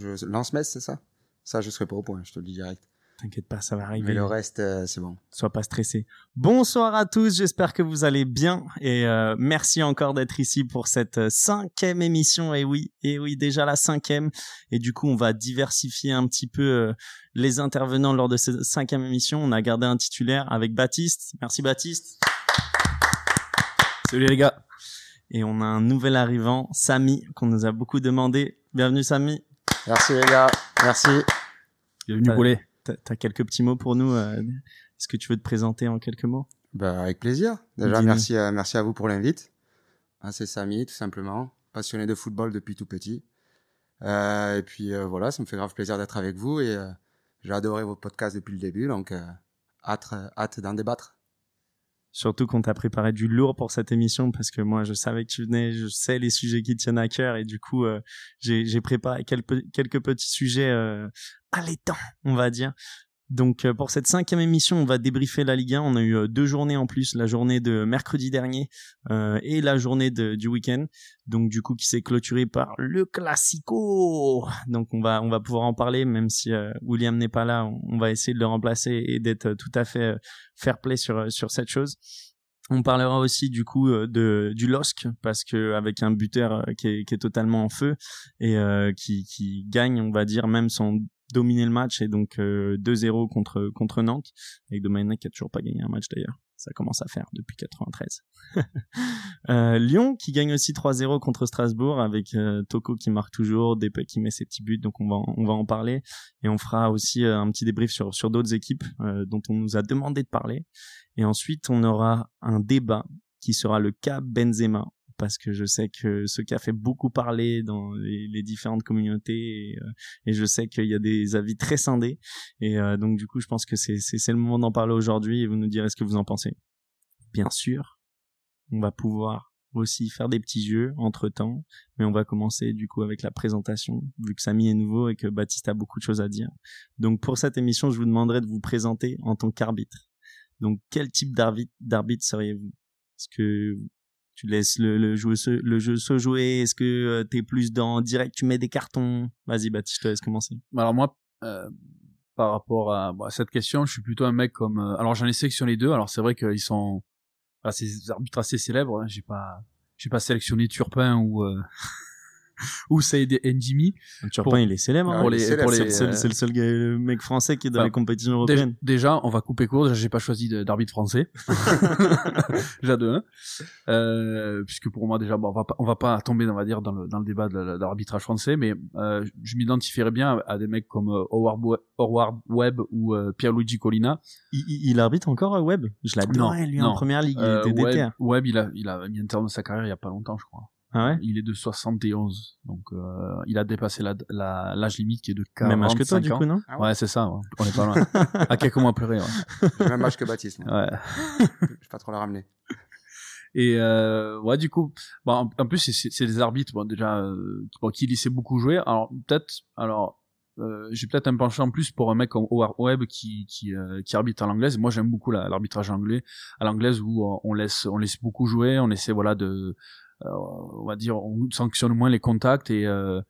Je lance Metz, c'est ça? Ça, je serai pas au point, je te le dis direct. T'inquiète pas, ça va arriver. Mais le reste, euh, c'est bon. Sois pas stressé. Bonsoir à tous, j'espère que vous allez bien et euh, merci encore d'être ici pour cette euh, cinquième émission. Et oui, et oui, déjà la cinquième. Et du coup, on va diversifier un petit peu les intervenants lors de cette cinquième émission. On a gardé un titulaire avec Baptiste. Merci Baptiste. Salut les gars. Et on a un nouvel arrivant, Samy, qu'on nous a beaucoup demandé. Bienvenue Samy. Merci les gars, merci. Bienvenue Poulet. T'as as quelques petits mots pour nous. Euh, est-ce que tu veux te présenter en quelques mots? Bah, Avec plaisir. Déjà, merci à, merci à vous pour l'invite. Ah, c'est Samy, tout simplement. Passionné de football depuis tout petit. Euh, et puis euh, voilà, ça me fait grave plaisir d'être avec vous et j'ai adoré vos podcasts depuis le début, donc hâte, hâte d'en débattre. Surtout qu'on t'a préparé du lourd pour cette émission parce que moi je savais que tu venais, je sais les sujets qui tiennent à cœur et du coup euh, j'ai préparé quelques, petits sujets euh, allaitants, on va dire. Donc euh, pour cette cinquième émission, on va débriefer la Ligue 1. On a eu euh, deux journées en plus, la journée de mercredi dernier euh, et la journée du week-end. Donc du coup qui s'est clôturée par le Classico. Donc on va on va pouvoir en parler, même si William n'est pas là, on, va essayer de le remplacer et d'être tout à fait fair play sur sur cette chose. On parlera aussi du coup de du LOSC parce que avec un buteur qui est, qui est totalement en feu et qui qui gagne, on va dire même son dominer le match et donc 2-0 euh, contre contre Nantes. Avec Domenech qui a toujours pas gagné un match d'ailleurs. Ça commence à faire depuis 93 euh, Lyon qui gagne aussi 3-0 contre Strasbourg avec euh, Toko qui marque toujours Depay qui met ses petits buts. Donc on va on va en parler. Et on fera aussi euh, un petit débrief sur sur d'autres équipes dont on nous a demandé de parler. Et ensuite on aura un débat qui sera le cas Benzema parce que je sais que ce a fait beaucoup parler dans les, différentes communautés euh, et, je sais qu'il y a des avis très scindés et euh, donc du coup je pense que c'est c'est le moment d'en parler aujourd'hui et vous nous direz ce que vous en pensez. Bien sûr, on va pouvoir aussi faire des petits jeux entre temps, mais on va commencer du coup avec la présentation, vu que Samy est nouveau et que Baptiste a beaucoup de choses à dire. Donc pour cette émission, je vous demanderai de vous présenter en tant qu'arbitre. Donc quel type d'arbitre seriez-vous? Est-ce que tu laisses le, le, jeu, se, le jeu se jouer Est-ce que euh, tu es plus dans direct, tu mets des cartons? Vas-y, Baptiste, je te laisse commencer. Alors moi, euh, par rapport à, cette question, je suis plutôt un mec comme... Euh, alors j'en ai sélectionné deux, alors c'est vrai qu'ils sont... Voilà, arbitres assez célèbres, hein. j'ai pas... J'ai pas sélectionné Turpin ou... ou Saïd Ndimi. Turpin, il est célèbre. Hein. c'est le seul, le mec français qui est dans les compétitions européennes. Déjà, on va couper court. Déjà, j'ai pas choisi d'arbitre français. déjà de un. Euh, puisque pour moi, déjà, bon, on va pas, on va pas tomber, on va dire, dans le, dans le débat de l'arbitrage français, mais euh, je m'identifierais bien à des mecs comme euh, Howard, Webb ou euh, Pierluigi Collina. Il, il, arbitre encore euh, Webb? Je l'adorais, lui, en première ligue. Il était Webb, Webb, il a, il a mis un terme de sa carrière il y a pas longtemps, je crois. Ah ouais il est de 71, donc euh, il a dépassé l'âge la, l'âge limite qui est de 45 Même âge que toi, du coup, non ah ouais, c'est ça, on est pas loin. à quelques mois près, ouais. Même âge que Baptiste. Ouais. Je vais pas trop le ramener. Et euh, ouais, du coup, bon, en plus c'est, des arbitres, bon déjà, euh, bon, qui laissaient beaucoup jouer. Alors peut-être, alors euh, j'ai peut-être un penchant en plus pour un mec comme Howard Webb qui qui, euh, qui arbitre à l'anglaise. Moi, j'aime beaucoup l'arbitrage anglais à l'anglaise où on laisse on laisse beaucoup jouer, on essaie voilà de on va dire, on sanctionne moins les contacts et, euh,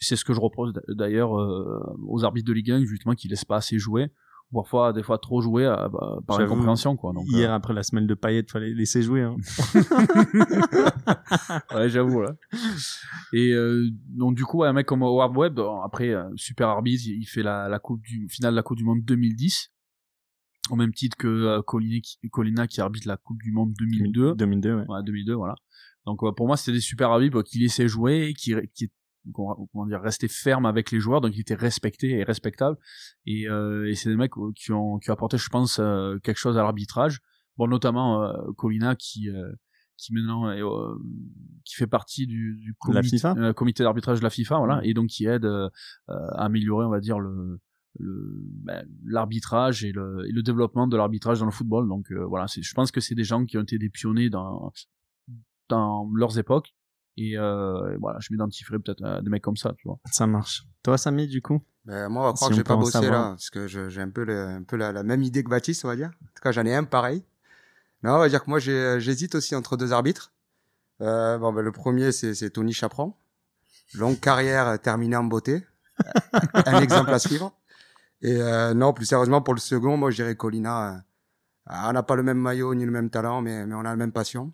c'est ce que je reproche d'ailleurs euh, aux arbitres de Ligue 1 justement qui laissent pas assez jouer parfois des fois trop jouer bah, par incompréhension quoi donc hier après la semaine de Payet fallait laisser jouer hein. ouais j'avoue là et donc du coup un mec comme Howard Webb après super arbitre il fait la, la coupe du finale de la coupe du monde 2010 au même titre que Colina qui, Colina qui arbitre la coupe du monde 2002 2002 ouais, ouais 2002 voilà donc pour moi, c'était des super arbitres qui laissaient jouer, qui, qui comment dire rester ferme avec les joueurs donc il était respecté et respectable. Et, euh, et c'est des mecs qui ont qui ont apporté je pense euh, quelque chose à l'arbitrage. Bon notamment euh, Colina qui euh, qui maintenant est, euh, qui fait partie du, du comité, comité d'arbitrage de la FIFA voilà mm. et donc qui aide à améliorer on va dire le ben, l'arbitrage et le, et le développement de l'arbitrage dans le football. Donc voilà c'est je pense que c'est des gens qui ont été des pionniers dans dans leurs époques. Et, euh, voilà, je m'identifierais peut-être à des mecs comme ça, tu vois. Ça marche. Toi, Samy, du coup? Ben, Moi, on va croire que j'ai pas bossé là, parce que j'ai un peu, le, un peu la, même idée que Baptiste, on va dire. En tout cas, j'en ai un pareil. Non, on va dire que moi, j'hésite aussi entre deux arbitres. Euh, bon, ben, le premier, c'est Tony Chaperon. Longue carrière terminée en beauté. un exemple à suivre. Et euh, non, plus sérieusement, pour le second, moi, je dirais Colina. Euh, on n'a pas le même maillot ni le même talent, mais, mais on a la même passion.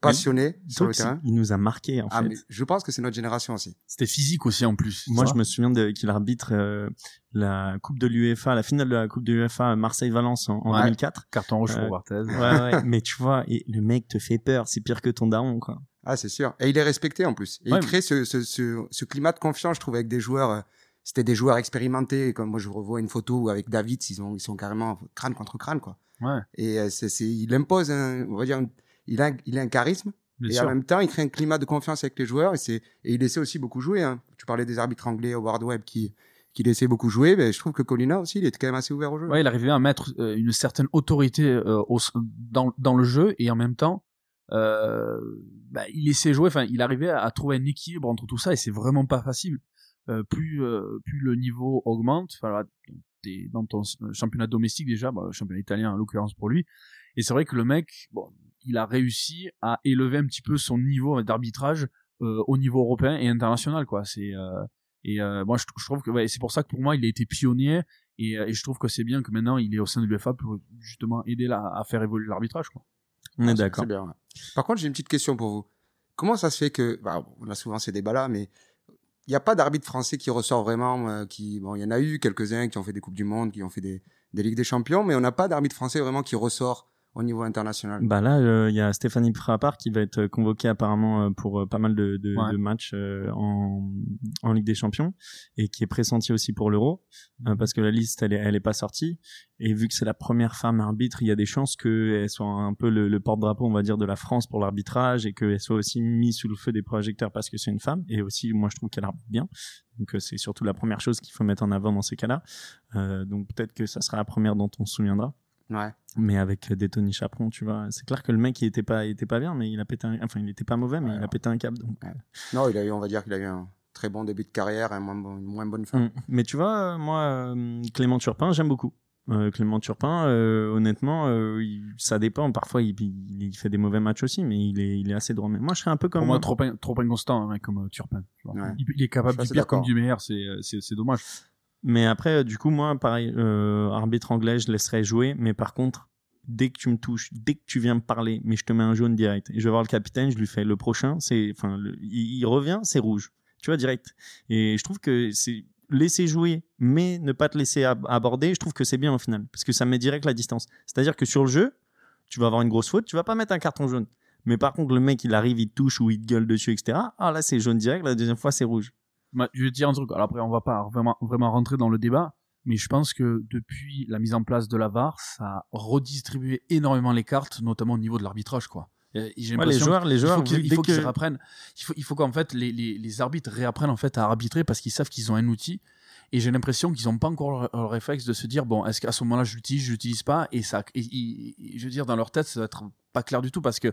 Passionné sur le terrain. Il nous a marqué en Ah, fait. mais je pense que c'est notre génération aussi. C'était physique aussi en plus. Moi, je me souviens qu'il arbitre euh, la Coupe de l'UEFA, la finale de la Coupe de l'UEFA Marseille-Valence en, en Ouais. 2004. carton rouge Euh, pour Barthez. Ouais, ouais. mais tu vois, et le mec te fait peur. C'est pire que ton daron, quoi. Ah, c'est sûr. Et il est respecté en plus. Et Ouais, il crée ce, ce, ce, ce climat de confiance, je trouve, avec des joueurs. euh, C'était des joueurs expérimentés. Comme moi, je revois une photo où avec David, ils, ont, ils sont carrément crâne contre crâne, quoi. Ouais, Et euh, c'est, c'est, il impose, un, on va dire, il a, il a un charisme. bien et sûr. en même temps, il crée un climat de confiance avec les joueurs. Et, c'est, et il laissait aussi beaucoup jouer. Hein. Tu parlais des arbitres anglais, Howard Webb, qui, qui laissait beaucoup jouer. Mais je trouve que Colina aussi, il était quand même assez ouvert au jeu. Ouais, il arrivait à mettre euh, une certaine autorité euh, au, dans, dans le jeu et en même temps, euh, bah, il laissait jouer. Enfin, il arrivait à, à trouver un équilibre entre tout ça et c'est vraiment pas facile. Euh, plus euh, plus le niveau augmente, enfin, dans ton championnat domestique déjà, bah, le championnat italien en l'occurrence pour lui. Et c'est vrai que le mec, bon, il a réussi à élever un petit peu son niveau d'arbitrage euh, au niveau européen et international, quoi. C'est euh, et euh, moi je, je trouve que ouais, c'est pour ça que pour moi il a été pionnier et, et je trouve que c'est bien que maintenant il est au sein de l'UEFA pour justement aider là, à faire évoluer l'arbitrage, quoi. On Ah, est c'est- d'accord. c'est bien, ouais. Par contre, j'ai une petite question pour vous. Comment ça se fait que, bah, on a souvent ces débats-là, mais il n'y a pas d'arbitre français qui ressort vraiment, euh, qui, bon, il y en a eu quelques-uns qui ont fait des Coupes du Monde, qui ont fait des, des Ligues des Champions, mais on n'a pas d'arbitre français vraiment qui ressort au niveau international. Bah là, euh, il y a Stéphanie Frappard qui va être convoquée apparemment euh, pour euh, pas mal de, de, Ouais. de matchs euh, en, en Ligue des Champions et qui est pressentie aussi pour l'Euro euh, parce que la liste elle est, elle est pas sortie. Et vu que c'est la première femme arbitre, il y a des chances qu'elle soit un peu le, le porte-drapeau on va dire de la France pour l'arbitrage et qu'elle soit aussi mise sous le feu des projecteurs parce que c'est une femme. Et aussi moi je trouve qu'elle arbitre bien. Donc euh, c'est surtout la première chose qu'il faut mettre en avant dans ces cas-là. Euh, donc peut-être que ça sera la première dont on se souviendra Ouais. mais avec des Tony Chaperon, tu vois, c'est clair que le mec il était pas, il était pas bien, mais il a pété, un... enfin il était pas mauvais, mais Ouais, il a pété un câble. Donc. Non, il a eu, on va dire qu'il a eu un très bon début de carrière et un moins bon- une moins bonne fin. Mm. Mais tu vois, euh, moi, euh, Clément Turpin, j'aime beaucoup. Euh, Clément Turpin, euh, honnêtement, euh, il- ça dépend. Parfois, il, il, il fait des mauvais matchs aussi, mais il est, il est assez droit. Mais moi, je serais un peu comme Pour moi, trop, trop inconstant, comme euh, Turpin. Ouais. Il, il est capable du pire comme du meilleur, euh, c'est dommage. Mais après, euh, du coup, moi, pareil, euh, arbitre anglais, je laisserai jouer. Mais par contre, dès que tu me touches, dès que tu viens me parler, mais je te mets un jaune direct. Et je vais voir le capitaine, je lui fais le prochain, c'est, enfin, il, revient, c'est rouge. Tu vois, direct. Et je trouve que c'est laisser jouer, mais ne pas te laisser ab- aborder, je trouve que c'est bien au final. Parce que ça met direct la distance. C'est-à-dire que sur le jeu, tu vas avoir une grosse faute, tu vas pas mettre un carton jaune. Mais par contre, le mec, il arrive, il touche ou il gueule dessus, etc. Ah, là, c'est jaune direct, la deuxième fois, c'est rouge. Bah, je vais dire un truc. Alors après, on va pas vraiment, vraiment rentrer dans le débat, mais je pense que depuis la mise en place de la VAR, ça a redistribué énormément les cartes, notamment au niveau de l'arbitrage, quoi. Ouais, les joueurs, les il joueurs, faut qu'ils il faut que- qu'ils réapprennent. Il faut, il faut qu'en fait les, les, les arbitres réapprennent en fait à arbitrer parce qu'ils savent qu'ils ont un outil. Et j'ai l'impression qu'ils n'ont pas encore le, le réflexe de se dire bon, est-ce qu'à ce moment-là je l'utilise, je l'utilise pas, et ça, et- et- je veux dire dans leur tête ça va être pas clair du tout parce que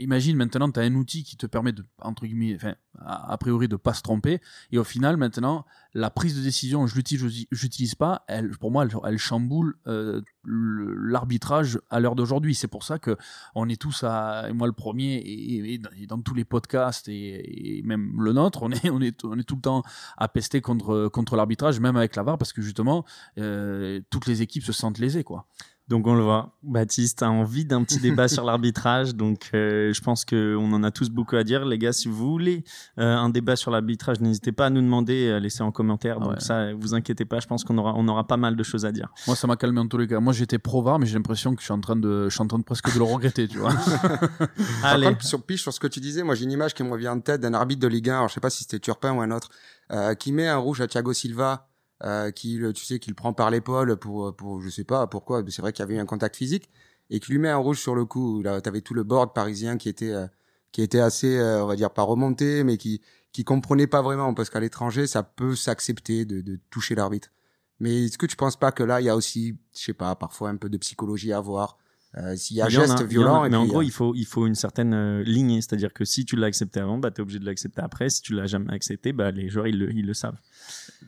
imagine maintenant tu as un outil qui te permet de entre guillemets, enfin a, priori de pas se tromper, et au final maintenant la prise de décision je l'utilise, j'utilise pas, elle pour moi elle, chamboule euh, l'arbitrage à l'heure d'aujourd'hui. C'est pour ça que on est tous à, moi le premier, et, dans- tous les podcasts et, et même le nôtre, on est, on est, on est tout le temps à pester contre, contre l'arbitrage, même avec la VAR, parce que justement, euh, toutes les équipes se sentent lésées, quoi. Donc on le voit. Baptiste a envie d'un petit débat sur l'arbitrage. Donc euh, je pense qu'on en a tous beaucoup à dire. Les gars, si vous voulez euh, un débat sur l'arbitrage, n'hésitez pas à nous demander, à laisser en commentaire. Ah Donc ouais. ça, vous inquiétez pas, je pense qu'on aura, on aura pas mal de choses à dire. Moi, ça m'a calmé en tous les cas. Moi, j'étais pro VAR, mais j'ai l'impression que je suis en train de, je suis en train de presque de le regretter, tu vois. Par Allez, contre, sur Piche, sur ce que tu disais, moi j'ai une image qui me revient en tête d'un arbitre de Ligue 1, alors je sais pas si c'était Turpin ou un autre, euh, qui met un rouge à Thiago Silva, euh, qui le, tu sais, qui le prend par l'épaule pour, pour, je sais pas pourquoi, mais c'est vrai qu'il y avait eu un contact physique, et qui lui met un rouge sur le cou. Là, t'avais tout le board parisien qui était, euh, qui était assez, euh, on va dire pas remonté, mais qui, qui comprenait pas vraiment, parce qu'à l'étranger, ça peut s'accepter de, de toucher l'arbitre. Mais est-ce que tu penses pas que là, il y a aussi, je sais pas, parfois un peu de psychologie à voir, euh, s'il y a en geste a, violent, et mais en gros, euh, il faut, il faut une certaine euh, lignée. C'est-à-dire que si tu l'as accepté avant, bah, tu es obligé de l'accepter après. Si tu l'as jamais accepté, bah, les joueurs, ils le, ils le savent.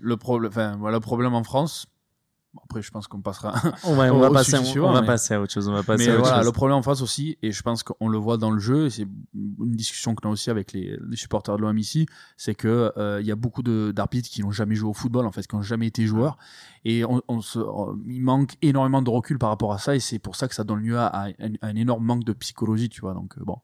Le problème, enfin, voilà, le problème en France, Après, je pense qu'on passera. On va, on passer, sujet on, suivant, on va mais- passer à autre chose. On va passer Mais à autre voilà, chose. le problème en face aussi, et je pense qu'on le voit dans le jeu, et c'est une discussion qu'on a aussi avec les, les supporters de l'OM ici, c'est que euh, il y a beaucoup d'arbitres qui n'ont jamais joué au football, en fait, qui n'ont jamais été joueurs, et on, on se, on- il manque énormément de recul par rapport à ça, et c'est pour ça que ça donne lieu à, à un, à un énorme manque de psychologie, tu vois. Donc euh, bon,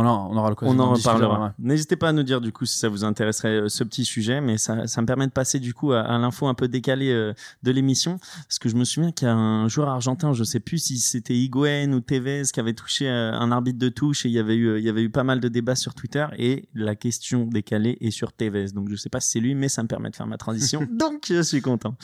on, en- on aura l'occasion On en reparlera. N'hésitez pas à nous dire du coup si ça vous intéresserait euh, ce petit sujet, mais ça, ça me permet de passer du coup à, à l'info un peu décalée euh, de l'émission, parce que je me souviens qu'il y a un joueur argentin, je sais plus si c'était Higuain ou Tevez qui avait touché euh, un arbitre de touche et il y avait eu, il y avait eu pas mal de débats sur Twitter et la question décalée est sur Tevez. Donc je sais pas si c'est lui, mais ça me permet de faire ma transition, donc je suis content.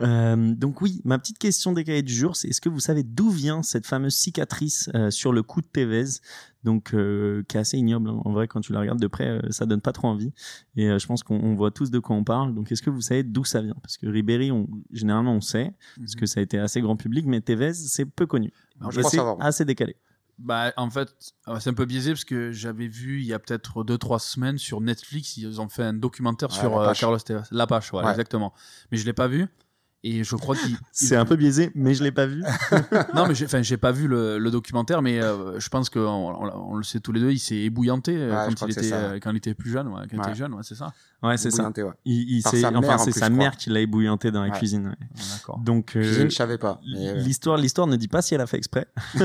Euh, donc oui, ma petite question décalée du jour, c'est est-ce que vous savez d'où vient cette fameuse cicatrice euh, sur le cou de Tevez? Donc euh, qui est assez ignoble hein. en vrai quand tu la regardes de près euh, ça donne pas trop envie et euh, je pense qu'on on voit tous de quoi on parle donc est-ce que vous savez d'où ça vient? Parce que Ribéry on, généralement on sait parce que ça a été assez grand public mais Tevez c'est peu connu Moi, je crois c'est assez décalé Bah, en fait, euh, c'est un peu biaisé parce que j'avais vu il y a peut-être 2-3 semaines sur Netflix, ils ont fait un documentaire Ouais, sur La euh, Pâche. Carlos Tevez. La Pâche, voilà, Ouais. exactement. Mais je l'ai pas vu. Et je crois qu'il. c'est un peu biaisé mais je l'ai pas vu Non, mais j'ai, enfin, j'ai pas vu le, le documentaire, mais euh, je pense qu'on on, on le sait tous les deux, il s'est ébouillanté euh, Ouais, quand, il c'est était, euh, quand il était plus jeune, ouais, quand il Ouais. était jeune, ouais, c'est ça. ouais c'est ça il, il sa enfin mère, en c'est sa mère qui l'a ébouillanté dans la Ouais. cuisine D'accord. donc euh, Cuisine, je savais pas. mais, euh, l'histoire l'histoire ne dit pas si elle a fait exprès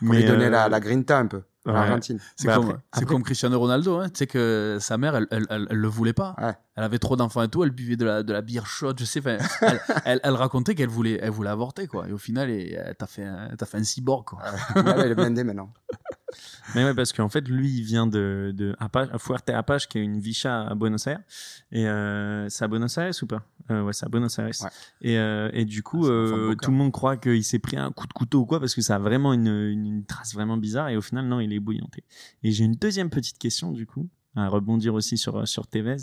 Pour lui donner euh, la, la grinta un peu. Ouais. L'Argentine. C'est, Bah, comme, après- Cristiano Ronaldo, hein. tu sais que sa mère, elle, elle, elle, elle le voulait pas. Ouais. Elle avait trop d'enfants et tout, elle buvait de la, de la bière chaude, je sais. Elle, elle, elle racontait qu'elle voulait, elle voulait avorter, quoi. Et au final, elle, elle t'a fait, un- t'as fait un cyborg, quoi. Là, il est blindé maintenant. Mais ouais, parce qu'en fait, lui, il vient de, de Apache, Fuerte Apache, qui est une vicha à Buenos Aires. Et euh, c'est à Buenos Aires ou pas? Euh, Ouais, c'est à Buenos Aires. Ouais. Et, euh, et du coup, Ah, euh, tout le monde croit qu'il s'est pris un coup de couteau ou quoi, parce que ça a vraiment une, une, une trace vraiment bizarre. Et au final, non, il est bouillanté. Et j'ai une deuxième petite question, du coup, à rebondir aussi sur, sur Tevez.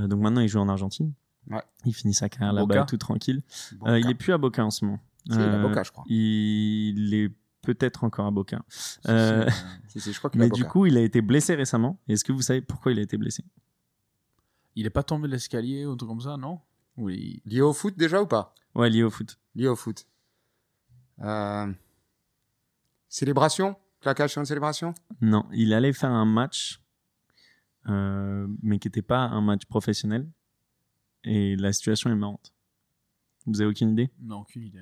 Euh, donc maintenant, il joue en Argentine. Ouais. Il finit sa carrière là-bas tout tranquille. Euh, il est plus à Boca en ce moment. Il a Euh, Boca, je crois. il est peut-être encore à Boca. Si, si, je crois qu'il a mais Boca. du coup, il a été blessé récemment. Est-ce que vous savez pourquoi il a été blessé? Il est pas tombé de l'escalier ou un truc comme ça, non? Oui. Lié au foot déjà ou pas? Ouais, lié au foot. Lié au foot. Euh... Célébration? Claquage sur une célébration? Non, il allait faire un match, euh, mais qui n'était pas un match professionnel. Et la situation est marrante. Vous avez aucune idée? Non, aucune idée.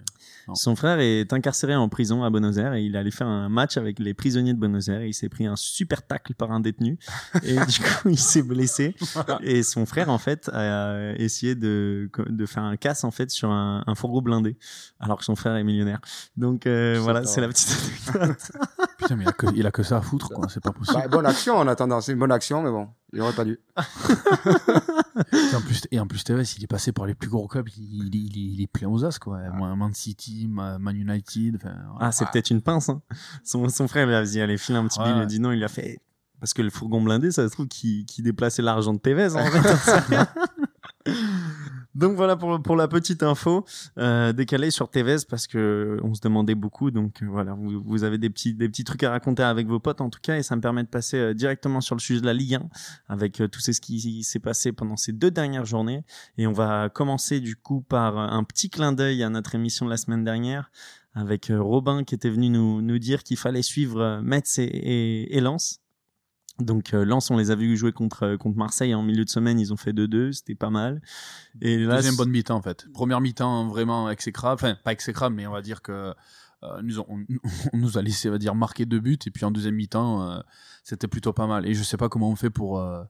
Non. Son frère est incarcéré en prison à Buenos Aires et il allait faire un match avec les prisonniers de Buenos Aires et il s'est pris un super tacle par un détenu et du coup il s'est blessé et son frère en fait a essayé de, de faire un casse en fait sur un, un fourgon blindé alors que son frère est millionnaire. Donc euh, voilà, c'est la petite anecdote. Putain, mais il a que, il a que ça à foutre, quoi. C'est pas possible. bah, Bonne action en attendant. C'est une bonne action, mais bon, il aurait pas dû. Et en plus, et en plus Tevez, il est passé par les plus gros clubs, il, il, il- il est plein aux as, quoi. Man City, Ma- Man United, enfin. Ah, c'est peut-être une pince. Hein. Son, son frère lui a dit allez file un petit Ouais, billet. Il lui a dit non, il a fait parce que le fourgon blindé, ça se trouve qui, qui déplaçait l'argent de Tevez. En fait. donc voilà pour, pour la petite info euh, décalée sur Tevez parce que on se demandait beaucoup. Donc voilà, vous, vous avez des petits des petits trucs à raconter avec vos potes en tout cas et ça me permet de passer euh, directement sur le sujet de la Ligue 1 avec euh, tout ce qui s'est passé pendant ces deux dernières journées. Et on va commencer du coup par un petit clin d'œil à notre émission de la semaine dernière avec euh, Robin qui était venu nous, nous dire qu'il fallait suivre Metz et, et, et Lens. Donc euh, Lens, on les a vus jouer contre, euh, contre Marseille en milieu de semaine, ils ont fait 2-2, c'était pas mal. Et là, Deuxième bonne mi-temps, en fait. Première mi-temps vraiment exécrable. Enfin, pas exécrable, mais on va dire que euh, nous, on, on nous a laissé, on va dire, marquer deux buts. Et puis en deuxième mi-temps, euh, c'était plutôt pas mal. Et je sais pas comment on fait pour, euh,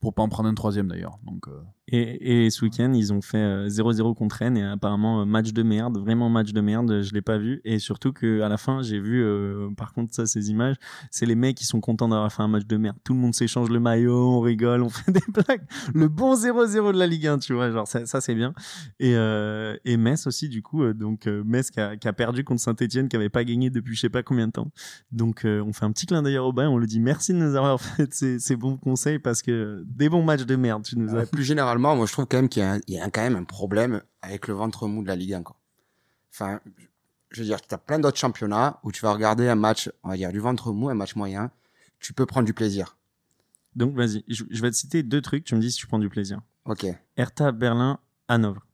pour pas en prendre un troisième, d'ailleurs. Donc, et, et ce week-end, ils ont fait euh, 0-0 contre Rennes et apparemment euh, match de merde, vraiment match de merde, je l'ai pas vu. Et surtout que à la fin, j'ai vu, euh, par contre, ça, ces images, c'est les mecs qui sont contents d'avoir fait un match de merde. Tout le monde s'échange le maillot, on rigole, on fait des blagues. Le bon 0-0 de la Ligue 1, tu vois, genre ça, ça c'est bien. Et, euh, et Metz aussi, du coup, euh, donc euh, Metz qui a, qui a perdu contre Saint-Etienne, qui avait pas gagné depuis je sais pas combien de temps. Donc euh, on fait un petit clin d'œil à Robin, on lui dit merci de nous avoir fait ces, ces bons conseils parce que des bons matchs de merde, tu nous as Euh, plus généralement, moi, je trouve quand même qu'il y a, un- il y a quand même un problème avec le ventre mou de la Ligue 1. Quoi. Enfin, je veux dire, tu as plein d'autres championnats où tu vas regarder un match, on va dire, du ventre mou, un match moyen, tu peux prendre du plaisir. Donc vas-y, je, je vais te citer deux trucs, tu me dis si tu prends du plaisir. Ok. Hertha Berlin, Hanovre.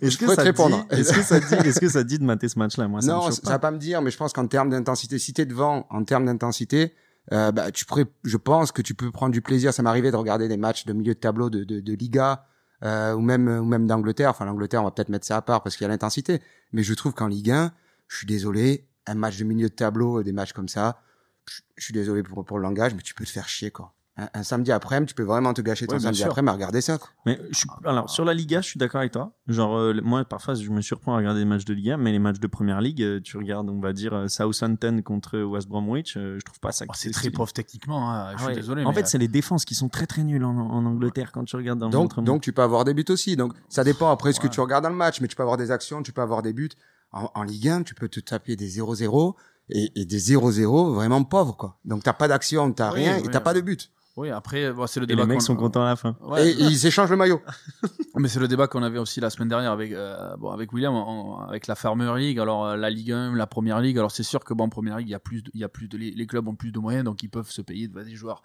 Est-ce que, est-ce que ça dit, est-ce que ça dit de mater ce match-là? Moi, ça non, me ça choque va pas. pas me dire, mais je pense qu'en termes d'intensité, si t'es devant, en termes d'intensité, euh, bah, tu pourrais, je pense que tu peux prendre du plaisir. Ça m'arrivait de regarder des matchs de milieu de tableau de, de, de Liga euh, ou même ou même d'Angleterre. Enfin, l'Angleterre, on va peut-être mettre ça à part parce qu'il y a l'intensité. Mais je trouve qu'en Ligue 1, je suis désolé, un match de milieu de tableau, des matchs comme ça, je, je suis désolé pour, pour le langage, mais tu peux te faire chier quoi. Un, un samedi après-midi, tu peux vraiment te gâcher ton Ouais, samedi sûr. après, mais à regarder ça. Quoi. Mais je suis, alors sur la Liga, je suis d'accord avec toi. Genre euh, moi parfois je me surprends à regarder des matchs de Liga, mais les matchs de Première Ligue, euh, tu regardes on va dire euh, Southampton contre West Bromwich, euh, je trouve pas ça. Oh, c'est très pauvre techniquement. hein, Je Ah suis ouais. désolé. En mais, fait, c'est les défenses qui sont très très nulles en, en Angleterre quand tu regardes dans le Donc, montre donc tu peux avoir des buts aussi. Donc ça dépend après ce que tu regardes dans le match, mais tu peux avoir des actions, tu peux avoir des buts. En, en Ligue 1, tu peux te taper des 0-0 et, et des 0-0 vraiment pauvres quoi. Donc t'as pas d'action, t'as Oui, rien oui, et t'as oui. pas de but. Oui, après, bon, c'est le et débat. les mecs sont contents à la fin. Ouais, Et, et ils échangent le maillot. Mais c'est le débat qu'on avait aussi la semaine dernière avec euh, bon avec William en- avec la Farmer League. Alors euh, la Ligue 1, la Première Ligue. Alors c'est sûr que bon en Première Ligue il y a plus de, il y a plus de les, les clubs ont plus de moyens donc ils peuvent se payer de- des joueurs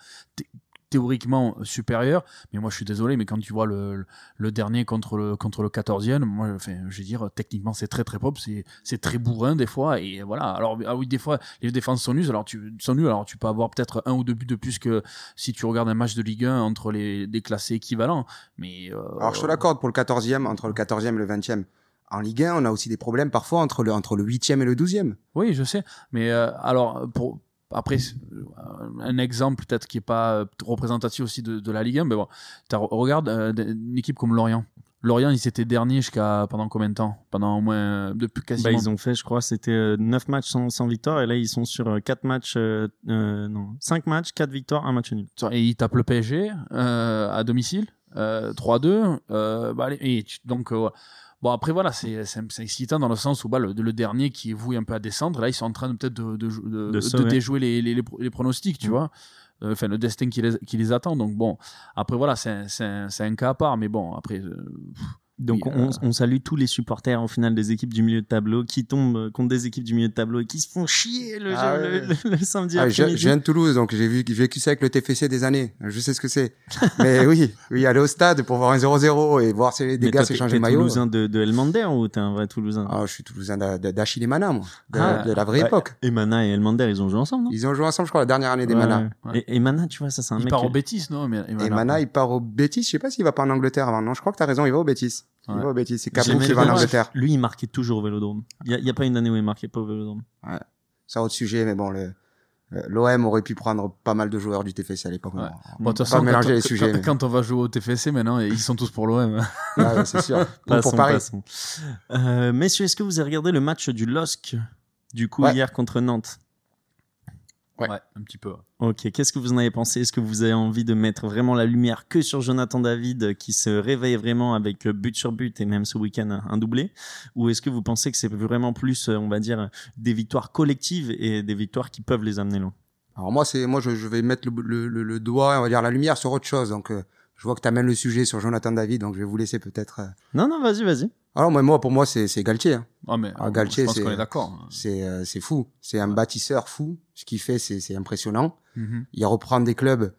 théoriquement supérieurs. Mais moi je suis désolé mais quand tu vois le, le, dernier contre le contre le 14e, moi enfin je veux dire techniquement c'est très très pop, c'est c'est très bourrin des fois et voilà. Alors ah oui des fois les défenses sont nulles alors tu sont nulles alors tu peux avoir peut-être un ou deux buts de plus que si tu regardes un match de Ligue 1 entre les des classés équivalents. Mais euh, Alors je te l'accorde pour le 14e, entre le 14e et le 20e. En Ligue 1, on a aussi des problèmes parfois entre le, entre le 8e et le 12e. Oui, je sais. Mais euh, alors, pour, après, euh, un exemple peut-être qui est pas euh, représentatif aussi de, de la Ligue 1, mais bon, regarde euh, une équipe comme Lorient. Lorient, ils étaient derniers jusqu'à pendant combien de temps? Pendant au moins euh, depuis Bah, quasiment. ils ont fait, je crois, c'était euh, 9 matchs sans, sans victoire et là ils sont sur euh, 4 matchs, euh, non, 5 matchs, 4 victoires, un match nul. Et ils tapent le PSG euh, à domicile, euh, 3-2. Euh, bah, et donc bon après voilà, c'est excitant dans le sens où bah, le, le dernier qui est voué un peu à descendre, là ils sont en train peut-être de, de, déjouer les, les, les, pro- les pronostics, tu Mm. vois. Euh, Enfin, le destin qui les, qui les attend. Donc bon, après voilà, c'est un, un cas à part, mais bon, après. euh, Donc on, euh, on salue tous les supporters au final des équipes du milieu de tableau qui tombent euh, contre des équipes du milieu de tableau et qui se font chier le, Ah jeu- ouais. le, le- le samedi Ah, je, après-midi. je viens de Toulouse, donc j'ai vu, j'ai vécu ça avec le TFC des années. Je sais ce que c'est. Mais oui, oui, aller au stade pour voir un 0-0 et voir ces, des Mais gars s'échanger t'es le maillot. Toulousain de, de Elmander ou t'es un vrai Toulousain? Ah, je suis Toulousain d'A- d'A- d'Achille et Mana, moi. De, Ah, de la vraie ouais. époque. Et Mana et Elmander, ils ont joué ensemble, non? Ils ont joué ensemble, je crois, la dernière année des Ouais, Mana. Et, et Mana, tu vois, ça c'est un il mec. part que- au Bétis, non mais, Et Mana, il part au Bétis. Je sais pas s'il va pas en Angleterre avant. Non, je crois que t'as raison, il va au Bétis. Il Ouais. va au Bétis. C'est Capou qui va en. Angleterre. Lui, il marquait toujours au Vélodrome. Il y a, pas une année où il marquait pas au Vélodrome. C'est autre sujet, mais bon, le, l'OM aurait pu prendre pas mal de joueurs du TFC à l'époque. Ouais. On Bon, va façon, pas mélanger quand, les sujets. quand- mais- quand on va jouer au TFC maintenant, ils sont tous pour l'OM. Ah ouais, c'est sûr. Passons, pour Paris. Euh, messieurs, est-ce que vous avez regardé le match du LOSC du coup Ouais. hier contre Nantes? Ouais. un petit peu. Ok, qu'est-ce que vous en avez pensé? Est-ce que vous avez envie de mettre vraiment la lumière que sur Jonathan David euh, qui se réveille vraiment avec euh, but sur but et même ce week-end un- doublé? Ou est-ce que vous pensez que c'est vraiment plus, euh, on va dire, des victoires collectives et des victoires qui peuvent les amener loin? Alors moi, c'est moi, je, je vais mettre le, le, le- le doigt, on va dire la lumière sur autre chose. Donc, euh, je vois que tu amènes le sujet sur Jonathan David, donc je vais vous laisser peut-être. euh. Non, non, vas-y, vas-y. Alors moi, pour moi, c'est c'est Galtier. hein. Ah, mais Ah, euh, Galtier, je pense c'est- qu'on est d'accord. C'est euh, c'est fou. C'est un bâtisseur fou. Ce qu'il fait, c'est c'est impressionnant. Mhm. Il reprend des clubs.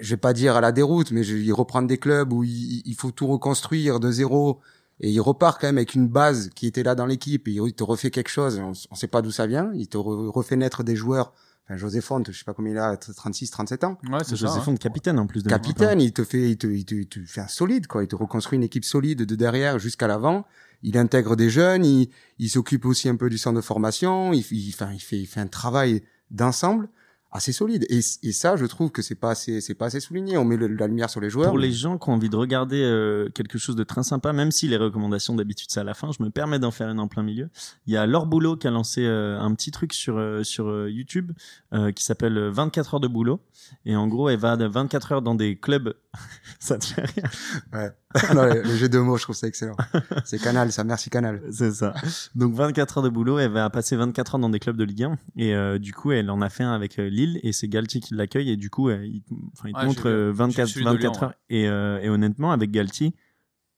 Je vais pas dire à la déroute, mais je, il reprend des clubs où il, il faut tout reconstruire de zéro. Et il repart quand même avec une base qui était là dans l'équipe. Et il te refait quelque chose. On, on sait pas d'où ça vient. Il te re- refait naître des joueurs. Enfin, José Font, je sais pas combien il a, 36, 37 ans. Ouais, c'est ça. José hein. Font, capitaine en plus de capitaine, il te fait, il te, il te, il te fait un solide, quoi. Il te reconstruit une équipe solide de derrière jusqu'à l'avant. Il intègre des jeunes, il, il s'occupe aussi un peu du centre de formation. Il, il, enfin, il fait, il fait un travail d'ensemble assez solide. Et, et ça, je trouve que c'est pas assez, c'est pas assez souligné. On met la lumière sur les joueurs. Pour les gens qui ont envie de regarder euh, quelque chose de très sympa, même si les recommandations d'habitude c'est à la fin, je me permets d'en faire une en plein milieu. Il y a Laure Boulot qui a lancé euh, un petit truc sur euh, sur euh, YouTube euh, qui s'appelle euh, 24 heures de boulot et en gros elle va de 24 heures dans des clubs. ça te fait rire non, le, le jeu de mots, je trouve ça excellent. C'est Canal, ça. Merci Canal. C'est ça. Donc 24 heures de boulot, elle va passer 24 heures dans des clubs de Ligue 1 et euh, du coup elle en a fait un avec euh, Lille et c'est Galtier qui l'accueille et du coup euh, il, enfin, il te Ouais, montre j'ai vu. euh, 24, celui de 24 Lyon, heures et, euh, et honnêtement avec Galtier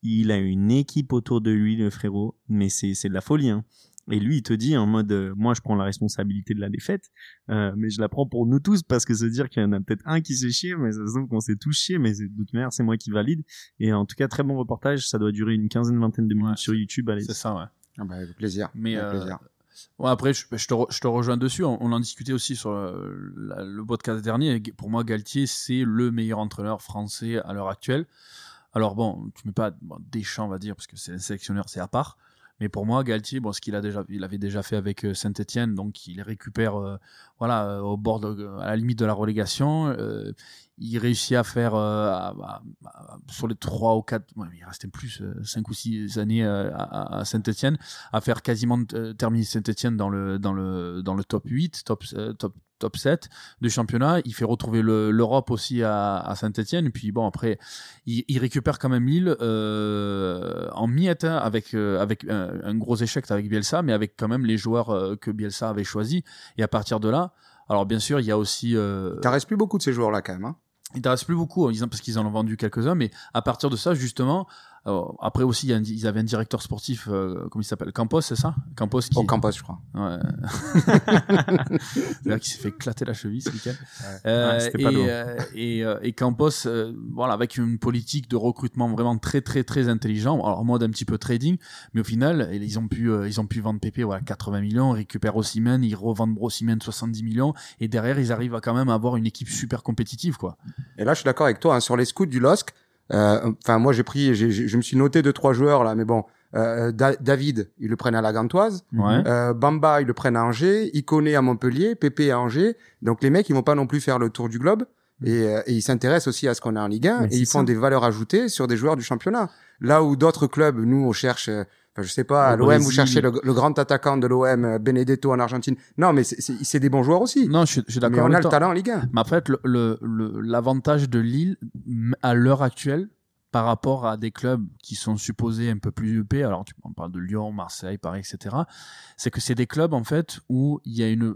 il a une équipe autour de lui le frérot mais c'est c'est de la folie hein. Et lui, il te dit en mode, euh, moi, je prends la responsabilité de la défaite, euh, mais je la prends pour nous tous parce que se dire qu'il y en a peut-être un qui s'est chié, mais ça se trouve qu'on s'est tous chiés, mais de toute manière, c'est moi qui valide. Et en tout cas, très bon reportage. Ça doit durer une quinzaine, vingtaine de minutes sur YouTube. Allez. C'est ça, ouais. Ah bah, avec plaisir. Mais avec euh, plaisir. Ouais, après, je, je te, re- je te rejoins dessus. On, on en discutait aussi sur le, la- le podcast dernier. Pour moi, Galtier, c'est le meilleur entraîneur français à l'heure actuelle. Alors bon, tu mets pas bon, Deschamps, on va dire, parce que c'est un sélectionneur, c'est à part. Mais pour moi, Galtier, bon, ce qu'il a déjà, il avait déjà fait avec Saint-Etienne, donc il récupère, euh, voilà, euh, au bord, à la limite de la relégation. Euh, il réussit à faire euh, sur les trois ou quatre, ouais, mais il restait plus euh, cinq ou six années euh, à, Saint-Etienne, à faire quasiment euh, terminer Saint-Etienne dans le dans le dans le top 8, top euh, top top 7 du championnat. Il fait retrouver le- l'Europe aussi à, à Saint-Etienne. Et puis bon, après, il, il récupère quand même Lille euh, en miettes hein, avec, euh, avec un, un gros échec avec Bielsa, mais avec quand même les joueurs euh, que Bielsa avait choisis. Et à partir de là, alors bien sûr, il y a aussi... Euh, T'en reste plus beaucoup de ces joueurs-là quand même. Hein. il ne reste plus beaucoup, en disant- parce qu'ils en ont vendu quelques-uns, mais à partir de ça, justement, euh, après aussi, il y a un- ils avaient un directeur sportif, euh, comment il s'appelle? Campos, c'est ça? Campos qui... Au campus, je crois. Ouais. C'est-à-dire qu'il s'est fait éclater la cheville ce week-end. Euh, Ouais, c'était et, euh, et, euh, et Campos, euh, voilà, avec une politique de recrutement vraiment très très très intelligent, alors en mode un petit peu trading, mais au final, ils ont pu euh, ils ont pu vendre Pépé voilà 80 millions, récupèrent Osimhen, ils revendent Osimhen 70 millions, et derrière ils arrivent à quand même avoir une équipe super compétitive quoi. Et là, je suis d'accord avec toi hein, sur les scouts du LOSC. Euh, Enfin, moi, j'ai pris, je me suis noté deux trois joueurs là, mais bon. Euh, Da- David, ils le prennent à la Gantoise. Ouais. Euh, Bamba, ils le prennent à Angers. Iconé à Montpellier. Pépé à Angers. Donc les mecs, ils vont pas non plus faire le tour du globe. Et, euh, et ils s'intéressent aussi à ce qu'on a en Ligue 1 Mais et ils font ça. des valeurs ajoutées sur des joueurs du championnat. Là où d'autres clubs, nous, on cherche, euh, enfin, je sais pas, à l'OM, vous cherchez le, le grand attaquant de l'OM, Benedetto en Argentine. Non, mais c'est- des bons joueurs aussi. Non, je suis, je suis mais d'accord on a le talent en Ligue 1. Mais en fait, le- le- le- l'avantage de Lille à l'heure actuelle, par rapport à des clubs qui sont supposés un peu plus UP, alors tu on parle de Lyon, Marseille, Paris, etc., c'est que c'est des clubs en fait où il y a une,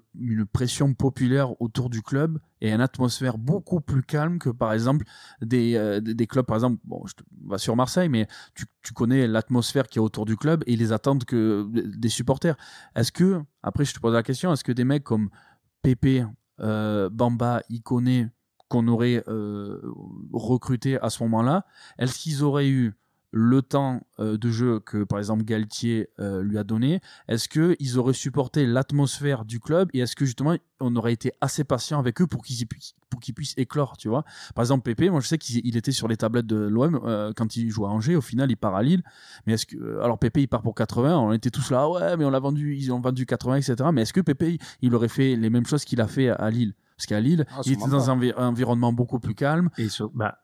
pression populaire autour du club et une atmosphère beaucoup plus calme que par exemple des, euh, clubs, par exemple, bon, je va sur Marseille, mais tu, tu connais l'atmosphère qui est autour du club et les attentes que, des supporters. Est-ce que, après je te pose la question, est-ce que des mecs comme Pépé, euh, Bamba, Iconé, qu'on aurait euh, recruté à ce moment-là, est-ce qu'ils auraient eu le temps euh, de jeu que par exemple Galtier euh, lui a donné? Est-ce qu'ils auraient supporté l'atmosphère du club? Et est-ce que justement on aurait été assez patient avec eux pour qu'ils puissent éclore, tu vois? Par exemple Pépé, moi je sais qu'il il était sur les tablettes de l'OM quand il joue à Angers, au final il part à Lille, mais est-ce alors Pépé il part pour 80, on était tous là ah ouais mais on l'a vendu, ils ont vendu 80 etc. Mais est-ce que Pépé il aurait fait les mêmes choses qu'il a fait à Lille? Parce qu'à Lille, Ah, il était dans un envi- environnement beaucoup plus calme. Et sur, bah,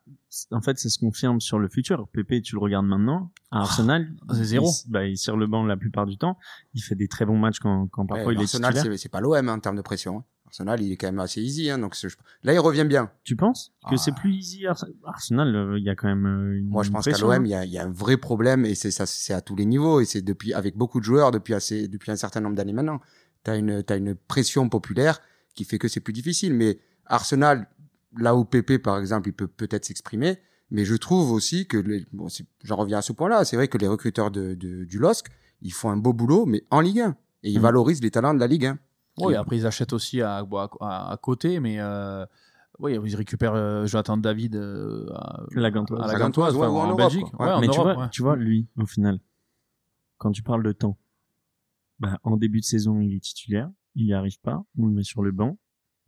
en fait, ça se confirme sur le futur. Pépé, tu le regardes maintenant. À Arsenal, Ah, c'est zéro. Il, bah, il tire le banc la plupart du temps. Il fait des très bons matchs quand, quand parfois Ouais, il est Arsenal, titulaire. c'est c'est pas l'OM hein, en termes de pression. hein. Arsenal, il est quand même assez easy. Hein, donc là, il revient bien. Tu penses que Ah. c'est plus easy Ars- Arsenal euh, Il y a quand même euh, une Moi, je pense qu'à l'OM, il y a, il y a un vrai problème et c'est ça, c'est à tous les niveaux et c'est depuis avec beaucoup de joueurs depuis assez depuis un certain nombre d'années maintenant. T'as une t'as une pression populaire qui fait que c'est plus difficile. Mais Arsenal, là où Pépé par exemple, il peut peut-être s'exprimer, mais je trouve aussi que les- bon, j'en reviens à ce point-là. C'est vrai que les recruteurs de, de- du LOSC, ils font un beau boulot, mais en Ligue 1 et ils Mhm. valorisent les talents de la Ligue 1. Oui, après ils achètent aussi à, à, côté, mais euh, oui, ils récupèrent euh, Jonathan David euh, à, La Gantoise. à la Gantoise, ouais, enfin, ou en en, Belgique. quoi. Ouais, en mais tu vois, ouais. tu vois, lui, au final, quand tu parles de temps, bah, en début de saison, il est titulaire, il n'y arrive pas, on le met sur le banc,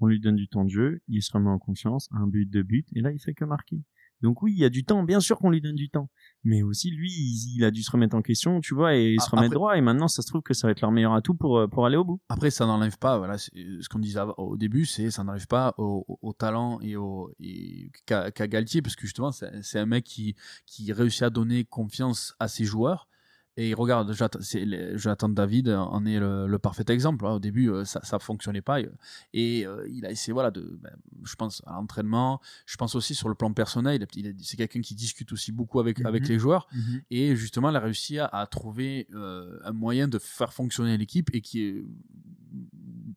on lui donne du temps de jeu, il se remet en confiance, un but, deux buts, et là, il fait que marquer. Donc oui, il y a du temps, bien sûr qu'on lui donne du temps. Mais aussi, lui, il, il a dû se remettre en question, tu vois, et se Ah, remettre après- droit, et maintenant, ça se trouve que ça va être leur meilleur atout pour, euh, pour aller au bout. Après, ça n'enlève pas, voilà, c'est- ce qu'on disait au début, c'est ça n'enlève pas au, au- au talent et au et qu'a qu'a Galtier, parce que justement, c'est c'est un mec qui, qui réussit à donner confiance à ses joueurs. Et regarde, Jonathan David en est le, le parfait exemple. hein. Au début, euh, ça, ça fonctionnait pas, et euh, il a essayé, voilà, de, ben, je pense à l'entraînement. Je pense aussi sur le plan personnel. il il C'est quelqu'un qui discute aussi beaucoup avec Mhm. avec les joueurs. Et justement, elle a réussi à, à trouver euh, un moyen de faire fonctionner l'équipe et qui, est-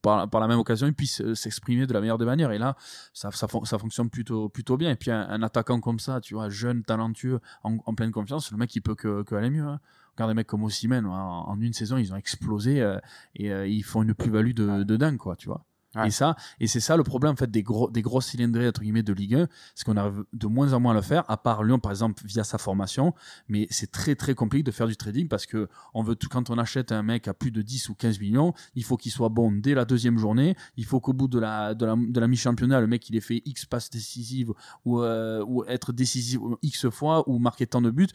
par, par la même occasion, il puisse euh, s'exprimer de la meilleure des manières. Et là, ça, ça, fon- ça fonctionne plutôt, plutôt bien. Et puis, un, un attaquant comme ça, tu vois, jeune, talentueux, en, en pleine confiance, le mec, il peut que, que aller mieux. hein. Regarde des mecs comme Osimhen, en, en une saison, ils ont explosé euh, et euh, ils font une plus-value de, de dingue, quoi, tu vois. Ouais. Et ça, et c'est ça le problème en fait des gros, des grosses cylindrées entre guillemets de Ligue 1, c'est qu'on arrive de moins en moins à le faire. À part Lyon par exemple via sa formation, mais c'est très très compliqué de faire du trading parce que on veut tout quand on achète un mec à plus de 10 ou 15 millions, il faut qu'il soit bon dès la deuxième journée. Il faut qu'au bout de la de la, de la mi-championnat, le mec il ait fait X passes décisives ou euh, ou être décisif X fois ou marquer tant de buts.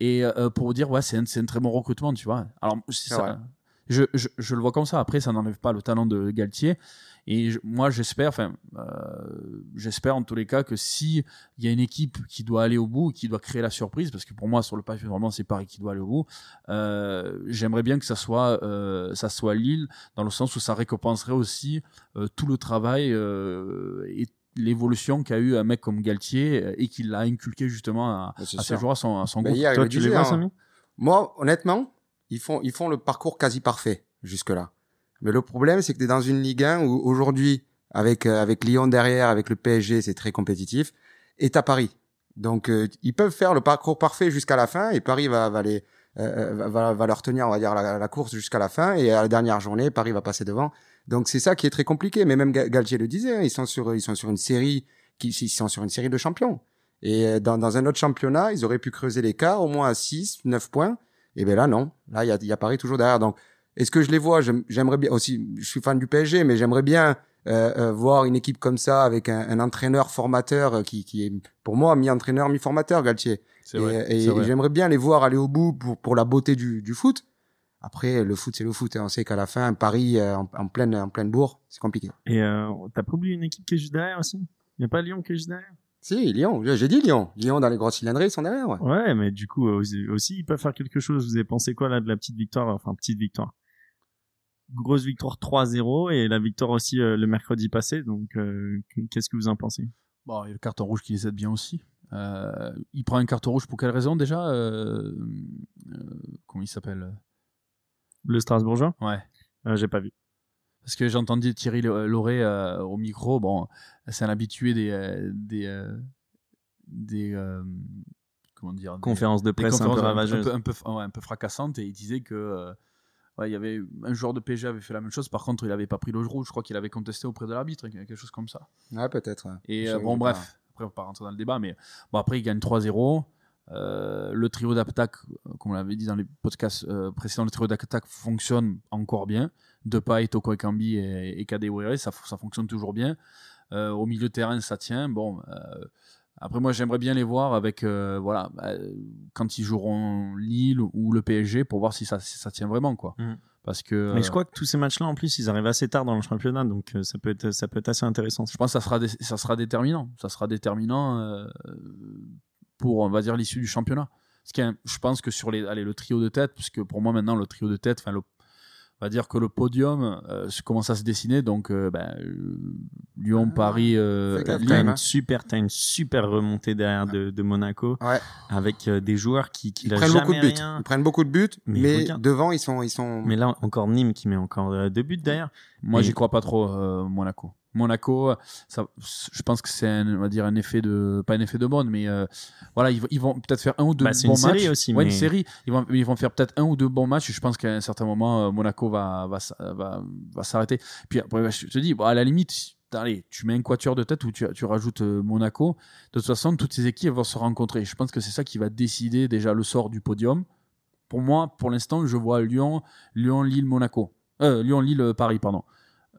Et euh, pour dire ouais c'est un, c'est un très bon recrutement, tu vois. Alors C'est ça. Je, je, je le vois comme ça. Après, ça n'enlève pas le talent de Galtier. Et je- moi, j'espère, enfin, euh, j'espère en tous les cas que si il y a une équipe qui doit aller au bout, qui doit créer la surprise, parce que pour moi, sur le papier, vraiment, c'est Paris qui doit aller au bout. euh, J'aimerais bien que ça soit, euh, ça soit Lille, dans le sens où ça récompenserait aussi euh, tout le travail euh, et l'évolution qu'a eu un mec comme Galtier euh, et qu'il l'a inculqué justement à, à ses joueurs, à son, à son groupe. hier, il Toi, le tu les disait, vois, hein. Samy? Moi, honnêtement, ils font, ils font le parcours quasi parfait jusque-là. Mais le problème, c'est que tu es dans une Ligue 1 où aujourd'hui, avec, euh, avec Lyon derrière, avec le PSG, c'est très compétitif, et t'as Paris. Donc, euh, ils peuvent faire le parcours parfait jusqu'à la fin, et Paris va, va, les, euh, va- va, va leur tenir, on va dire, la, la course jusqu'à la fin, et à la dernière journée, Paris va passer devant. Donc, c'est ça qui est très compliqué. Mais même Ga- Galtier le disait, hein, ils sont sur, ils sont sur une série, qui, ils sont sur une série de champions. Et euh, dans, dans un autre championnat, ils auraient pu creuser l'écart au moins à 6, 9 points. Et bien là, non. Là, il y a, y a Paris toujours derrière. Donc, est-ce que je les vois? J'aime- J'aimerais bien aussi. Je suis fan du PSG, mais j'aimerais bien euh, euh, voir une équipe comme ça avec un, un entraîneur formateur euh, qui, qui est pour moi mi-entraîneur, mi-formateur, Galtier. C'est Et, vrai, et j'aimerais bien les voir aller au bout pour, pour la beauté du, du foot. Après, le foot, c'est le foot. hein. On sait qu'à la fin, Paris euh, en, en pleine en pleine bourre, c'est compliqué. Et euh, t'as pas oublié une équipe qui est juste derrière aussi? Il n'y a pas Lyon qui est juste derrière? Si, Lyon. J'ai dit Lyon. Lyon dans les grosses cylindrées, ils sont derrière. Ouais. Ouais, mais du coup, euh, aussi, aussi, ils peuvent faire quelque chose. Vous avez pensé quoi là de la petite victoire? Enfin, petite victoire. Grosse victoire 3-0 et la victoire aussi euh, le mercredi passé. Donc, euh, qu'est-ce que vous en pensez? Bon, il y a le carton rouge qui les aide bien aussi. Euh, il prend un carton rouge pour quelle raison déjà euh, euh, Comment il s'appelle? Le Strasbourgeois? Ouais. euh, J'ai pas vu. Parce que j'ai entendu Thierry Lauré euh, au micro. Bon, c'est un habitué des euh, des euh, des euh, comment dire des- Conférence de presse un peu conférences un peu, un peu, ouais, un peu fracassantes et il disait que euh, ouais, il y avait un joueur de PSG avait fait la même chose. Par contre, il avait pas pris le rouge. Je crois qu'il avait contesté auprès de l'arbitre, quelque chose comme ça. Ouais, peut-être. ouais. Et euh, bon, bref, après, on va pas rentrer dans le débat, mais bon, après, il gagne 3-0. Euh, le trio d'attaque, comme on l'avait dit dans les podcasts euh, précédents, le trio d'attaque fonctionne encore bien. Depay, Toko Ekambi et, et Kadewere, ça, ça fonctionne toujours bien. Euh, au milieu de terrain, ça tient. Bon, euh, après, moi, j'aimerais bien les voir avec, euh, voilà, bah, quand ils joueront Lille ou le PSG pour voir si ça, si ça tient vraiment, quoi. Mhm. Parce que. Mais je crois que tous ces matchs-là, en plus, ils arrivent assez tard dans le championnat, donc ça peut être, ça peut être assez intéressant. Je pense que ça sera, dé- ça sera déterminant. Ça sera déterminant pour, on va dire, l'issue du championnat. Je pense que sur les, allez, le trio de tête, parce que pour moi maintenant, le trio de tête, enfin, le- on va dire que le podium euh, commence à se dessiner. Donc, euh, ben, euh, Lyon, Ah, Paris, euh, hein. super, t'as une super remontée derrière de, de Monaco Ouais. avec euh, des joueurs qui, qui Ils prennent beaucoup de buts. Ils prennent beaucoup de buts, Mais mais, devant, ils sont, ils sont. Mais là, encore Nîmes qui met encore euh, deux buts derrière. Moi, j'y crois pas trop, euh, Monaco. Monaco, ça, je pense que c'est un, on va dire un effet de, pas un effet de bonne, mais euh, voilà, ils, vont- ils vont peut-être faire un ou deux Bah, bons une série matchs. aussi, Ouais, mais- une série. Ils vont, ils vont faire peut-être un ou deux bons matchs. Je pense qu'à un certain moment, euh, Monaco va, va, va, va s'arrêter. Puis après, bah, je te dis, bon, à la limite, allez, tu mets un quatuor de tête ou tu, tu rajoutes euh, Monaco. De toute façon, toutes ces équipes vont se rencontrer. Je pense que c'est ça qui va décider déjà le sort du podium. Pour moi, pour l'instant, je vois Lyon, Lyon, Lille, Monaco. Euh, Lyon, Lille, Paris, pardon.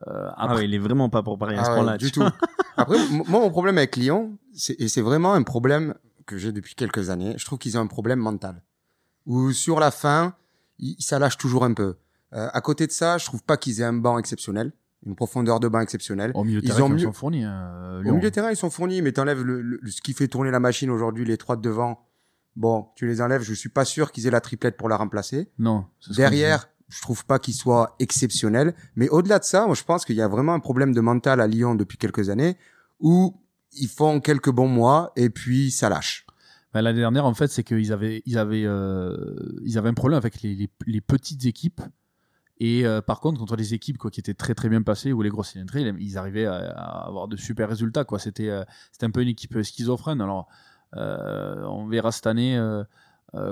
Euh, Ah après, ouais, il est vraiment pas pour Paris à Ah ce ouais, point-là. du tout. Après, moi, mon problème avec Lyon, c'est- et c'est vraiment un problème que j'ai depuis quelques années, je trouve qu'ils ont un problème mental. Où sur la fin, ils- ça lâche toujours un peu. Euh, à côté de ça, je trouve pas qu'ils aient un banc exceptionnel, une profondeur de banc exceptionnelle. au milieu de terrain, ont ils sont fournis. euh, Au milieu de terrain, ils sont fournis, mais t'enlèves le, le- ce qui fait tourner la machine aujourd'hui, les trois de devant. Bon, tu les enlèves, je suis pas sûr qu'ils aient la triplette pour la remplacer. Non. Derrière, je trouve pas qu'il soit exceptionnel. Mais au-delà de ça, moi, je pense qu'il y a vraiment un problème de mental à Lyon depuis quelques années où ils font quelques bons mois et puis ça lâche. Ben, L'année dernière, en fait, c'est qu'ils avaient, ils avaient, euh, ils avaient un problème avec les, les, petites équipes. Et euh, par contre, contre les équipes quoi, qui étaient très très bien passées ou les grosses cylindrées, ils arrivaient à, avoir de super résultats. Quoi. C'était, euh, c'était un peu une équipe schizophrène. Alors, on verra cette année.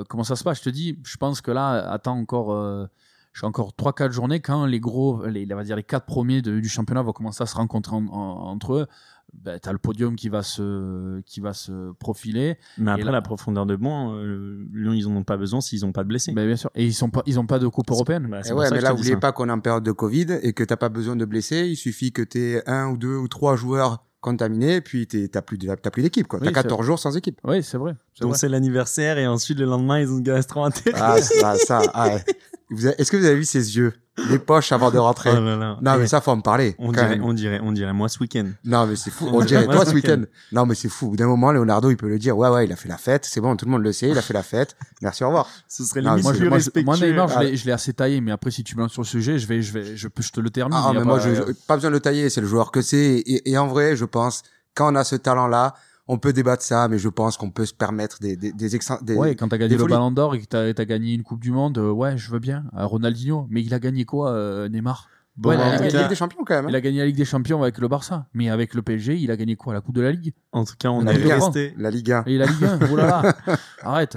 comment ça se passe Je te dis, je pense que là, attends encore, je suis encore 3-4 journées quand les gros, les, on va dire les quatre premiers de- du championnat vont commencer à se rencontrer en- en- entre eux. Ben, tu as le podium qui va se, qui va se profiler. Mais après, là- la profondeur de banc, euh, Lyon, ils en ont pas besoin s'ils n'ont pas de blessés. Ben, bien sûr. Et ils sont pas, ils ont pas de coupe européenne. Pour ouais, mais là, n'oubliez pas qu'on est en période de Covid et que t'as pas besoin de blesser. Il suffit que tu aies un ou deux ou trois joueurs contaminés, et puis t'es- t'as plus de- t'as plus d'équipe. Oui, T'as 14 jours sans équipe. Oui, c'est vrai. Donc c'est l'anniversaire et ensuite le lendemain, ils ont gastro-entérite. Ah, ça, ça. ah, Est-ce que vous avez vu ses yeux, les poches avant de rentrer? Oh là là. Non, Eh, mais ça, faut en parler. on dirait, même. on dirait, on dirait moi ce week-end. Non, mais c'est fou. On On dirait dirait toi ce week-end. Non, mais c'est fou. Au bout d'un moment, Leonardo, il peut le dire. Ouais, ouais, il a fait la fête. C'est bon, tout le monde le sait. Il a fait la fête. Merci, au revoir. Ce serait Non, limite moi, Moi, je- plus moi, respectueux. moi, Neymar, je Ah. l'ai- je l'ai assez taillé, mais après, si tu me lances sur le sujet, je vais, je vais, je, peux- je te le termine. Ah, mais moi, pas- je, je- pas besoin de le tailler. C'est le joueur que c'est. Et, et en vrai, je pense, quand on a ce talent-là, on peut débattre ça, mais je pense qu'on peut se permettre des, des, des, extra- des- Ouais, quand t'as gagné le folies. Ballon d'Or et que t'as as gagné une Coupe du Monde, euh, ouais, je veux bien. Euh, Ronaldinho, mais il a gagné quoi, euh, Neymar? Bon, Ouais, en, la Il a Ligue- gagné cas, des champions quand même. hein. Il a gagné la Ligue des Champions avec le Barça, mais avec le PSG, il a gagné quoi La Coupe de la Ligue? En tout cas, on La est Ligue resté, La Ligue 1. Et la Ligue 1 Oh là là Arrête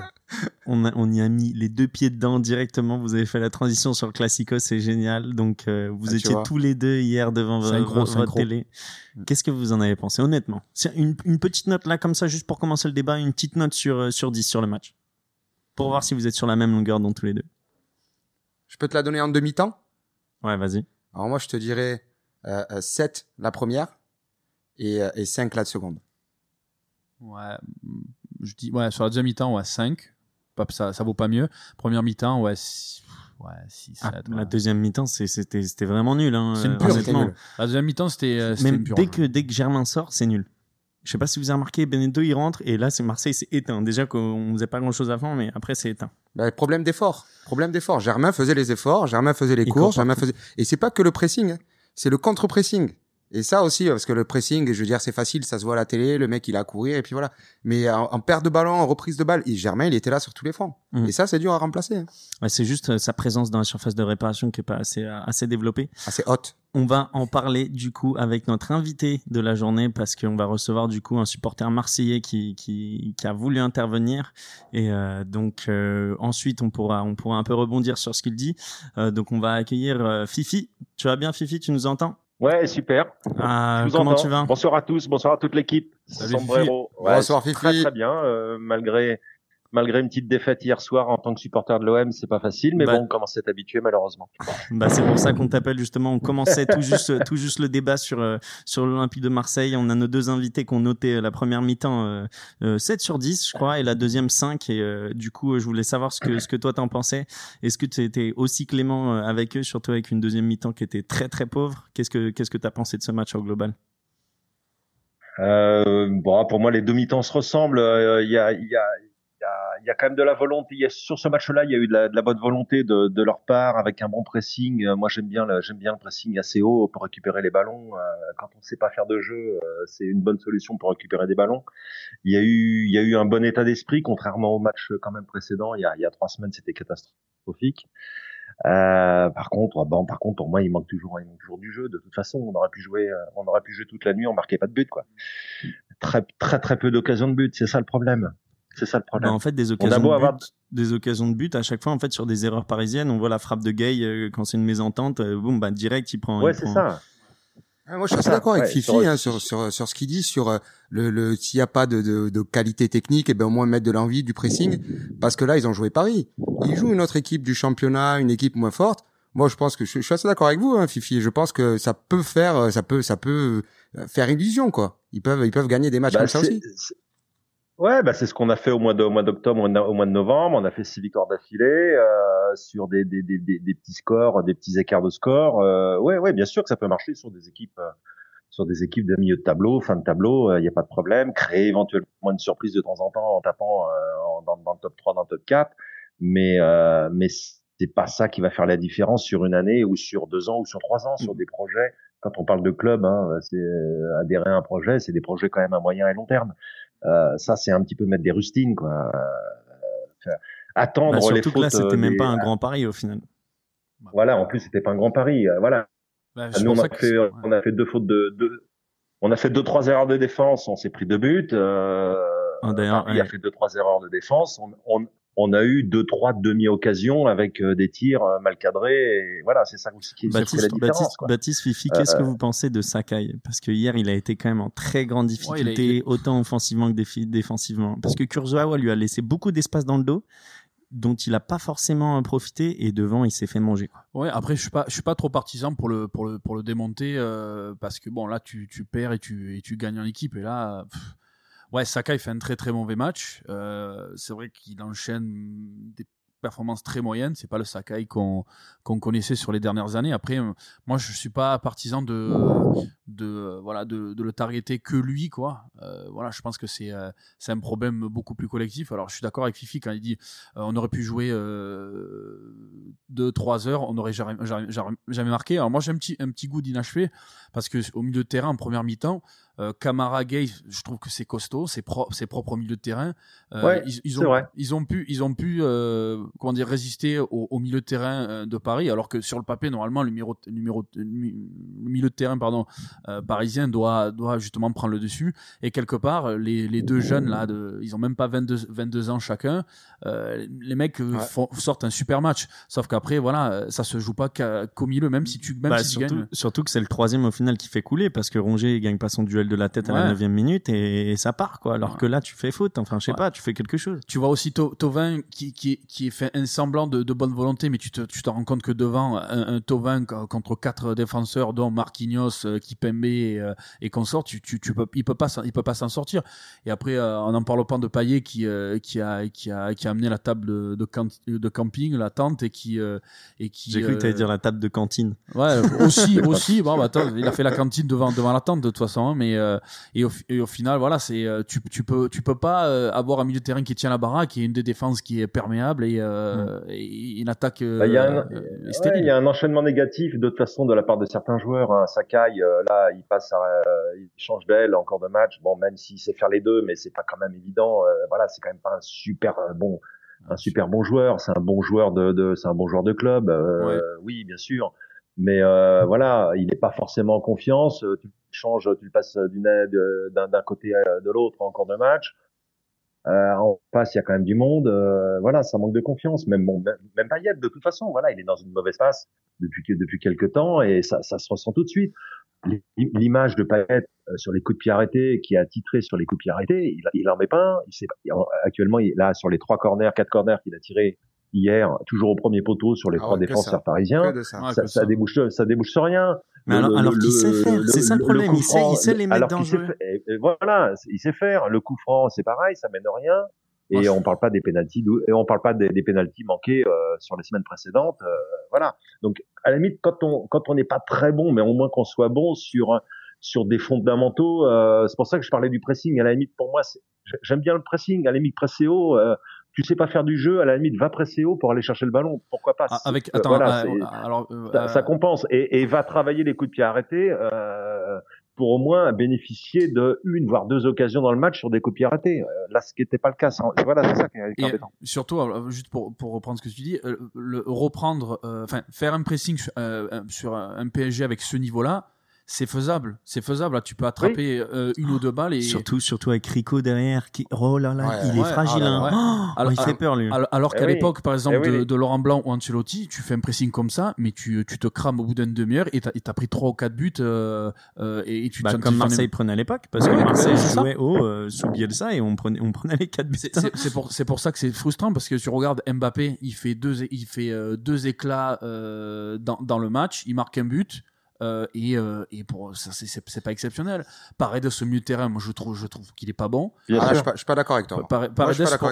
on, a- on y a mis les deux pieds dedans directement. Vous avez fait la transition sur le Classico, c'est génial. Donc, euh, vous Ah, étiez tous les deux hier devant votre synchro. télé. Qu'est-ce que vous en avez pensé, honnêtement? Une petite note là, comme ça, juste pour commencer le débat, une petite note sur, euh, sur 10 sur le match. Pour voir si vous êtes sur la même longueur dans tous les deux. Je peux te la donner en demi-temps? Ouais, vas-y. Alors moi, je te dirais euh, euh, 7 la première et, euh, et 5 la seconde. Ouais, mm, je dis, ouais, sur la deuxième mi-temps, ouais, 5. Pas, ça, ça vaut pas mieux. Première mi-temps, ouais, 6, ouais, 6, 7. Ah, La deuxième mi-temps, c'était c'était vraiment nul. Hein, C'est une euh, pure, nul. La deuxième mi-temps, c'était euh, Même une pure dès que, dès que Germain sort, c'est nul. Je sais pas si vous avez remarqué, Benedetto il rentre et là c'est Marseille c'est éteint. Déjà qu'on faisait pas grand chose avant, mais après c'est éteint. Ben, problème d'effort. Problème d'effort. Germain faisait les efforts, Germain faisait les courses, Germain faisait. Et c'est pas que le pressing, hein. c'est le contre-pressing. Et ça aussi, parce que le pressing, je veux dire, c'est facile, ça se voit à la télé, le mec il a à courir et puis voilà. Mais en, en perte de ballon, en reprise de balle, et Germain il était là sur tous les fronts. Mhm. Et ça, c'est dur à remplacer. hein. Ouais, c'est juste euh, sa présence dans la surface de réparation qui est pas assez euh, assez développée. Assez haute. On va en parler du coup avec notre invité de la journée parce qu'on va recevoir du coup un supporter marseillais qui qui, qui a voulu intervenir et euh, donc euh, ensuite on pourra on pourra un peu rebondir sur ce qu'il dit. Euh, donc on va accueillir euh, Fifi. Tu vas bien Fifi Tu nous entends? Ouais, super. Ah, Je vous Comment entends. tu vas? Bonsoir à tous, bonsoir à toute l'équipe. Salut, Sombrero. Ouais, Bonsoir, Fifi. Très très bien, euh, malgré malgré une petite défaite hier soir en tant que supporter de l'OM, c'est pas facile, mais Bah. bon, on commence à être habitué malheureusement. Bah, c'est pour ça qu'on t'appelle justement. On commençait tout juste, tout juste le débat sur euh, sur l'Olympique de Marseille. On a nos deux invités qui ont noté euh, la première mi-temps euh, euh, 7 sur 10, je crois, et la deuxième 5. Et euh, du coup, euh, je voulais savoir ce que ce que toi t'en pensais. Est-ce que tu étais aussi clément euh, avec eux, surtout avec une deuxième mi-temps qui était très très pauvre? Qu'est-ce que qu'est-ce que t'as pensé de ce match au global? Euh, bon, pour moi, les demi-temps se ressemblent. Euh, Il y, a, il y, a, il y, a, quand même de la volonté. Y a, sur ce match-là, il y a eu de la, de la bonne volonté de, de leur part, avec un bon pressing. Euh, moi, j'aime bien, j'aime bien le pressing assez haut pour récupérer les ballons. Euh, quand on ne sait pas faire de jeu, euh, c'est une bonne solution pour récupérer des ballons. Il y a eu, il y a eu un bon état d'esprit, contrairement au match quand même précédent. Il y a, il y a trois semaines, c'était catastrophique. Euh, par contre, bon, par contre, pour moi, il manque toujours, il manque toujours du jeu. De toute façon, on aurait pu jouer, on aurait pu jouer toute la nuit, on marquait pas de but, quoi. Très, très, très peu d'occasions de but. C'est ça le problème. C'est ça le Bah, problème. En fait, des a occasions beau de avoir- but, des occasions de but à chaque fois en fait sur des erreurs parisiennes. On voit la frappe de Gay euh, quand c'est une mésentente. euh, boum, bah direct il prend. ouais, c'est prend- ça. Ah, moi, je suis assez d'accord avec ouais, Fifi sur- hein, sur, sur, sur ce qu'il dit, sur euh, le, le s'il n'y a pas de, de, de qualité technique, et ben au moins mettre de l'envie, du pressing, parce que là, ils ont joué Paris. Ils jouent une autre équipe du championnat, une équipe moins forte. Moi, je pense que je, je suis assez d'accord avec vous, hein, Fifi. Je pense que ça peut faire, euh, ça peut, ça peut faire illusion, quoi. Ils peuvent, ils peuvent gagner des matchs Bah, comme ça c'est- aussi. Ouais, bah c'est ce qu'on a fait au mois de, au mois d'octobre, au mois de- novembre. On a fait six victoires d'affilée euh, sur des, des, des, des, des petits scores, des petits écarts de score. Euh, ouais, ouais, bien sûr que ça peut marcher sur des équipes, euh, sur des équipes de milieu de tableau, fin de tableau. Il n'y a pas de problème. Créer éventuellement une surprise de temps en temps en tapant euh, en- dans, dans le top 3, dans le top 4. Mais euh, mais c'est pas ça qui va faire la différence sur une année ou sur deux ans ou sur trois ans sur des projets. Quand on parle de club, hein, c'est euh, adhérer à un projet, c'est des projets quand même à moyen et long terme. Euh, ça, c'est un petit peu mettre des rustines, quoi. Euh, attendre Bah, les surtout fautes. que là c'était euh, même pas un grand pari au final. Voilà, en plus, c'était pas un grand pari. euh, voilà. Bah, Nous, on a fait, ouais. on a fait deux fautes de, deux. On a fait deux, trois erreurs de défense. On s'est pris deux buts. Euh, Ah, d'ailleurs, Paris a ouais. fait deux, trois erreurs de défense. On, on, on a eu deux trois demi occasions avec des tirs mal cadrés et voilà c'est ça aussi qui est Baptiste, la différence Baptiste, quoi. Baptiste Fifi, qu'est-ce que vous pensez de Sakai? Parce que hier, il a été quand même en très grande difficulté, Ouais, autant offensivement que défi- défensivement. Parce que Kurzawa lui a laissé beaucoup d'espace dans le dos, dont il a pas forcément euh, profité, et devant, il s'est fait manger. Ouais, après je suis pas je suis pas trop partisan pour le pour le pour le démonter euh, parce que bon là tu tu perds et tu et tu gagnes en équipe et là pff, ouais Sakai fait un très très mauvais match. Euh, c'est vrai qu'il enchaîne des performances très moyennes, c'est pas le Sakai qu'on connaissait sur les dernières années. Après euh, moi je suis pas partisan de de euh, voilà de, de le targeter que lui quoi. Euh, voilà, je pense que c'est euh, c'est un problème beaucoup plus collectif. Alors je suis d'accord avec Fifi quand il dit on aurait pu jouer euh, deux trois heures, on n'aurait jamais, jamais, jamais- jamais marqué. Alors moi j'ai un petit un petit goût d'inachevé parce que au milieu de terrain en première mi-temps, Camara Gay, je trouve que c'est costaud, c'est propre, c'est propre au milieu de terrain. Ouais, ils, ont vrai. ils ont pu ils ont pu comment dire résister au, au milieu de terrain de Paris alors que sur le papier normalement le numéro numéro le milieu de terrain pardon euh, parisien doit doit justement prendre le dessus et quelque part les, les deux jeunes là de, ils ont même pas 22 22 ans chacun euh, les mecs euh, Ouais. font- sortent un super match sauf qu'après voilà ça se joue pas qu'au milieu même si tu même Bah, si tu surtout, gagnes surtout que c'est le troisième au final qui fait couler, parce que Rongier il gagne pas son duel de la tête à la Ouais. neuvième minute, et, ça part. quoi. Alors Ouais. que là, tu fais faute. Enfin, je sais Ouais. pas, tu fais quelque chose. tu vois aussi To- Tovin qui, qui, qui fait un semblant de, de bonne volonté, mais tu te, tu te rends compte que devant un, un Tovin co- contre quatre défenseurs, dont Marquinhos, euh, Kipembe et, euh, et consort, tu, tu, tu peux, il peut pas, il peut pas s'en sortir. Et après, euh, on en parle pas de Payet qui, euh, qui a, qui a, qui a amené la table de, de, camp- de camping, la tente et qui, euh, et qui. J'ai cru que tu allais euh, dire la table de cantine. Ouais, aussi, aussi. Bon, bah, attends, il a fait la cantine devant, devant la tente de toute façon, hein, mais euh, et, au, fi- et au final, voilà, c'est euh, tu, tu peux, tu peux pas euh, avoir un milieu de terrain qui tient la baraque et une des défenses qui est perméable et, euh, et une attaque. euh, Bah, il y a un- euh, Ouais, stérile. il y a un enchaînement négatif de toute façon de la part de certains joueurs. Hein. Sakai, euh, là, il passe, à, euh, il change d'aile en cours de match. Bon, même s'il sait faire les deux, mais c'est pas quand même évident. Euh, voilà, c'est quand même pas un super euh, bon, un super bon joueur. C'est un bon joueur de, de c'est un bon joueur de club. Ouais. Oui, bien sûr. Mais euh, voilà, il n'est pas forcément en confiance. Tu le changes, tu le passes d'un côté à de l'autre en cours de match. Euh, en passe, il y a quand même du monde. Euh, voilà, ça manque de confiance. Même bon, même, Payet, de toute façon, voilà, il est dans une mauvaise passe depuis depuis quelques temps et ça, ça se ressent tout de suite. L'image de Payet euh, sur les coups de pied arrêtés, qui a titré sur les coups de pied arrêtés, il, il en met pas un. Il sait, pas- actuellement, il, là, sur les trois corners, quatre corners qu'il a tiré hier, toujours au premier poteau sur les Ah trois ouais, défenseurs ça. parisiens, ça. Ça, que ça ça. débouche, ça débouche sur rien. Mais Le- alors, alors qu'il sait faire, c'est ça le le problème. Il sait, il sait les mettre dans le jeu. fa- et- et voilà, il sait faire. Le coup franc, c'est pareil, ça mène rien. Et on parle pas des pénalties, et on parle pas des, des pénalties manqués euh, sur les semaines précédentes. euh, voilà. Donc, à la limite, quand on quand on n'est pas très bon, mais au moins qu'on soit bon sur sur des fondamentaux, euh, c'est pour ça que je parlais du pressing. À la limite, pour moi, j'aime bien le pressing. À la limite, presser haut. Euh, tu sais pas faire du jeu, à la limite, va presser haut pour aller chercher le ballon. Pourquoi pas? Ah, Avec, attends, voilà, euh, alors, euh, ça, ça compense et, et va travailler les coups de pied arrêtés euh, pour au moins bénéficier de une voire deux occasions dans le match sur des pied arrêtés. Euh, là, ce qui n'était pas le cas. Voilà, c'est ça qui est embêtant. surtout, alors, juste pour, pour reprendre ce que tu dis, euh, le reprendre, euh, enfin faire un pressing sur, euh, un- sur un PSG avec ce niveau-là, c'est faisable, c'est faisable. Là, tu peux attraper euh, une ou deux balles et Surtout, surtout avec Rico derrière, qui, oh là là, Ouais, il est fragile, ah hein. ouais. Oh, Alors- il fait peur, lui. alors, alors Eh qu'à oui. l'époque, par exemple, Eh oui. de, Laurent Blanc ou Ancelotti, tu fais un pressing comme ça, mais tu, tu te crames au bout d'une demi-heure et t'as et t'as pris trois ou quatre buts euh, euh, et, et tu Bah, comme Marseille prenait à l'époque, parce que Marseille jouait haut euh, sous Bielsa et on prenait, on prenait les 4 buts. C'est- pour, c'est pour ça que c'est frustrant parce que tu regardes Mbappé, il fait deux, il fait euh, deux éclats euh, dans, dans le match, il marque un but. Euh, et, euh, et pour ça c'est- pas exceptionnel. Paredes au milieu de terrain, moi je trouve je trouve qu'il est pas bon. Ah, je suis pas, d'accord avec toi. Moi, Paredes,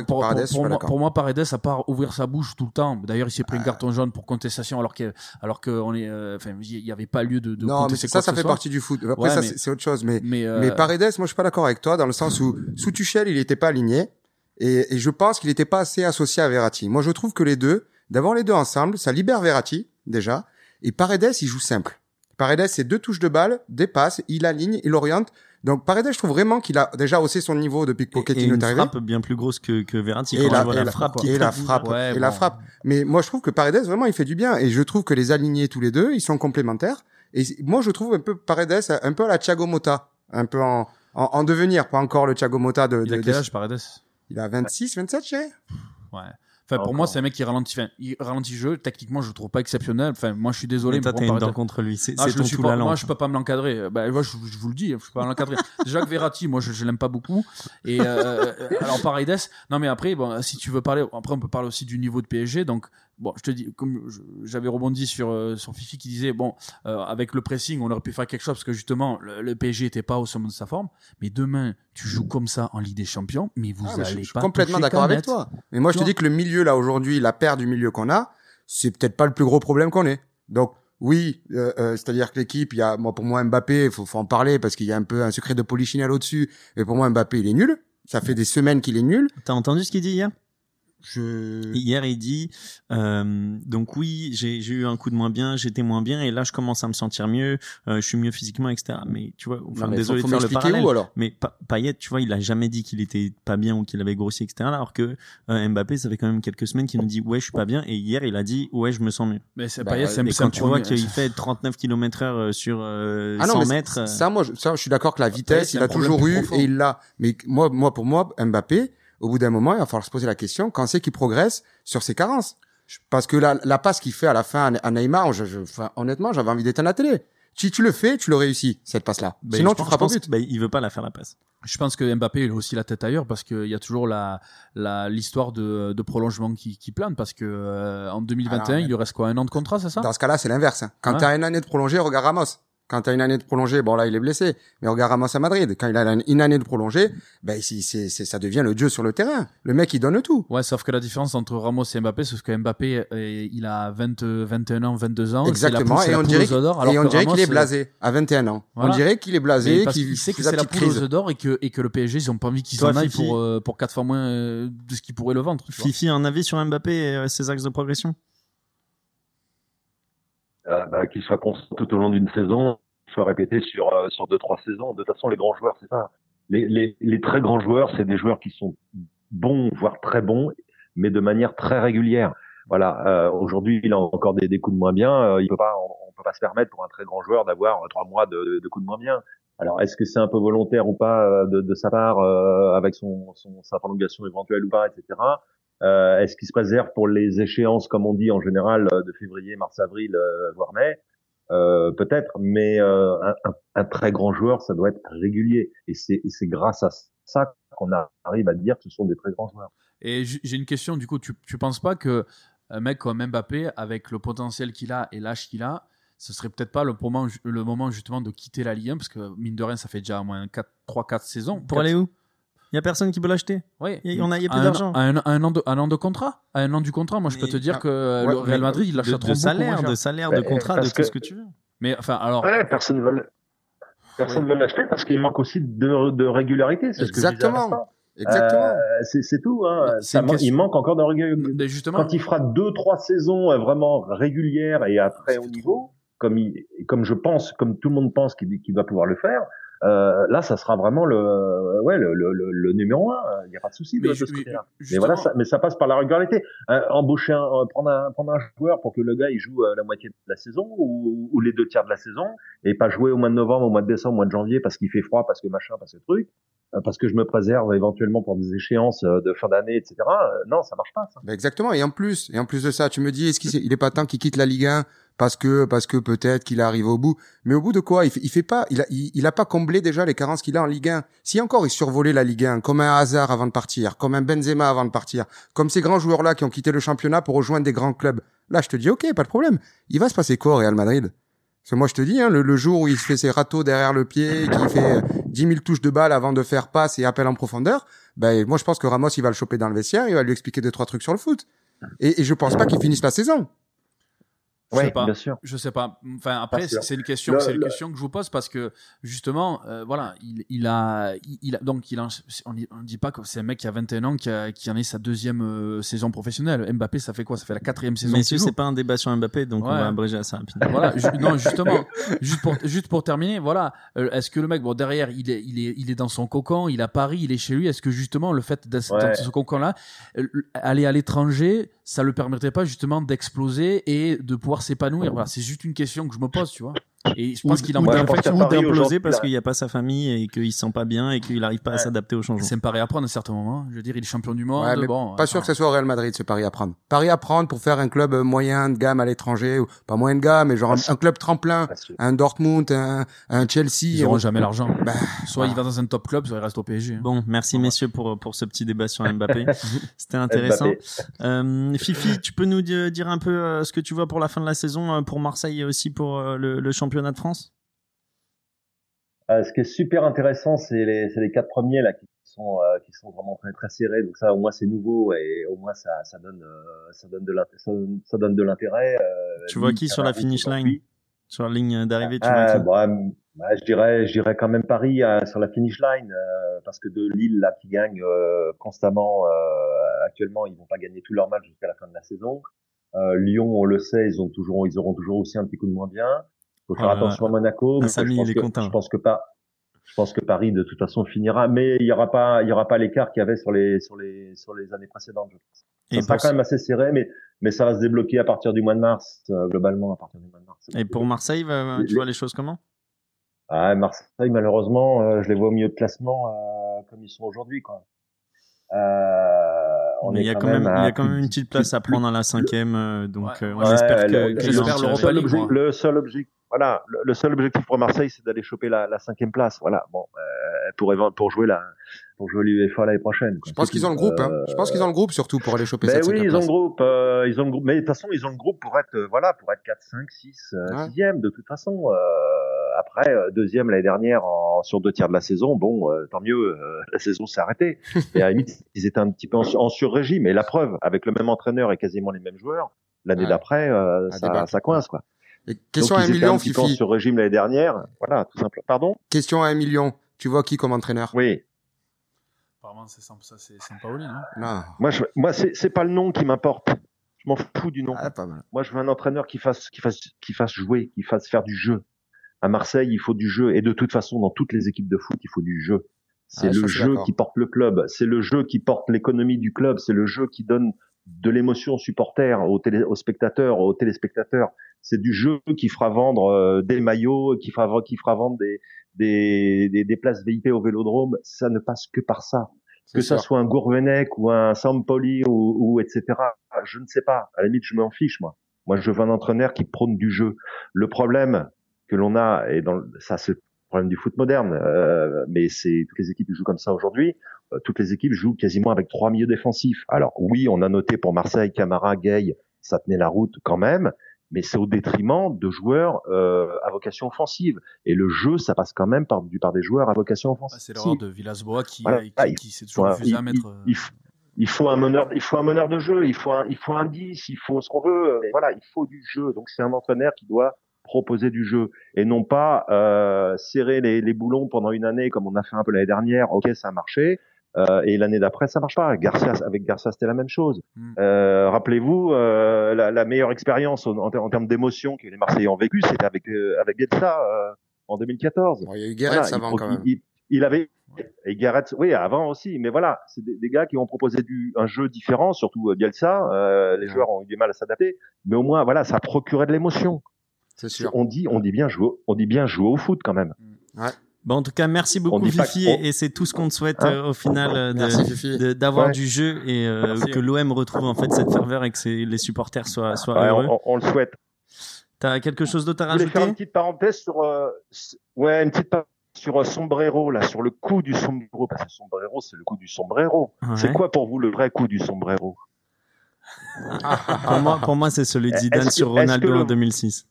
pour, Paredes, moi, d'accord. pour moi, Paredes, à part ouvrir sa bouche tout le temps. D'ailleurs, il s'est pris un carton jaune pour contestation alors que, alors que on est, euh, enfin, il y avait pas lieu de, de non, mais ça, ça fait ce soit. partie du foot. Après, Ouais, ça, c'est autre chose. Mais, Mais, euh, mais Paredes, moi, je suis pas d'accord avec toi dans le sens où, sous Tuchel, il était pas aligné. Et, et je pense qu'il était pas assez associé à Verratti. Moi, je trouve que les deux, d'avoir les deux ensemble, ça libère Verratti, déjà. Et Paredes, il joue simple. Paredes, c'est deux touches de balle, des passes, il aligne, il oriente. Donc, Paredes, je trouve vraiment qu'il a déjà haussé son niveau depuis que et Pochettino une est arrivé. frappe bien plus grosse que, que Verratti. Et quand la- je vois et la la- frappe et la frappe, Ouais, et la frappe. Mais moi, je trouve que Paredes, vraiment, il fait du bien. Et je trouve que les alignés tous les deux, ils sont complémentaires. Et moi, je trouve un peu Paredes, un peu à la Thiago Motta. Un peu en, en, en devenir, pas encore le Thiago Motta de, Il a de- quel de- âge, Paredes? Il a 26, 27, je dirais. Ouais. Enfin, pour moi, c'est un mec qui ralentit, enfin, il ralentit le jeu. Techniquement, je le trouve pas exceptionnel. Enfin, moi, je suis désolé. Mais toi, t'as une dent contre lui. C'est Ah, je ton suis tout pas- la moi, lampe. je peux pas me l'encadrer. Bah, moi, je, je vous le dis, je peux pas l'encadrer. Jacques Verratti, moi, je, je l'aime pas beaucoup. Et euh, alors, pareil, Dess. Non, mais après, bon, si tu veux parler, après, on peut parler aussi du niveau de PSG. Donc, bon, je te dis, comme je- j'avais rebondi sur euh, sur Fifi qui disait, bon, euh, avec le pressing, on aurait pu faire quelque chose parce que justement, le, le PSG était pas au sommet de sa forme. Mais demain, tu joues comme ça en Ligue des Champions, mais vous Ah, mais je, allez je suis pas complètement d'accord avec toi. Mais moi, je te dis que le milieu, là, aujourd'hui, la paire du milieu qu'on a, c'est peut-être pas le plus gros problème qu'on ait. Donc, oui, euh, euh, c'est-à-dire que l'équipe, il y a, moi, pour moi, Mbappé, il faut, faut en parler parce qu'il y a un peu un secret de polichinelle au-dessus. Mais pour moi, Mbappé, il est nul. Ça fait des semaines qu'il est nul. T'as entendu ce qu'il dit hier? Je... Hier, il dit euh, donc oui, j'ai j'ai eu un coup de moins bien, j'étais moins bien, et là, je commence à me sentir mieux, euh, je suis mieux physiquement, etc. Mais tu vois, enfin, Non, mais désolé faut, de faut faire le parallèle. où, alors? Mais Pa- Payet, tu vois, il a jamais dit qu'il était pas bien ou qu'il avait grossi, etc. Alors que euh, Mbappé, ça fait quand même quelques semaines qu'il nous dit ouais, je suis pas bien, et hier, il a dit ouais, je me sens mieux. Mais c'est Bah, Payet, un quand tu vois qu'il fait 39 km heure sur euh, Ah non, 100 mais mètres, ça, euh, ça, moi, je, ça, je suis d'accord que la vitesse, il a toujours eu profond. et il l'a. Mais moi, moi, pour moi, Mbappé, au bout d'un moment, il va falloir se poser la question quand c'est qu'il progresse sur ses carences? Parce que la, la passe qu'il fait à la fin à Neymar, je, je- enfin, honnêtement, j'avais envie d'éteindre la télé. Si tu le fais, tu le réussis, cette passe-là. ben, Sinon, tu au pense- but. ben, il veut pas la faire la passe. Je pense que Mbappé il a aussi la tête ailleurs parce qu'il y a toujours la la- l'histoire de, de prolongement qui, qui plane parce que euh, en 2021 Alors, il lui reste quoi un an de contrat c'est ça? Dans ce cas-là, c'est l'inverse. hein. Quand Ouais. tu as une année de prolongée, regarde Ramos. Quand tu as une année de prolongée, bon là, il est blessé. Mais regarde Ramos à Madrid. Quand il a une année de prolongée, ben, c'est, c'est, c'est- ça devient le dieu sur le terrain. Le mec, il donne tout. Ouais, sauf que la différence entre Ramos et Mbappé, c'est que Mbappé, euh, il a 20, 21 ans, 22 ans. Exactement. C'est Et on poule dirait, qu'il est euh, blasé à 21 ans. Voilà. On dirait qu'il est blasé, qu'il sait que c'est la poule aux d'or et que, et que le PSG, ils ont pas envie qu'ils en aillent Fifi pour, euh, pour 4 fois moins euh, de ce qu'ils pourraient le vendre. Fifi, un avis sur Mbappé et euh, ses axes de progression? Euh, bah, qu'il soit constant tout au long d'une saison, qu'il soit répété sur euh, sur deux trois saisons. De toute façon, les grands joueurs, c'est ça. Les, les les très grands joueurs, c'est des joueurs qui sont bons, voire très bons, mais de manière très régulière. Voilà. Euh, Aujourd'hui, il a encore des, des coups de moins bien. Euh, il peut pas, on, on peut pas se permettre pour un très grand joueur d'avoir euh, trois mois de, de, coups de moins bien. Alors, est-ce que c'est un peu volontaire ou pas euh, de, de sa part, euh, avec son, son sa prolongation éventuelle ou pas, etc. Euh, Est-ce qu'il se préserve pour les échéances, comme on dit en général, euh, de février, mars, avril, euh, voire mai? Euh, Peut-être, mais euh, un, un- très grand joueur, ça doit être régulier. Et c'est grâce à ça qu'on arrive à dire que ce sont des très grands joueurs. Et j'ai une question, du coup, tu, tu penses pas que un mec comme Mbappé, avec le potentiel qu'il a et l'âge qu'il a, ce serait peut-être pas le moment, le moment justement de quitter la Ligue 1 parce que mine de rien, ça fait déjà au moins 3-4 saisons. Pour aller où? Il y a personne qui peut l'acheter. Ouais. Il y en a- il y a plus d'argent. Un, un an de, un an de contrat? À un an du contrat, moi je peux Mais- te dire que euh, ouais, le Real Madrid, il De, l'achètera de moins salaire, de salaire, de contrat, de tout que- ce que tu veux. Mais enfin, alors. Ouais, personne ne veut, personne ne veut l'acheter parce qu'il manque aussi de, de régularité. c'est ce que je disais à Exactement. Exactement. Euh, c'est tout. Hein. Ça man- Il manque encore de régularité. justement, Quand il fera deux, trois saisons euh, vraiment régulières et à haut fait niveau, comme il, comme je pense, comme tout le monde pense qu'il qu'il va pouvoir le faire, euh, là, ça sera vraiment le, ouais, le, le, le, le numéro un. Il n'y a pas de souci de, ce côté-là. Mais voilà, ça, mais ça passe par la régularité. Euh, embaucher un, euh, prendre un, prendre un joueur pour que le gars il joue euh, la moitié de la saison ou, ou les deux tiers de la saison et pas jouer au mois de novembre, au mois de décembre, au mois de janvier parce qu'il fait froid, parce que machin, parce que truc, parce que je me préserve éventuellement pour des échéances euh, de fin d'année, etc. Euh, non, ça marche pas. Ça. Exactement. Et en plus, et en plus de ça, tu me dis, est-ce qu'il est, pas temps qu'il quitte la Ligue 1 parce que, parce que peut-être qu'il arrive au bout? Mais au bout de quoi? Il fait, il fait pas, il a, il, a pas comblé déjà les carences qu'il a en Ligue 1. Si encore il survolait la Ligue 1, comme un Hazard avant de partir, comme un Benzema avant de partir, comme ces grands joueurs-là qui ont quitté le championnat pour rejoindre des grands clubs. Là, je te dis, ok, pas de problème. Il va se passer quoi au Real Madrid? Parce que moi, je te dis, hein, le, le jour où il se fait ses râteaux derrière le pied, qu'il fait euh, 10 000 touches de balle avant de faire passe et appel en profondeur, ben, moi, je pense que Ramos, il va le choper dans le vestiaire, il va lui expliquer deux, trois trucs sur le foot. Et, et je pense pas qu'il finisse la saison. Je sais Ouais, pas. bien sûr. Je sais pas. Enfin, après, Pas c'est une question, c'est une le- question que je vous pose parce que justement, euh, voilà, il, il a, il, il a, donc il a, on dit, on dit pas que c'est un mec qui a 21 ans qui, a, qui en est sa deuxième euh, saison professionnelle. Mbappé, ça fait quoi? Ça fait la quatrième saison. Messieurs, qu'il joue. c'est pas un débat sur Mbappé, donc on va abréger à ça rapidement. voilà, ju- non, justement, juste pour, juste pour terminer, voilà, euh, est-ce que le mec, bon, derrière, il est, il est, il est dans son cocon, il a Paris, il est chez lui, est-ce que justement, le fait d'être Ouais. dans ce cocon-là, aller à l'étranger, ça le permettrait pas justement d'exploser et de pouvoir s'épanouir Voilà, c'est juste une question que je me pose, tu vois. Et je pense qu'il en ou Paris, d'imploser parce qu'il n'y a pas sa famille et qu'il se sent pas bien et qu'il n'arrive pas à s'adapter au changement. Ça me paraît apprendre à certains moments. Je veux dire, il est champion du monde. Ouais, mais bon, Pas sûr que ce soit au Real Madrid, ce pari à prendre. Pari à prendre pour faire un club moyen de gamme à l'étranger, ou pas moyen de gamme, mais genre un, un club tremplin, un Dortmund, un, un Chelsea. Ils n'auront jamais l'argent. Bah, Soit il va dans un top club, soit il reste au PSG. hein. Bon, merci messieurs pour pour ce petit débat sur Mbappé. C'était intéressant. Mbappé. Euh, Fifi, tu peux nous di- dire un peu euh, ce que tu vois pour la fin de la saison euh, pour Marseille et aussi pour euh, le, le championnat de France? Euh, ce qui est super intéressant, c'est les, quatre premiers là qui sont euh, qui sont vraiment très très serrés. Donc ça, au moins c'est nouveau et au moins ça ça donne euh, ça donne de l'intérêt. Tu vois qui sur la finish line? Sur la ligne d'arrivée, tu Ah, vois qui? bon, bah, je dirais je dirais quand même Paris sur la finish line parce que de Lille là qui gagne constamment actuellement, ils vont pas gagner tous leurs matchs jusqu'à la fin de la saison. Euh, Lyon, on le sait, ils ont toujours ils auront toujours aussi un petit coup de moins bien. Faut faire Ah, attention à Monaco. mais Samy, je pense il est que, content. Je pense que pas. Je pense que Paris de toute façon finira, mais il y aura pas, il y aura pas l'écart qu'il y avait sur les sur les sur les années précédentes. Je pense. Et Ça sera pour, quand même assez serré, mais mais ça va se débloquer à partir du mois de mars, euh, globalement à partir du mois de mars. et pour Marseille, va- tu Les- vois les choses comment? Ah, Marseille, malheureusement, euh, je les vois au milieu de classement euh, comme ils sont aujourd'hui, quoi. Euh, on Mais est il y a quand même, il y a quand même une petite place à prendre à la cinquième, euh, donc Ouais. euh, on Ouais, que que j'espère Lyon l'Europa League, le seul objectif, voilà, le, le seul objectif pour Marseille, c'est d'aller choper la, la cinquième place, voilà. Bon, euh, pour pour jouer la, pour jouer l'UEFA l'année prochaine. quoi. je pense qu'ils ont le groupe. Hein. Euh, Je pense qu'ils ont le groupe surtout pour aller choper Ben cette oui, cinquième ils ont le groupe, euh, ils ont le groupe, mais de toute façon, ils ont le groupe pour être, euh, voilà, pour être 4, 5, 6, euh, Ouais. 6e, de toute façon. Euh, après, euh, deuxième l'année dernière en, sur deux tiers de la saison, bon, euh, tant mieux, euh, la saison s'est arrêtée. Et à la limite, ils étaient un petit peu en, en sur-régime. Et la preuve, avec le même entraîneur et quasiment les mêmes joueurs, l'année Ouais. d'après, euh, ça, ça coince, quoi. Et question Donc, à un million, Fifi. sur-régime l'année dernière. Voilà, tout simplement. Pardon? Question à un million. Tu vois qui comme entraîneur? Oui. Apparemment, c'est ça, c'est Sampaoli, non? Non. Moi, je, moi, c'est, c'est pas le nom qui m'importe. Je m'en fous du nom. Ah, pas mal. Moi, je veux un entraîneur qui fasse, qui fasse, qui fasse jouer, qui fasse faire du jeu. À Marseille, il faut du jeu. Et de toute façon, dans toutes les équipes de foot, il faut du jeu. C'est ça, le jeu d'accord. qui porte le club. C'est le jeu qui porte l'économie du club. C'est le jeu qui donne de l'émotion aux supporters, aux, télé, aux spectateurs, aux téléspectateurs. C'est du jeu qui fera vendre euh, des maillots, qui fera, qui fera vendre des, des, des, des places VIP au Vélodrome. Ça ne passe que par ça que ça soit un Gourvenec ou un Sampoli ou, ou etc. Je ne sais pas. À la limite, je m'en fiche moi. Moi, je veux un entraîneur qui prône du jeu. Le problème que l'on a, et dans ça, le problème du foot moderne, euh, mais c'est toutes les équipes qui jouent comme ça aujourd'hui. euh, toutes les équipes jouent quasiment avec trois milieux défensifs. Alors oui, on a noté pour Marseille, Camara, Gay, ça tenait la route quand même, mais c'est au détriment de joueurs euh, à vocation offensive. Et le jeu, ça passe quand même par, du, par des joueurs à vocation Ah, offensive. C'est l'erreur de Villas-Boas qui, Voilà, qui, il qui s'est toujours refusé à mettre. il- euh, il faut un meneur, il faut un meneur de jeu, il faut un, il faut un 10, il faut ce qu'on veut. Voilà, il faut du jeu. Donc c'est un entraîneur qui doit proposer du jeu et non pas euh, serrer les, les boulons pendant une année comme on a fait un peu l'année dernière. Ok, ça a marché. Euh, et l'année d'après, ça marche pas. Garcia, avec Garcia, c'était la même chose. Mm. Euh, Rappelez-vous, euh, la, la meilleure expérience en, en, ter- en termes d'émotion que les Marseillais ont vécu, c'était avec euh, avec Bielsa euh, en 2014. Bon, il y a eu Guéret Voilà, il avant quand même. Il, il avait et Garrett, oui, avant aussi, mais voilà, c'est des, des gars qui ont proposé du, un jeu différent, surtout euh, Bielsa. Euh, les joueurs ont eu du mal à s'adapter, mais au moins, voilà, ça procurait de l'émotion. C'est sûr. On dit, on dit bien jouer, on dit bien jouer au foot quand même. Bon, en tout cas, merci beaucoup Fifi et, c'est tout ce qu'on te souhaite Hein euh, au final euh, d'avoir Ouais. du jeu et euh, que l'OM retrouve en fait cette ferveur et que les supporters soient, soient Ouais, heureux. on, le souhaite. T'as quelque chose d'autre à Je voulais faire une rajouter petite parenthèse sur, euh, ouais, une petite parenthèse sur euh, sombrero là, sur le coup du sombrero, parce que sombrero, c'est le coup du sombrero. Ouais. C'est quoi pour vous le vrai coup du sombrero? Pour moi, pour moi, c'est celui de Zidane que- sur Ronaldo le- en 2006.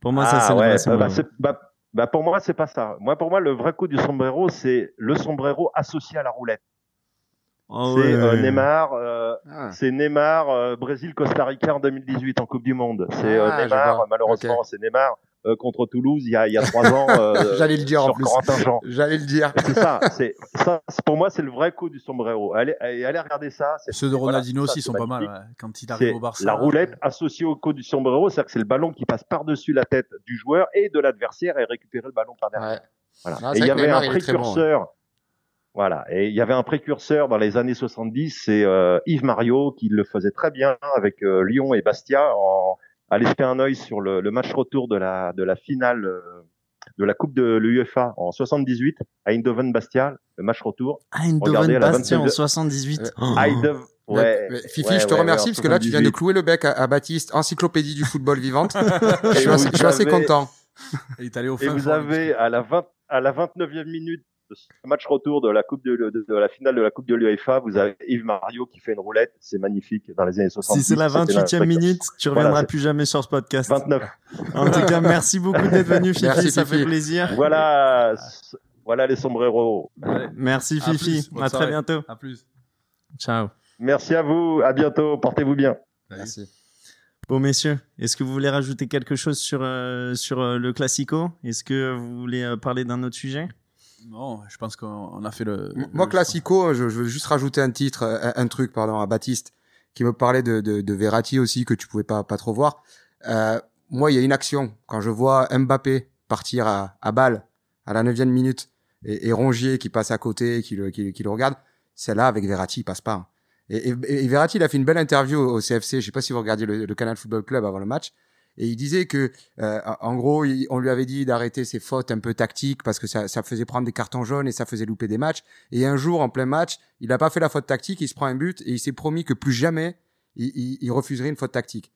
Pour moi, ça Ah c'est le ouais, vrai bah, sombrero. bah, c'est- bah, bah, pour moi, c'est pas ça. Moi, pour moi, le vrai coup du sombrero, c'est le sombrero associé à la roulette. Oh, c'est ouais, euh, ouais. Neymar, euh, Ah. c'est Neymar, euh, Brésil-Costa Rica en 2018 en Coupe du Monde. C'est Ah, Neymar, malheureusement, c'est Neymar euh, contre Toulouse il y a, il y a trois ans. euh, J'allais le dire en plus. J'allais le dire. C'est ça, c'est ça. c'est- Pour moi, c'est le vrai coup du sombrero. Allez, allez, regarder ça. c'est- Ceux de voilà, Ronaldinho aussi sont pas mal. ouais. Quand il arrive C'est au Barça. la roulette associée au coup du sombrero, c'est-à-dire que c'est le ballon qui passe par-dessus la tête du joueur et de l'adversaire et récupérer le ballon par derrière. Ouais. Voilà. Ah, et il y avait un précurseur. Voilà. Et il y avait un précurseur dans les années 70, c'est euh, Yves Mario qui le faisait très bien avec euh, Lyon et Bastia en allez jeter un œil sur le, le, match retour de la de la finale euh, de la Coupe de l'UEFA en 78 à Eindhoven Bastia, le match retour. Eindhoven Bastia en 78. Euh, oh. Eindhoven, Ouais, Fifi, je te remercie parce que là, tu viens de clouer le bec à, Baptiste, encyclopédie du football vivante. je suis assez, je suis assez content. Et, allé au et vous avez à la 20, à la 29e minute ce match retour de la coupe de, de, de la finale de la coupe de l'UEFA, vous avez Yves Mario qui fait une roulette, c'est magnifique dans les années 60. Si c'est la 28e minute, tu reviendras plus jamais sur ce podcast. 29. En tout cas, merci beaucoup d'être venu Fifi, merci, ça fait plaisir. Voilà, voilà les sombreros. Merci Fifi, à, très bientôt. À plus. Ciao. Merci à vous, à bientôt, portez-vous bien. Merci. Bon messieurs, est-ce que vous voulez rajouter quelque chose sur euh, sur euh, le classico? Est-ce que vous voulez euh, parler d'un autre sujet? Non, je pense qu'on a fait le. Moi, classico, je, veux juste rajouter un titre, un, truc, pardon, à Baptiste, qui me parlait de, de, de Verratti aussi que tu pouvais pas pas trop voir. moi, il y a une action quand je vois Mbappé partir à, à balle à la neuvième minute et, et Rongier qui passe à côté, qui le qui, qui le regarde. Celle-là avec Verratti, il passe pas. Et, et, Verratti, il a fait une belle interview au, CFC. Je sais pas si vous regardiez le, le, Canal Football Club avant le match. Et il disait que, euh, en gros, on lui avait dit d'arrêter ses fautes un peu tactiques parce que ça, ça, faisait prendre des cartons jaunes et ça faisait louper des matchs. Et un jour, en plein match, il n'a pas fait la faute tactique, il se prend un but et il s'est promis que plus jamais il, refuserait une faute tactique.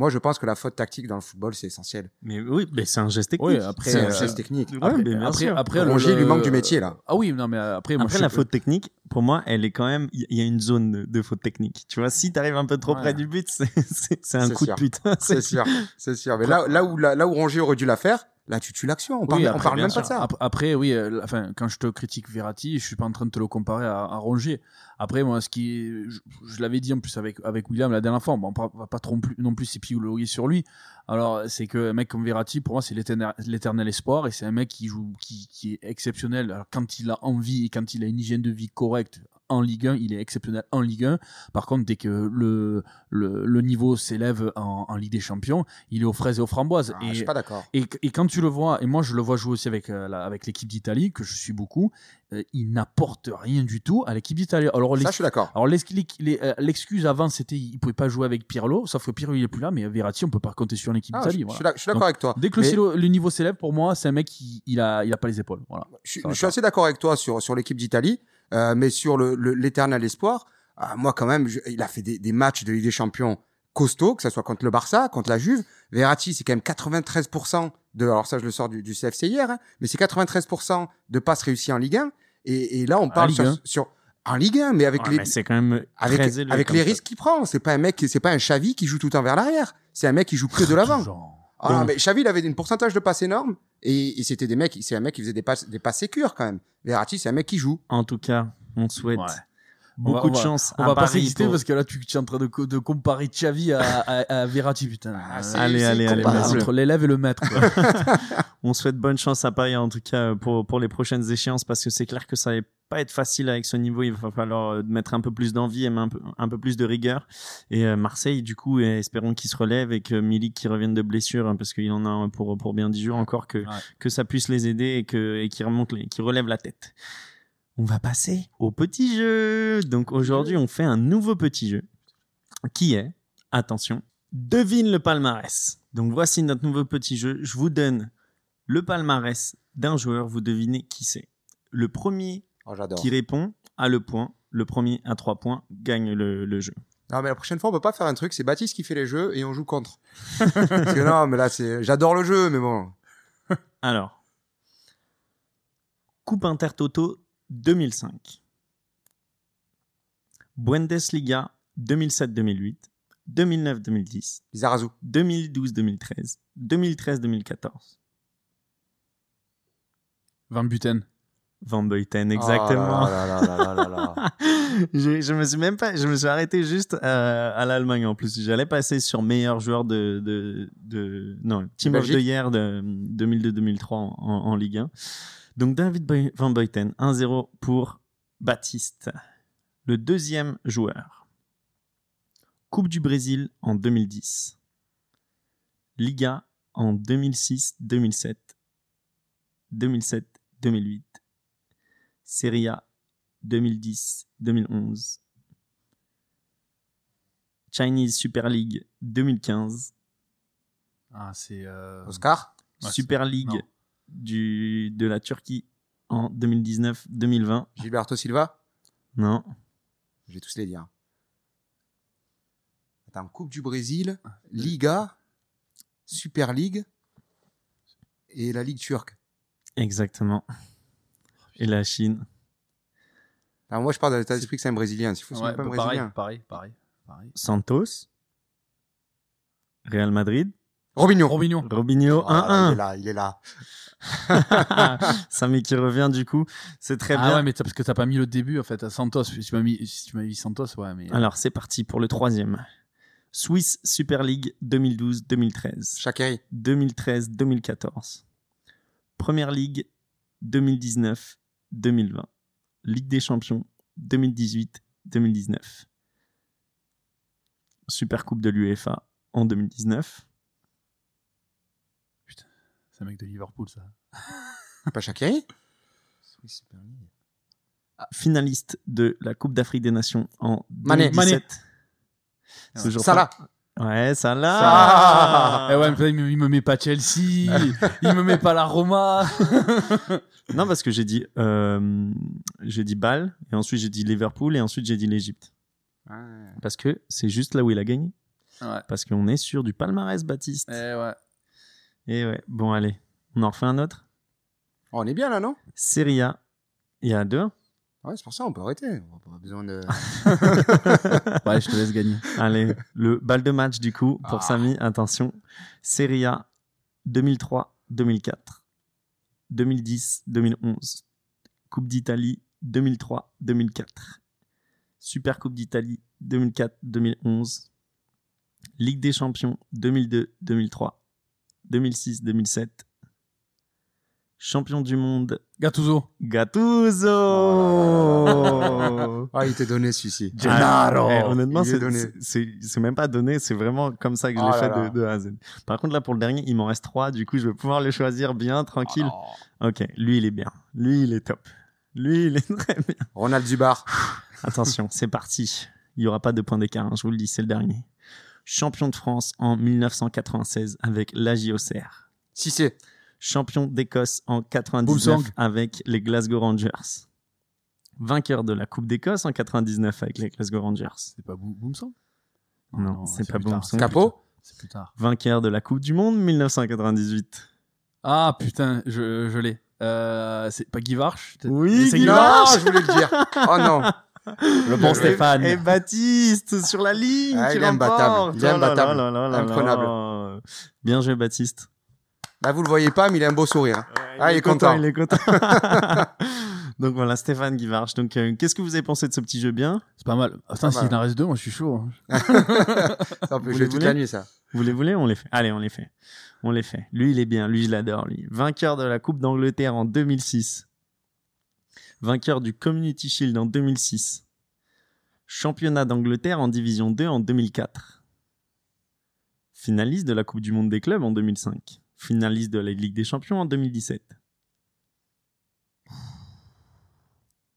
Moi, je pense que la faute tactique dans le football, c'est essentiel. Mais oui, mais c'est un geste technique. Oui, après, c'est un geste technique. après, après, après, Roger, lui manque du métier là. Ah oui, non, mais après, moi, après la faute technique, pour moi, elle est quand même. Il y a une zone de, faute technique. Tu vois, si t'arrives un peu trop près du but, c'est un coup de pute. c'est sûr, c'est sûr. Mais là, là où là où Rongier aurait dû la faire, Là, tu tues l'action. On parle, on parle même pas de ça. Après, oui, euh, enfin, quand je te critique Verratti, je suis pas en train de te le comparer à, à Rongier. Après, moi, ce qui, je, je l'avais dit en plus avec avec William la dernière fois, bon, on va pas trop non plus, non plus s'épiloguer sur lui. Alors, c'est que un mec comme Verratti, pour moi, c'est l'éternel espoir et c'est un mec qui joue, qui, qui est exceptionnel. Alors, quand il a envie et quand il a une hygiène de vie correcte, en Ligue 1, il est exceptionnel en Ligue 1. Par contre, dès que le, le, le niveau s'élève en, en, Ligue des Champions, il est aux fraises et aux framboises. Ah, et, je suis pas d'accord. Et, et, quand tu le vois, et moi je le vois jouer aussi avec, euh, avec l'équipe d'Italie, que je suis beaucoup, euh, il n'apporte rien du tout à l'équipe d'Italie. Alors, ça, je suis d'accord. Alors, euh, l'excuse avant, c'était il pouvait pas jouer avec Pirlo, sauf que Pirlo il est plus là, mais Verratti, on peut pas compter sur ah, d'Italie. Je, je, suis d'accord avec toi. Dès que le, niveau s'élève, pour moi, c'est un mec qui il a, il a pas les épaules. Voilà. Je, je suis assez d'accord avec toi sur, sur l'équipe d'Italie. Euh, mais sur l'éternel le, espoir, euh, moi quand même, il a fait des, des, matchs de Ligue des Champions costauds, que ce soit contre le Barça, contre la Juve. Verratti, c'est quand même 93% de, alors ça je le sors du, du CFC hier, hein, mais c'est 93% de passes réussies en Ligue 1. Et, et là, on parle sur, sur, en Ligue 1, mais avec les, c'est quand même avec, avec les risques qu'il prend. C'est pas un mec, c'est pas un Xavi qui joue tout le temps vers l'arrière. C'est un mec qui joue que de l'avant. Ah, mais Xavi, il avait une pourcentage de passes énorme et, et c'était des mecs, c'est un mec qui faisait des passes, des passes sécures quand même. Verratti, c'est un mec qui joue. En tout cas, on souhaite beaucoup de chance. On va, pas s'exciter parce que là, tu, es en train de, de comparer Xavi à, à, à Verratti, putain. Ah, allez, allez, allez, entre l'élève et le maître. on souhaite bonne chance à Paris, en tout cas, pour, pour les prochaines échéances, parce que c'est clair que ça va pas être facile avec ce niveau. Il va falloir euh, mettre un peu plus d'envie et un peu, un peu plus de rigueur. Et euh, Marseille, du coup, espérons qu'il se relève et que Milik qui revienne de blessure, hein, parce qu'il en a pour, pour bien 10 jours encore, que, que ça puisse les aider et que, et qu'il remonte, qu'il relève la tête on va passer au petit jeu. Donc aujourd'hui, on fait un nouveau petit jeu qui est, attention, devine le palmarès. Donc voici notre nouveau petit jeu. Je vous donne le palmarès d'un joueur, vous devinez qui c'est. Le premier oh, qui répond a le point. Le premier à trois points gagne le, jeu. Non, mais la prochaine fois, on peut pas faire un truc. C'est Baptiste qui fait les jeux et on joue contre. Parce que non, mais là, c'est. J'adore le jeu, mais bon. Alors, Coupe Intertoto 2005. Bundesliga 2007-2008, 2009-2010, 2012-2013, 2013-2014. Van Buten. Van Buyten, exactement. je, me suis même pas, je me suis arrêté juste à, à l'Allemagne en plus. J'allais passer sur meilleur joueur de, de, de non, Team of the Year de 2002-2003 en, en, Ligue 1. Donc David Van Buyten, 1-0 pour Baptiste. Le deuxième joueur. Coupe du Brésil en 2010. Liga en 2006-2007. 2007-2008. Serie A 2010-2011. Chinese Super League 2015. Ah, c'est. euh, Oscar? Ouais, Super League du, de la Turquie en 2019-2020. Gilberto Silva? Non. Je vais tous les dire. Attends, Coupe du Brésil, Liga, Super League et la Ligue turque. Exactement. Et la Chine. Alors moi, je pars de l'état d'esprit que c'est un Brésilien. S'il faut Ouais, c'est pas un pareil, Brésilien. pareil, pareil, pareil. Santos. Real Madrid. Robinho. Robinho. Robinho Ah, il est 1-1. là, il est là. Samy qui revient du coup. C'est très ah bien. ouais, mais t'as- parce que t'as pas mis le début en fait à Santos. Si tu m'as mis, si tu m'as mis Santos, ouais, mais. Alors c'est parti pour le troisième. Swiss Super League 2012-2013. Shaqiri. 2013-2014. Première Ligue 2019-2020. Ligue des Champions 2018-2019. Super Coupe de l'UEFA en 2019. C'est un mec de Liverpool, ça. Pas Super League. Finaliste de la Coupe d'Afrique des Nations en Mané. 2017. Toujours Salah. pas- Ouais, Salah. Salah. Eh ouais, mais il me, il me met pas Chelsea, il me met pas la Roma. Non, parce que j'ai dit, euh, j'ai dit Bâle, et ensuite j'ai dit Liverpool, et ensuite j'ai dit l'Égypte. Ouais. Parce que c'est juste là où il a gagné. Ouais. Parce qu'on est sur du palmarès, Baptiste. Eh ouais. Et ouais, bon, allez, on en refait un autre. Oh, on est bien là, non? Serie A, il y a deux. Ouais, c'est pour ça on peut arrêter. On n'a pas besoin de. Ouais, je te laisse gagner. Allez, le bal de match du coup pour Ah. Samy. Attention, Serie A 2003-2004, 2010-2011, Coupe d'Italie 2003-2004, Super Coupe d'Italie 2004-2011, Ligue des Champions 2002-2003, 2006-2007, Champion du monde Gattuso. Gattuso. Ah, il t'est donné celui-ci. Gennaro. Eh, honnêtement, c'est- même pas donné, c'est vraiment comme ça que je l'ai Oh fait là. de, de A à Z. Par contre, là, pour le dernier, il m'en reste trois, du coup, je vais pouvoir le choisir bien, tranquille. Oh. Ok, lui, il est bien. Lui, il est top. Lui, il est très bien. Ronald Zubar. Attention, c'est parti. Il y aura pas de point d'écart, hein, je vous le dis, c'est le dernier. Champion de France en 1996 avec la JOCR. Si c'est. Champion d'Écosse en 99 Boumsong. avec les Glasgow Rangers. Vainqueur de la Coupe d'Écosse en 99 avec les Glasgow Rangers. C'est pas Boumsong Non, c'est pas c'est Capot plus tard. C'est plus tard. Vainqueur de la Coupe du Monde 1998. Ah putain, je, je l'ai. Euh, c'est pas Guy Varche? Oui, C'est Guy Varche. je voulais le dire. Oh non. Le bon Stéphane. Et Baptiste sur la ligne. Ah, il est imbattable. Il est Oh là imbattable. là là là là Imprenable. là. Bien joué, Baptiste. Là, vous le voyez pas, mais il a un beau sourire. Ah, il est content. Il est content. Donc voilà, Stéphane Guivarch. Donc, euh, qu'est-ce que vous avez pensé de ce petit jeu bien? C'est pas mal. Attends, s'il en reste deux, moi je suis chaud. hein. Ça, on peut Vous jouer les toute voulez? la nuit, ça. Vous les voulez? On les fait. Allez, on les fait. On les fait. Lui, il est bien. Lui, je l'adore. Lui. Vainqueur de la Coupe d'Angleterre en 2006. Vainqueur du Community Shield en 2006. Championnat d'Angleterre en Division 2 en 2004. Finaliste de la Coupe du Monde des clubs en 2005. Finaliste de la Ligue des Champions en 2017.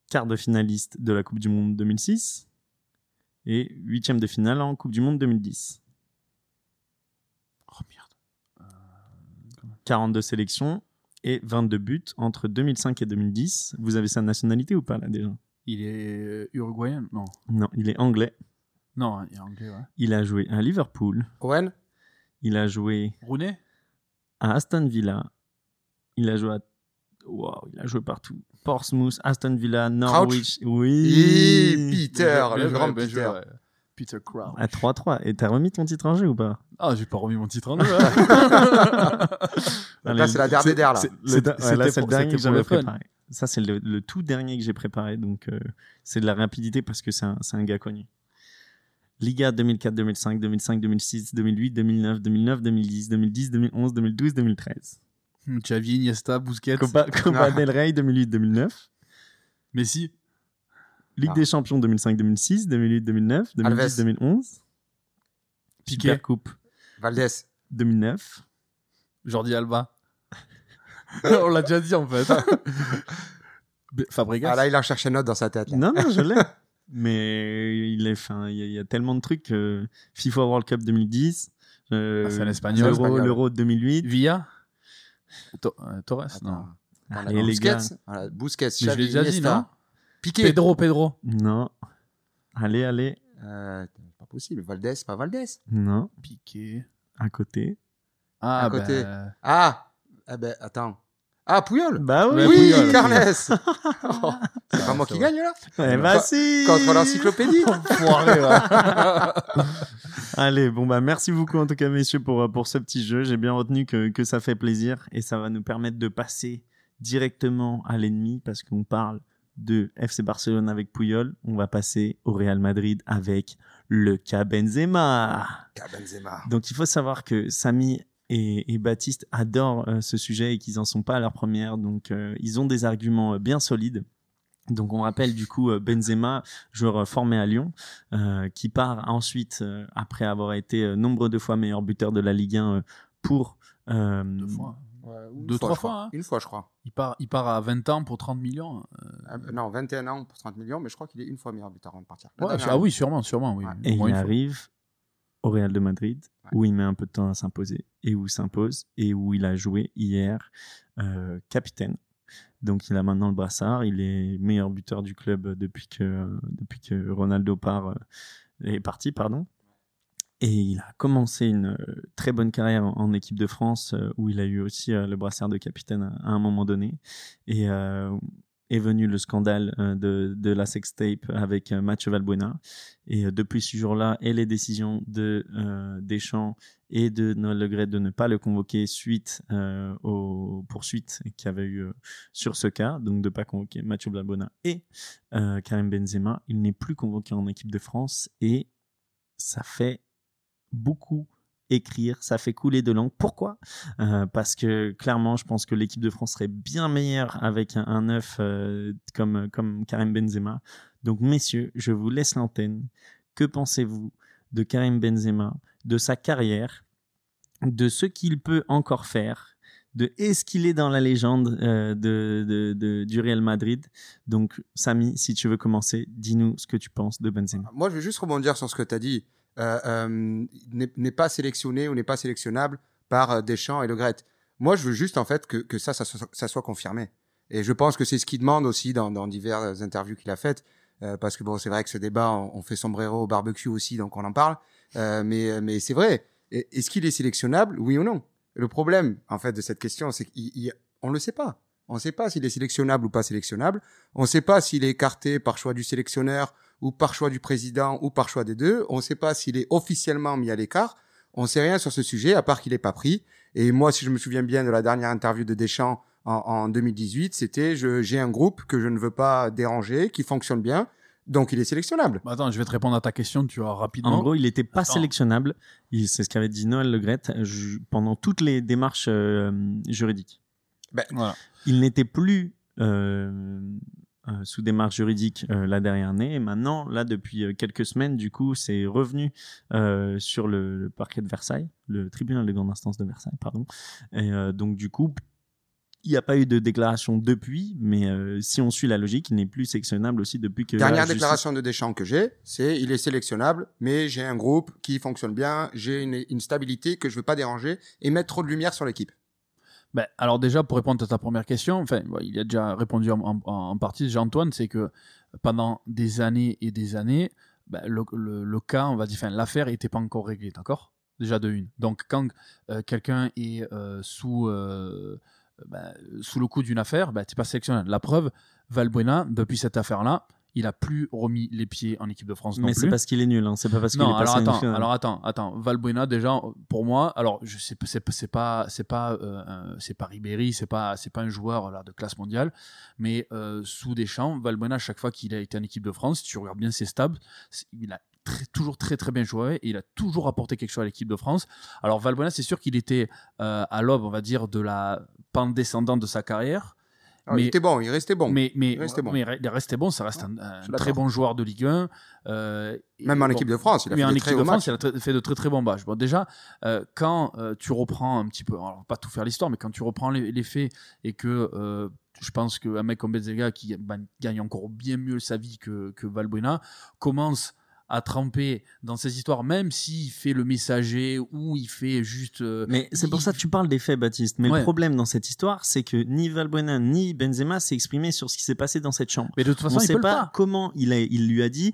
Quart de finaliste de la Coupe du Monde 2006. Et huitième de finale en Coupe du Monde 2010. Oh merde. 42 sélections et 22 buts entre 2005 et 2010. Vous avez sa nationalité ou pas là déjà? Il est euh, uruguayen? Non. Non, il est anglais. Non, il est anglais, ouais. Il a joué à Liverpool. Owen? Il a joué Rooney? À Aston Villa. Il a joué à... Wow, il a joué partout. Portsmouth, Aston Villa, Norwich. Oui. Et Peter, le grand Peter. ouais. Peter Crouch. À 3-3. Et t'as remis ton titre en jeu ou pas? Ah, j'ai pas remis mon titre en deux. hein. Là, c'est la dernière der, là. c'est- ouais, le pour- dernier que j'avais préparé. Ça, c'est le, le tout dernier que j'ai préparé. Donc, euh, c'est de la rapidité parce que c'est un, c'est un gars connu. Liga 2004, 2005, 2005, 2006, 2008, 2009, 2009, 2010, 2010, 2011, 2012, 2013. Hmm, Xavi, Iniesta, Busquets, Copa, Copa del Rey 2008, 2009. Messi. Ligue Ah. des Champions 2005, 2006, 2008, 2009, 2010, Alves. 2011. Piqué. Super Coupe Valdés. 2009. Jordi Alba. On l'a déjà dit en fait. Fabregas. Ah là, il a cherché une note dans sa tête. là. Non, non, je l'ai. Mais il est, enfin, il y, a- il y a tellement de trucs. que FIFA World Cup 2010. euh, Ah, l'Euro, Espagnol. l'Euro de 2008. Villa? To- euh, Torres? Attends. Non. Allez, les Busquets, gars. Busquets, Mais Xavi, déjà dit, non? Piqué. Pedro, Pedro. Non. Allez, allez. Euh, pas possible. Valdés, pas Valdés. Non. Piqué. À côté. Ah, À côté. ben, Ah, eh ben, attends. Ah, Pouyol. Bah oui. Oui, Puyol, Carles. Oh, c'est pas moi qui gagne là Eh bah si. Contre l'encyclopédie. Allez, bon bah merci beaucoup en tout cas messieurs pour, euh, pour ce petit jeu. J'ai bien retenu que, que ça fait plaisir et ça va nous permettre de passer directement à l'ennemi parce qu'on parle de FC Barcelone avec Puyol. On va passer au Real Madrid avec le Benzema. Ah, Benzema. Donc il faut savoir que Samy et, et Baptiste adorent euh, ce sujet et qu'ils en sont pas à leur première. Donc euh, ils ont des arguments euh, bien solides. Donc on rappelle du coup euh, Benzema, joueur formé à Lyon, euh, qui part ensuite, euh, après avoir été euh, nombre de fois meilleur buteur de la Ligue 1 euh, pour... euh, deux fois. Ouais, Deux, trois fois, hein. Une fois, je crois. Il part, il part à 20 ans pour 30 millions. Ah, non, 21 ans pour 30 millions, mais je crois qu'il est une fois meilleur buteur avant de partir. Ouais, ah année. oui, sûrement, sûrement, oui. Ouais. Et il arrive au Real de Madrid, Ouais. où il met un peu de temps à s'imposer, et où il s'impose, et où il a joué hier euh, capitaine. Donc il a maintenant le brassard, il est meilleur buteur du club depuis que, depuis que Ronaldo part, euh, est parti. Pardon. Et il a commencé une euh, très bonne carrière en, équipe de France, où il a eu aussi le brassard de capitaine à, à un moment donné. Et euh, est venu le scandale euh, de, de la sextape avec euh, Mathieu Valbuena. Et euh, depuis ce jour-là, et les décisions de Deschamps et de Noël Le Gret de ne pas le convoquer suite aux poursuites qu'il y avait eu sur ce cas, donc de ne pas convoquer Mathieu Valbuena et Karim Benzema, il n'est plus convoqué en équipe de France et ça fait beaucoup écrire, ça fait couler de langue. Pourquoi? Euh, Parce que clairement, je pense que l'équipe de France serait bien meilleure avec un, un euh, comme, comme Karim Benzema. Donc, messieurs, je vous laisse l'antenne. Que pensez-vous de Karim Benzema, de sa carrière, de ce qu'il peut encore faire de est-ce qu'il est dans la légende euh, de- du Real Madrid? Donc, Samy, si tu veux commencer, dis-nous ce que tu penses de Benzema. Moi, je vais juste rebondir sur ce que tu as dit. Euh, euh, n'est pas sélectionné ou n'est pas sélectionnable par euh, Deschamps et Le Gret. Moi, je veux juste en fait que, que ça, ça, ça soit confirmé. Et je pense que c'est ce qu'il demande aussi dans, dans diverses interviews qu'il a faites. Euh, parce que bon, c'est vrai que ce débat, on, on fait sombrero au barbecue aussi, donc on en parle. Euh, mais mais c'est vrai. Est-ce qu'il est sélectionnable, oui ou non? Le problème, en fait, de cette question, c'est qu'on ne le sait pas. On ne sait pas s'il est sélectionnable ou pas sélectionnable. On ne sait pas s'il est écarté par choix du sélectionneur ou par choix du président ou par choix des deux. On ne sait pas s'il est officiellement mis à l'écart. On ne sait rien sur ce sujet, à part qu'il n'est pas pris. Et moi, si je me souviens bien de la dernière interview de Deschamps en, en 2018, c'était je- j'ai un groupe que je ne veux pas déranger, qui fonctionne bien, donc il est sélectionnable. Bah, attends, je vais te répondre à ta question, tu vas rapidement. En gros, il n'était pas Attends. sélectionnable. C'est ce qu'avait dit Noël Le Gret je- pendant toutes les démarches euh, juridiques. Voilà. Il n'était plus euh, euh, sous démarche juridique euh, la dernière année. Et maintenant, là, depuis euh, quelques semaines, du coup, c'est revenu euh, sur le, le parquet de Versailles, le tribunal de grande instance de Versailles, pardon. Et euh, donc, du coup, il n'y a pas eu de déclaration depuis, mais euh, si on suit la logique, il n'est plus sélectionnable aussi depuis que. Dernière justice- déclaration de Deschamps que j'ai, c'est il est sélectionnable, mais j'ai un groupe qui fonctionne bien, j'ai une, une stabilité que je veux pas déranger et mettre trop de lumière sur l'équipe. Ben, alors déjà, pour répondre à ta première question, enfin, il a déjà répondu en, partie, Jean-Antoine, c'est que pendant des années et des années, ben, le, cas, on va dire, l'affaire n'était pas encore réglée, d'accord? Déjà de une. Donc quand euh, quelqu'un est euh, sous, euh, ben, sous le coup d'une affaire, ben, tu n'es pas sélectionné. La preuve, Valbuena, depuis cette affaire-là, il a plus remis les pieds en équipe de France non Mais c'est parce qu'il est nul, hein. c'est pas parce qu'il est Non, pas alors attends, sélectionnable. alors attends, attends. Valbuena déjà pour moi, alors je sais pas, c'est pas, c'est pas, c'est pas, euh, un- c'est pas Ribéry, c'est pas, c'est pas un joueur là de classe mondiale, mais euh, sous Deschamps, Valbuena à chaque fois qu'il a été en équipe de France, si tu regardes bien ses c'est- il a très- toujours très très bien joué et il a toujours apporté quelque chose à l'équipe de France. Alors Valbuena, c'est sûr qu'il était euh, à l'aube, on va dire, de la pente descendante de sa carrière. Alors, Mais- il était bon, il restait bon. Mais, mais, Il restait bon. mais il restait bon, ça reste un, très bon joueur de Ligue 1. euh, Même en bon, équipe de France, il a mais fait en équipe très de France, il a fait de très très bons matchs. Bon, déjà, euh, quand euh, tu reprends un petit peu, alors pas tout faire l'histoire, mais quand tu reprends les, les faits et que je pense qu'un mec comme Benzega qui bah, gagne encore bien mieux sa vie que, que Valbuena commence à tremper dans ces histoires, même s'il fait le messager ou il fait juste. euh, Mais c'est pour ça que tu parles des faits, Baptiste. Mais Ouais. le problème dans cette histoire, c'est que ni Valbuena ni Benzema s'est exprimé sur ce qui s'est passé dans cette chambre. Mais de toute façon, On il sait pas, comment il, a, il lui a dit.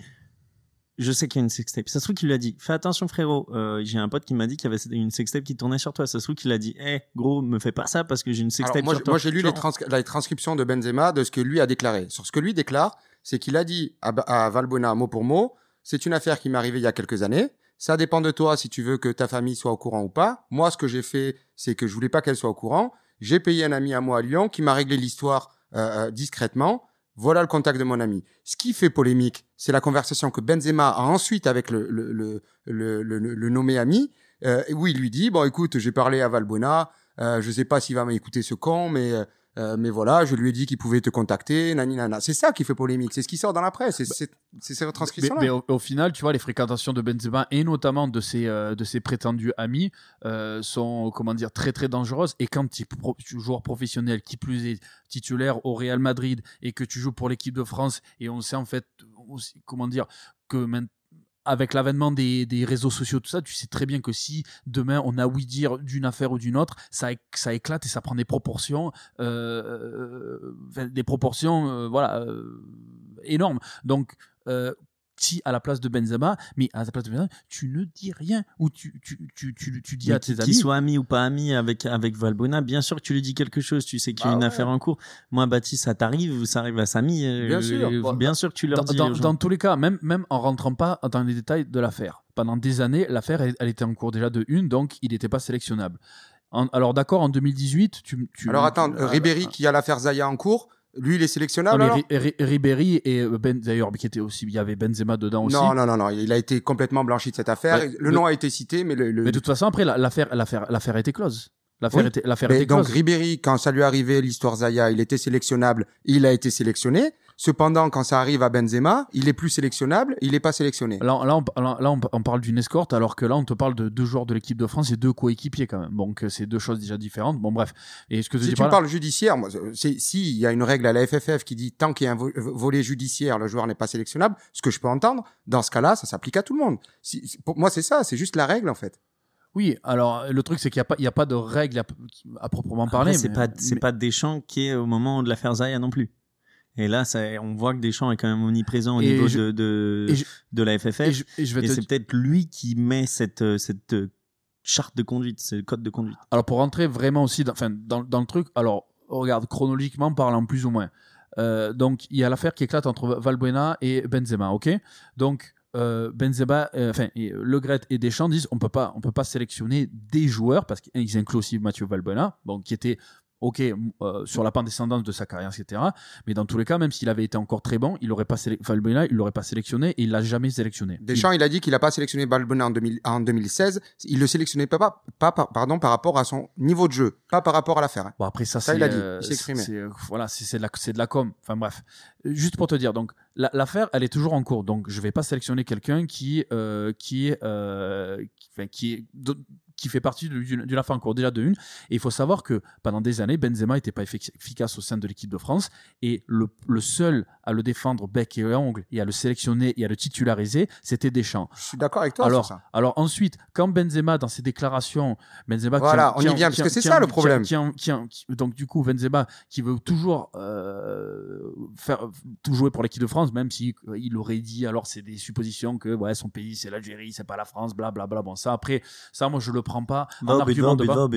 Je sais qu'il y a une sextape. Ça se trouve qu'il lui a dit Fais attention, frérot. euh, j'ai un pote qui m'a dit qu'il y avait une sextape qui tournait sur toi. Ça se trouve qu'il a dit Hé, gros, me fais pas ça parce que j'ai une sextape moi, sur j'ai- toi. moi, j'ai lu les, trans- la transcription de Benzema de ce que lui a déclaré. Sur ce que lui déclare, c'est qu'il a dit à, à Valbuena mot pour mot, c'est une affaire qui m'est arrivée il y a quelques années. Ça dépend de toi si tu veux que ta famille soit au courant ou pas. Moi, ce que j'ai fait, c'est que je voulais pas qu'elle soit au courant. J'ai payé un ami à moi à Lyon qui m'a réglé l'histoire euh, euh, discrètement. Voilà le contact de mon ami. Ce qui fait polémique, c'est la conversation que Benzema a ensuite avec le, le, le, le, nommé ami, euh, où il lui dit, bon écoute, j'ai parlé à Valbuena, euh, je sais pas s'il va m'écouter ce con, mais euh, mais voilà, je lui ai dit qu'il pouvait te contacter, nani nana. C'est ça qui fait polémique, c'est ce qui sort dans la presse, c'est c'est ces Mais, retranscriptions-là. mais au, au final, tu vois, les fréquentations de Benzema et notamment de ses, euh, de ses prétendus amis euh, sont, comment dire, très très dangereuses. Et quand tu es joueur professionnel, qui plus est titulaire au Real Madrid et que tu joues pour l'équipe de France, et on sait en fait, comment dire, que maintenant avec l'avènement des, réseaux sociaux, tout ça, tu sais très bien que si demain on a oui dire d'une affaire ou d'une autre, ça, éc- ça éclate et ça prend des proportions, euh, euh, des euh, voilà, énormes. Donc, si à la place de Benzema, mais à la place de Benzema, tu ne dis rien ou tu, tu, tu, tu, tu dis Mais à tes qu'il amis. soit ami ou pas ami avec avec Valbuena, bien sûr que tu lui dis quelque chose. Tu sais qu'il y a Bah une ouais. affaire en cours. Moi, Baptiste, ça t'arrive ou ça arrive à Samy euh, Bien sûr. euh, Bon, bien sûr que tu leur dans, dis. dans- dans tous les cas, même, même en rentrant pas dans les détails de l'affaire, pendant des années, l'affaire, elle, elle était en cours déjà de une, donc il n'était pas sélectionnable. En- alors d'accord, en 2018, tu... tu Alors attends, tu- euh, Ribéry qui a l'affaire Zaya en cours, lui il est Non, sélectionnable mais alors Ri- Ri- Ribéry et euh, Ben, d'ailleurs, qui était aussi, il y avait Benzema dedans aussi. Non, non, non, non, il a été complètement blanchi de cette affaire. Ouais, le nom a été cité, mais le, le- Mais de toute façon, après, la- l'affaire, l'affaire, l'affaire était close. L'affaire Oui. était, l'affaire Mais était donc close. Ribéry, quand ça lui est arrivé, l'histoire Zaya, il était sélectionnable, il a été sélectionné. Cependant, quand ça arrive à Benzema, il est plus sélectionnable, il n'est pas sélectionné. Là, là, on, là, là, on, on parle d'une escorte, alors que là, on te parle de deux joueurs de l'équipe de France et deux coéquipiers quand même. Donc, euh, c'est deux choses déjà différentes. Bon, bref. Et ce que je Si dis tu parles judiciaire, moi, c'est, si il y a une règle à la FFF qui dit tant qu'il y a un vo- volet judiciaire, le joueur n'est pas sélectionnable, ce que je peux entendre, dans ce cas-là, ça s'applique à tout le monde. Si, pour moi, c'est ça, c'est juste la règle en fait. Oui, alors le truc c'est qu'il n'y a, pas- il y a pas de règle à, à proprement parler. C'est mais- pas mais- pas Deschamps qui est au moment de l'affaire Zaya non plus. Et là, ça, on voit que Deschamps est quand même omniprésent au Et niveau je- de de, et je- de la FFF. Et je, et je vais Et te c'est peut-être lui qui met cette euh, cette euh, charte de conduite, ce code de conduite. Alors pour rentrer vraiment aussi dans, enfin, dans, dans le truc, alors regarde chronologiquement parlant plus ou moins. Euh, donc il y a l'affaire qui éclate entre Valbuena et Benzema, ok? Donc euh, Benzema, euh, enfin Le Gret et Deschamps disent on peut pas, on peut pas sélectionner des joueurs parce qu'ils incluent aussi Mathieu Valbuena, bon qui était ok euh, sur la pente descendante de sa carrière, etc. Mais dans tous les cas, même s'il avait été encore très bon, il aurait pas sélec- Valbuena, il l'aurait pas sélectionné et il l'a jamais sélectionné. Deschamps, il a dit qu'il n'a pas sélectionné Balbona en, 2000 en 2016. Il le sélectionnait pas, pas, pas par- pardon, par rapport à son niveau de jeu, pas par rapport à l'affaire. hein. Bon après ça, Ça, il a dit, euh, il s'est exprimé. c'est, euh, voilà, c'est de la c'est de la com. Enfin bref, juste pour te dire donc la- l'affaire elle est toujours en cours. Donc je vais pas sélectionner quelqu'un qui euh, qui euh, qui, enfin, qui est de- qui fait partie affaire en cours déjà de une. Et il faut savoir que pendant des années, Benzema n'était pas effic- efficace au sein de l'équipe de France et le, le seul à le défendre bec et ongle et à le sélectionner et à le titulariser, c'était Deschamps. Je suis d'accord avec toi Alors, sur ça. alors ensuite, quand Benzema, dans ses déclarations, Benzema qui Voilà, en- on qui y en- vient, qui parce que c'est qui ça, le qui problème. qui qui qui- donc du coup, Benzema qui veut toujours euh, faire tout jouer pour l'équipe de France, même si euh, il aurait dit, alors c'est des suppositions que ouais, son pays c'est l'Algérie, c'est pas la France, bla bla bla. Bon, ça après, ça moi je le prends pas en argument de bas.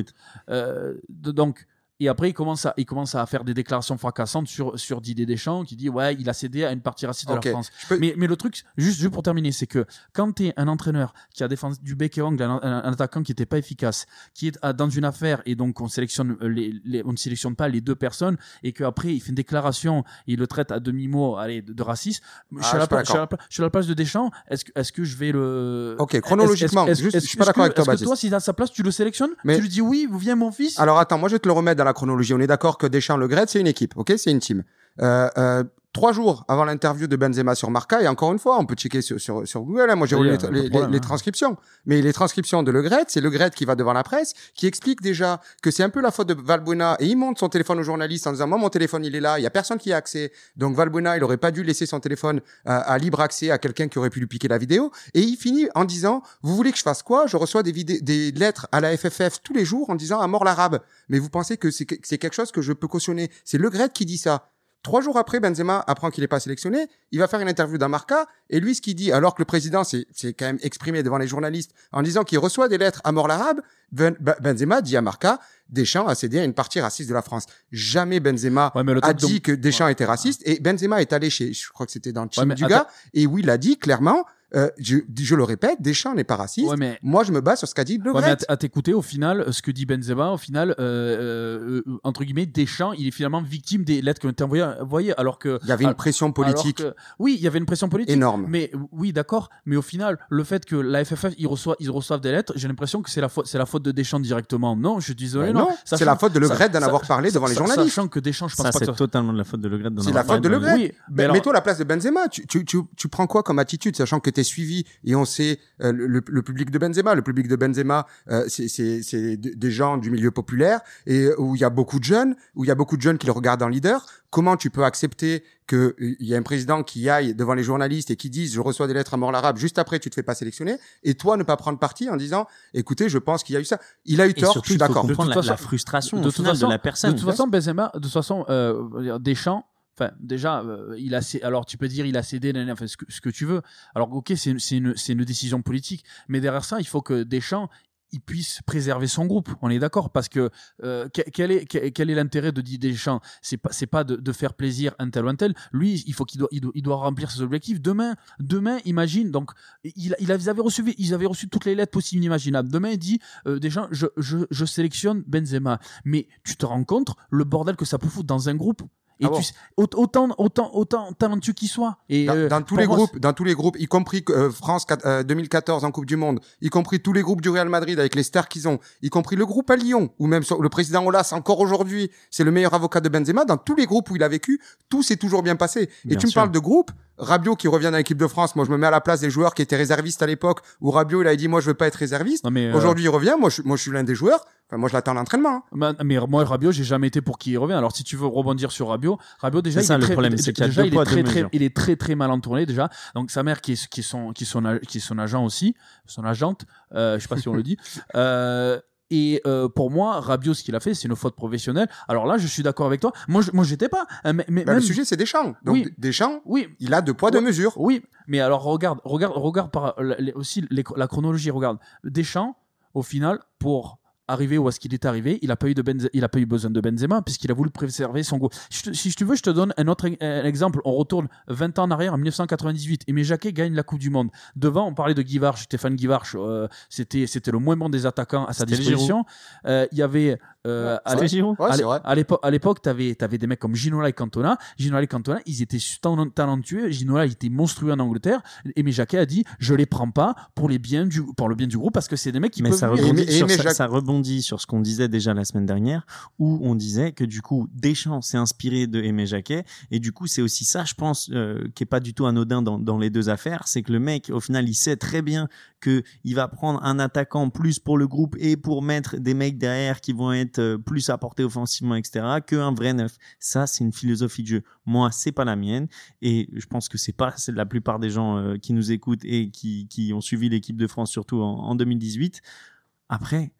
donc et après, il commence, à, il commence à faire des déclarations fracassantes sur, sur Didier Deschamps qui dit Ouais, il a cédé à une partie raciste de la France. Peux- Mais, mais le truc, juste, juste pour terminer, c'est que quand tu es un entraîneur qui a défendu du bec et ongle, un, un- un attaquant qui n'était pas efficace, qui est à- dans une affaire et donc on sélectionne euh, les, les- on ne sélectionne pas les deux personnes et qu'après il fait une déclaration, il le traite à demi-mot allez, de, de raciste. je, suis Ah, à je la suis je à la pla- je suis à la place de Deschamps. Est-ce que, est-ce que je vais le. Ok, chronologiquement, est-ce- juste, est-ce- je suis pas d'accord que- avec toi, Est-ce que toi, si à sa place, tu le sélectionnes Mais- Tu lui dis oui, viens mon fils Alors attends, moi je vais te le remettre dans la chronologie. On est d'accord que Deschamps Le Gret, c'est une équipe, ok C'est une team. Euh, euh, trois jours avant l'interview de Benzema sur Marca, et encore une fois, on peut checker sur, sur, sur Google, hein. moi j'ai Oui, relu les, hein. transcriptions, mais les transcriptions de Le Gret, c'est Le Gret qui va devant la presse, qui explique déjà que c'est un peu la faute de Valbuena, et il monte son téléphone au journaliste en disant, moi mon téléphone il est là, il y a personne qui a accès, donc Valbuena il aurait pas dû laisser son téléphone à, à libre accès à quelqu'un qui aurait pu lui piquer la vidéo, et il finit en disant, vous voulez que je fasse quoi? Je reçois des, des lettres à la FFF tous les jours en disant à mort l'arabe, mais vous pensez que c'est que- c'est quelque chose que je peux cautionner? C'est Le Gret qui dit ça. Trois jours après, Benzema apprend qu'il n'est pas sélectionné. Il va faire une interview dans Marca. Et lui, ce qu'il dit, alors que le président s'est quand même exprimé devant les journalistes en disant qu'il reçoit des lettres à mort l'arabe, Ben- Ben- Benzema dit à Marca, Deschamps a cédé à une partie raciste de la France. Jamais Benzema Ouais, a dit que Deschamps était raciste. Et Benzema est allé chez, je crois que c'était dans le team Ouais, du gars. Et oui, il a dit clairement, euh, je, je le répète, Deschamps n'est pas raciste. Ouais, mais Moi, je me base sur ce qu'a dit Le Ouais, mais à t'écouter, au final, ce que dit Benzema, au final, euh, euh, euh, entre guillemets, Deschamps, il est finalement victime des lettres qui ont été envoyées, envoyées, alors que. Il y avait une alors- pression politique que- oui, il y avait une pression politique. énorme. Mais oui, d'accord. Mais au final, le fait que la FFF ils reçoivent, ils reçoivent des lettres, j'ai l'impression que c'est la faute, c'est la faute de Deschamps directement. Non, je suis désolé. Ben non, non, c'est la faute de Le d'en avoir parlé devant les journalistes. Sachant que Deschamps, je pense Ça, pas c'est que ça- totalement de la faute de Le Gret. d'en C'est avoir la faute de parlé Le Gret. Oui, mais mets-toi à la place de Benzema. Tu, tu, tu, tu prends quoi comme attitude, sachant que tu suivi et on sait euh, le, le public de Benzema. Le public de Benzema, euh, c'est- c'est c'est d- des gens du milieu populaire et euh, où il y a beaucoup de jeunes, où il y a beaucoup de jeunes qui le regardent en leader. Comment tu peux accepter que euh, il y a un président qui aille devant les journalistes et qui dise je reçois des lettres à mort l'arabe juste après tu te fais pas sélectionner et toi ne pas prendre parti en disant écoutez je pense qu'il y a eu ça. Il a eu Et tort, surtout, je suis d'accord. comprendre De la, toute la façon- frustration de toute final façon- de la personne. De toute façon, Benzema, de toute façon, euh, Deschamps. Enfin, déjà, euh, il a alors tu peux dire il a cédé, enfin, ce que, ce que tu veux. Alors, ok, c'est une, une, décision politique, mais derrière ça, il faut que Deschamps il puisse préserver son groupe. On est d'accord? Parce que euh, que- quel est quel, est l'intérêt de Didier Deschamps? C'est pas pas de, faire plaisir un tel ou un tel. Lui, il faut qu'il doit il doit, remplir ses objectifs. Demain, demain, imagine donc il, il avait reçu ils avaient reçu toutes les lettres possibles et inimaginables. Demain, il dit euh, Deschamps, je, je, je sélectionne Benzema. Mais tu te rends compte le bordel que ça peut foutre dans un groupe. Et Ah bon tu sais, au- autant, autant, autant talentueux qu'il soit. Et Dans, euh, dans tous les moi, groupes, dans tous les groupes, y compris euh, France quat- euh, 2014 en Coupe du Monde, y compris tous les groupes du Real Madrid avec les stars qu'ils ont, y compris le groupe à Lyon, ou même le président Olas encore aujourd'hui, c'est le meilleur avocat de Benzema. Dans tous les groupes où il a vécu, tout s'est toujours bien passé. Et tu me parles de groupe, Rabiot qui revient dans l'équipe de France. Moi, je me mets à la place des joueurs qui étaient réservistes à l'époque où Rabiot il a dit moi je veux pas être réserviste. Non, mais, euh, Aujourd'hui, il revient. Moi, je, moi, je suis l'un des joueurs. Enfin, moi, je l'attends à l'entraînement. hein. Ma- Mais moi, Rabiot, j'ai jamais été pour qu'il revienne. Alors, si tu veux rebondir sur Rabiot, Rabiot déjà, C'est il ça, est le très, problème, c'est qu'il il est très, très, mesures. il est très, très mal entourné déjà. Donc, sa mère qui est, qui est son, qui est son, qui est son agent aussi, son agente, euh, je sais pas si on le dit. Euh, et euh, pour moi, Rabiot, ce qu'il a fait, c'est une faute professionnelle. Alors là, je suis d'accord avec toi. Moi, je, moi, j'étais pas. hein, mais, mais Bah, même- Le sujet, c'est Deschamps. Donc, Oui. Deschamps, oui, il a deux poids, deux mesures. Oui, mais alors regarde, regarde, regarde par la- les- aussi les- la chronologie. Regarde, Deschamps, au final, pour arriver où est-ce qu'il est arrivé, il a pas eu de Benze- il a pas eu besoin de Benzema puisqu'il a voulu préserver son goût. Si, je te- si tu veux, je te donne un autre un exemple. On retourne 20 ans en arrière, en 1998. Aimé Jacquet gagne la Coupe du Monde. Devant, on parlait de Guy Varche, Stéphane Guy Varche, euh, c'était c'était le moins bon des attaquants à sa C'était disposition. Euh, Il y avait euh, à Ouais, l'époque, à l'époque, t'avais, t'avais des mecs comme Ginola et Cantona. Ginola et Cantona, ils étaient tan- talentueux. Ginola, il était monstrueux en Angleterre. Aimé Jacquet a dit, je les prends pas pour les biens du, pour le bien du groupe parce que c'est des mecs qui mais peuvent. ça rebondit, sur, ça rebondit sur ce qu'on disait déjà la semaine dernière, où on disait que du coup Deschamps s'est inspiré de Aimé Jacquet, et du coup c'est aussi ça, je pense, euh, qui est pas du tout anodin dans, les deux affaires, c'est que le mec, au final, il sait très bien que il va prendre un attaquant plus pour le groupe et pour mettre des mecs derrière qui vont être euh, plus apportés offensivement, etc., qu'un vrai neuf. Ça, c'est une philosophie de jeu. Moi, c'est pas la mienne, et je pense que c'est pas c'est la plupart des gens euh, qui nous écoutent et qui, qui ont suivi l'équipe de France surtout en, en 2018. Après,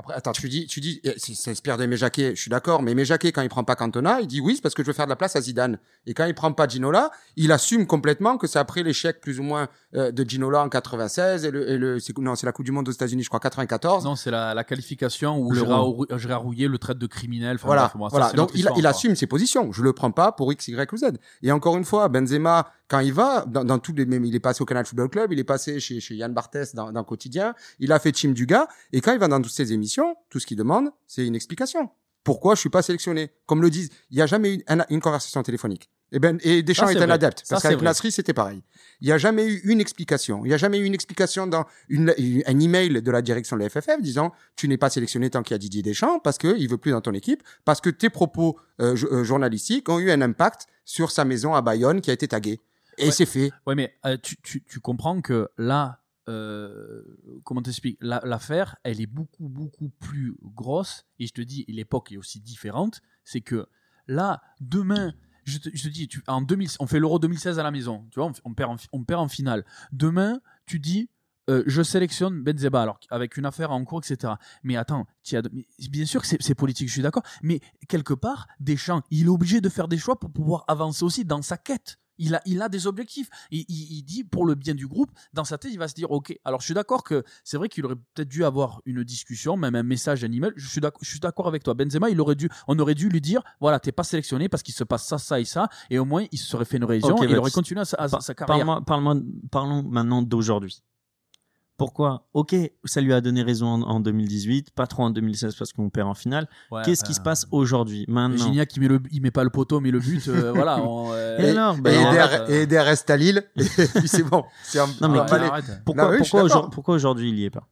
Après, attends, tu dis, tu dis, eh, c'est c'est inspire d'Aimé Jacquet, je suis d'accord, mais Aimé Jacquet, quand il prend pas Cantona, il dit oui, c'est parce que je veux faire de la place à Zidane. Et quand il prend pas Ginola, il assume complètement que c'est après l'échec plus ou moins euh, de Ginola en 96 et le, et le c'est- non, c'est la Coupe du Monde aux États-Unis, je crois, 94. Non, c'est la, la qualification où. Gérard, Rou- Gérard Rouillet le traite de criminel. Enfin, Voilà, bref, ça, voilà. Donc il, histoire il assume ses positions. Je le prends pas pour X, Y ou Z. Et encore une fois, Benzema, quand il va dans, dans tous les, même il est passé au Canal Football Club, il est passé chez, chez Yann Barthès dans, dans Quotidien, il a fait Team du gars. Et quand il va dans toutes ces émissions, tout ce qu'il demande, c'est une explication. Pourquoi je suis pas sélectionné? Comme le disent, il y a jamais eu un- une conversation téléphonique. Et, ben, et Deschamps Ça, est un adepte. Ça, Parce qu'avec. Nasri, c'était pareil. Il n'y a jamais eu une explication. Il n'y a jamais eu une explication dans une, un email de la direction de la FFF disant tu n'es pas sélectionné tant qu'il y a Didier Deschamps parce qu'il veut plus dans ton équipe, parce que tes propos euh, euh, journalistiques ont eu un impact sur sa maison à Bayonne qui a été taguée. Et Ouais. c'est fait. Ouais, mais euh, tu, tu, tu comprends que là, euh, comment t'expliques La- L'affaire, elle est beaucoup, beaucoup plus grosse. Et je te dis, l'époque est aussi différente. C'est que là, demain, je te, je te dis, tu, en 2000, on fait l'Euro 2016 à la maison. Tu vois, on, on perd en, on perd en finale. Demain, tu dis. euh, je sélectionne Benzema alors avec une affaire en cours etc mais attends tu as- mais bien sûr que c'est c'est politique je suis d'accord mais quelque part Deschamps il est obligé de faire des choix pour pouvoir avancer aussi dans sa quête il a, il a des objectifs. Il, il- il dit pour le bien du groupe, dans sa tête, il va se dire Ok, alors je suis d'accord que c'est vrai qu'il aurait peut-être dû avoir une discussion, même un message, un email. Je suis d'accord, je suis d'accord avec toi. Benzema, il aurait dû, on aurait dû lui dire Voilà, t'es pas sélectionné parce qu'il se passe ça, ça et ça. Et au moins, il se serait fait une révision Ok, et il aurait Baptiste. continué à sa, à Par- sa carrière. Parle-moi, parle-moi- parlons maintenant d'aujourd'hui. Pourquoi? Ok, ça lui a donné raison en, en 2018, pas trop en 2016 parce qu'on perd en finale. Ouais, Qu'est-ce qui se passe aujourd'hui, maintenant? Gignac, il met, le, il met pas le poteau, mais le but, euh, voilà. on, euh, Et et, Ben, non, Eder, arrête, euh. et Eder reste à Lille. Et puis c'est bon. C'est un- Non, mais ah. Pourquoi, pourquoi, aujourd- aujourd'hui il y est pas?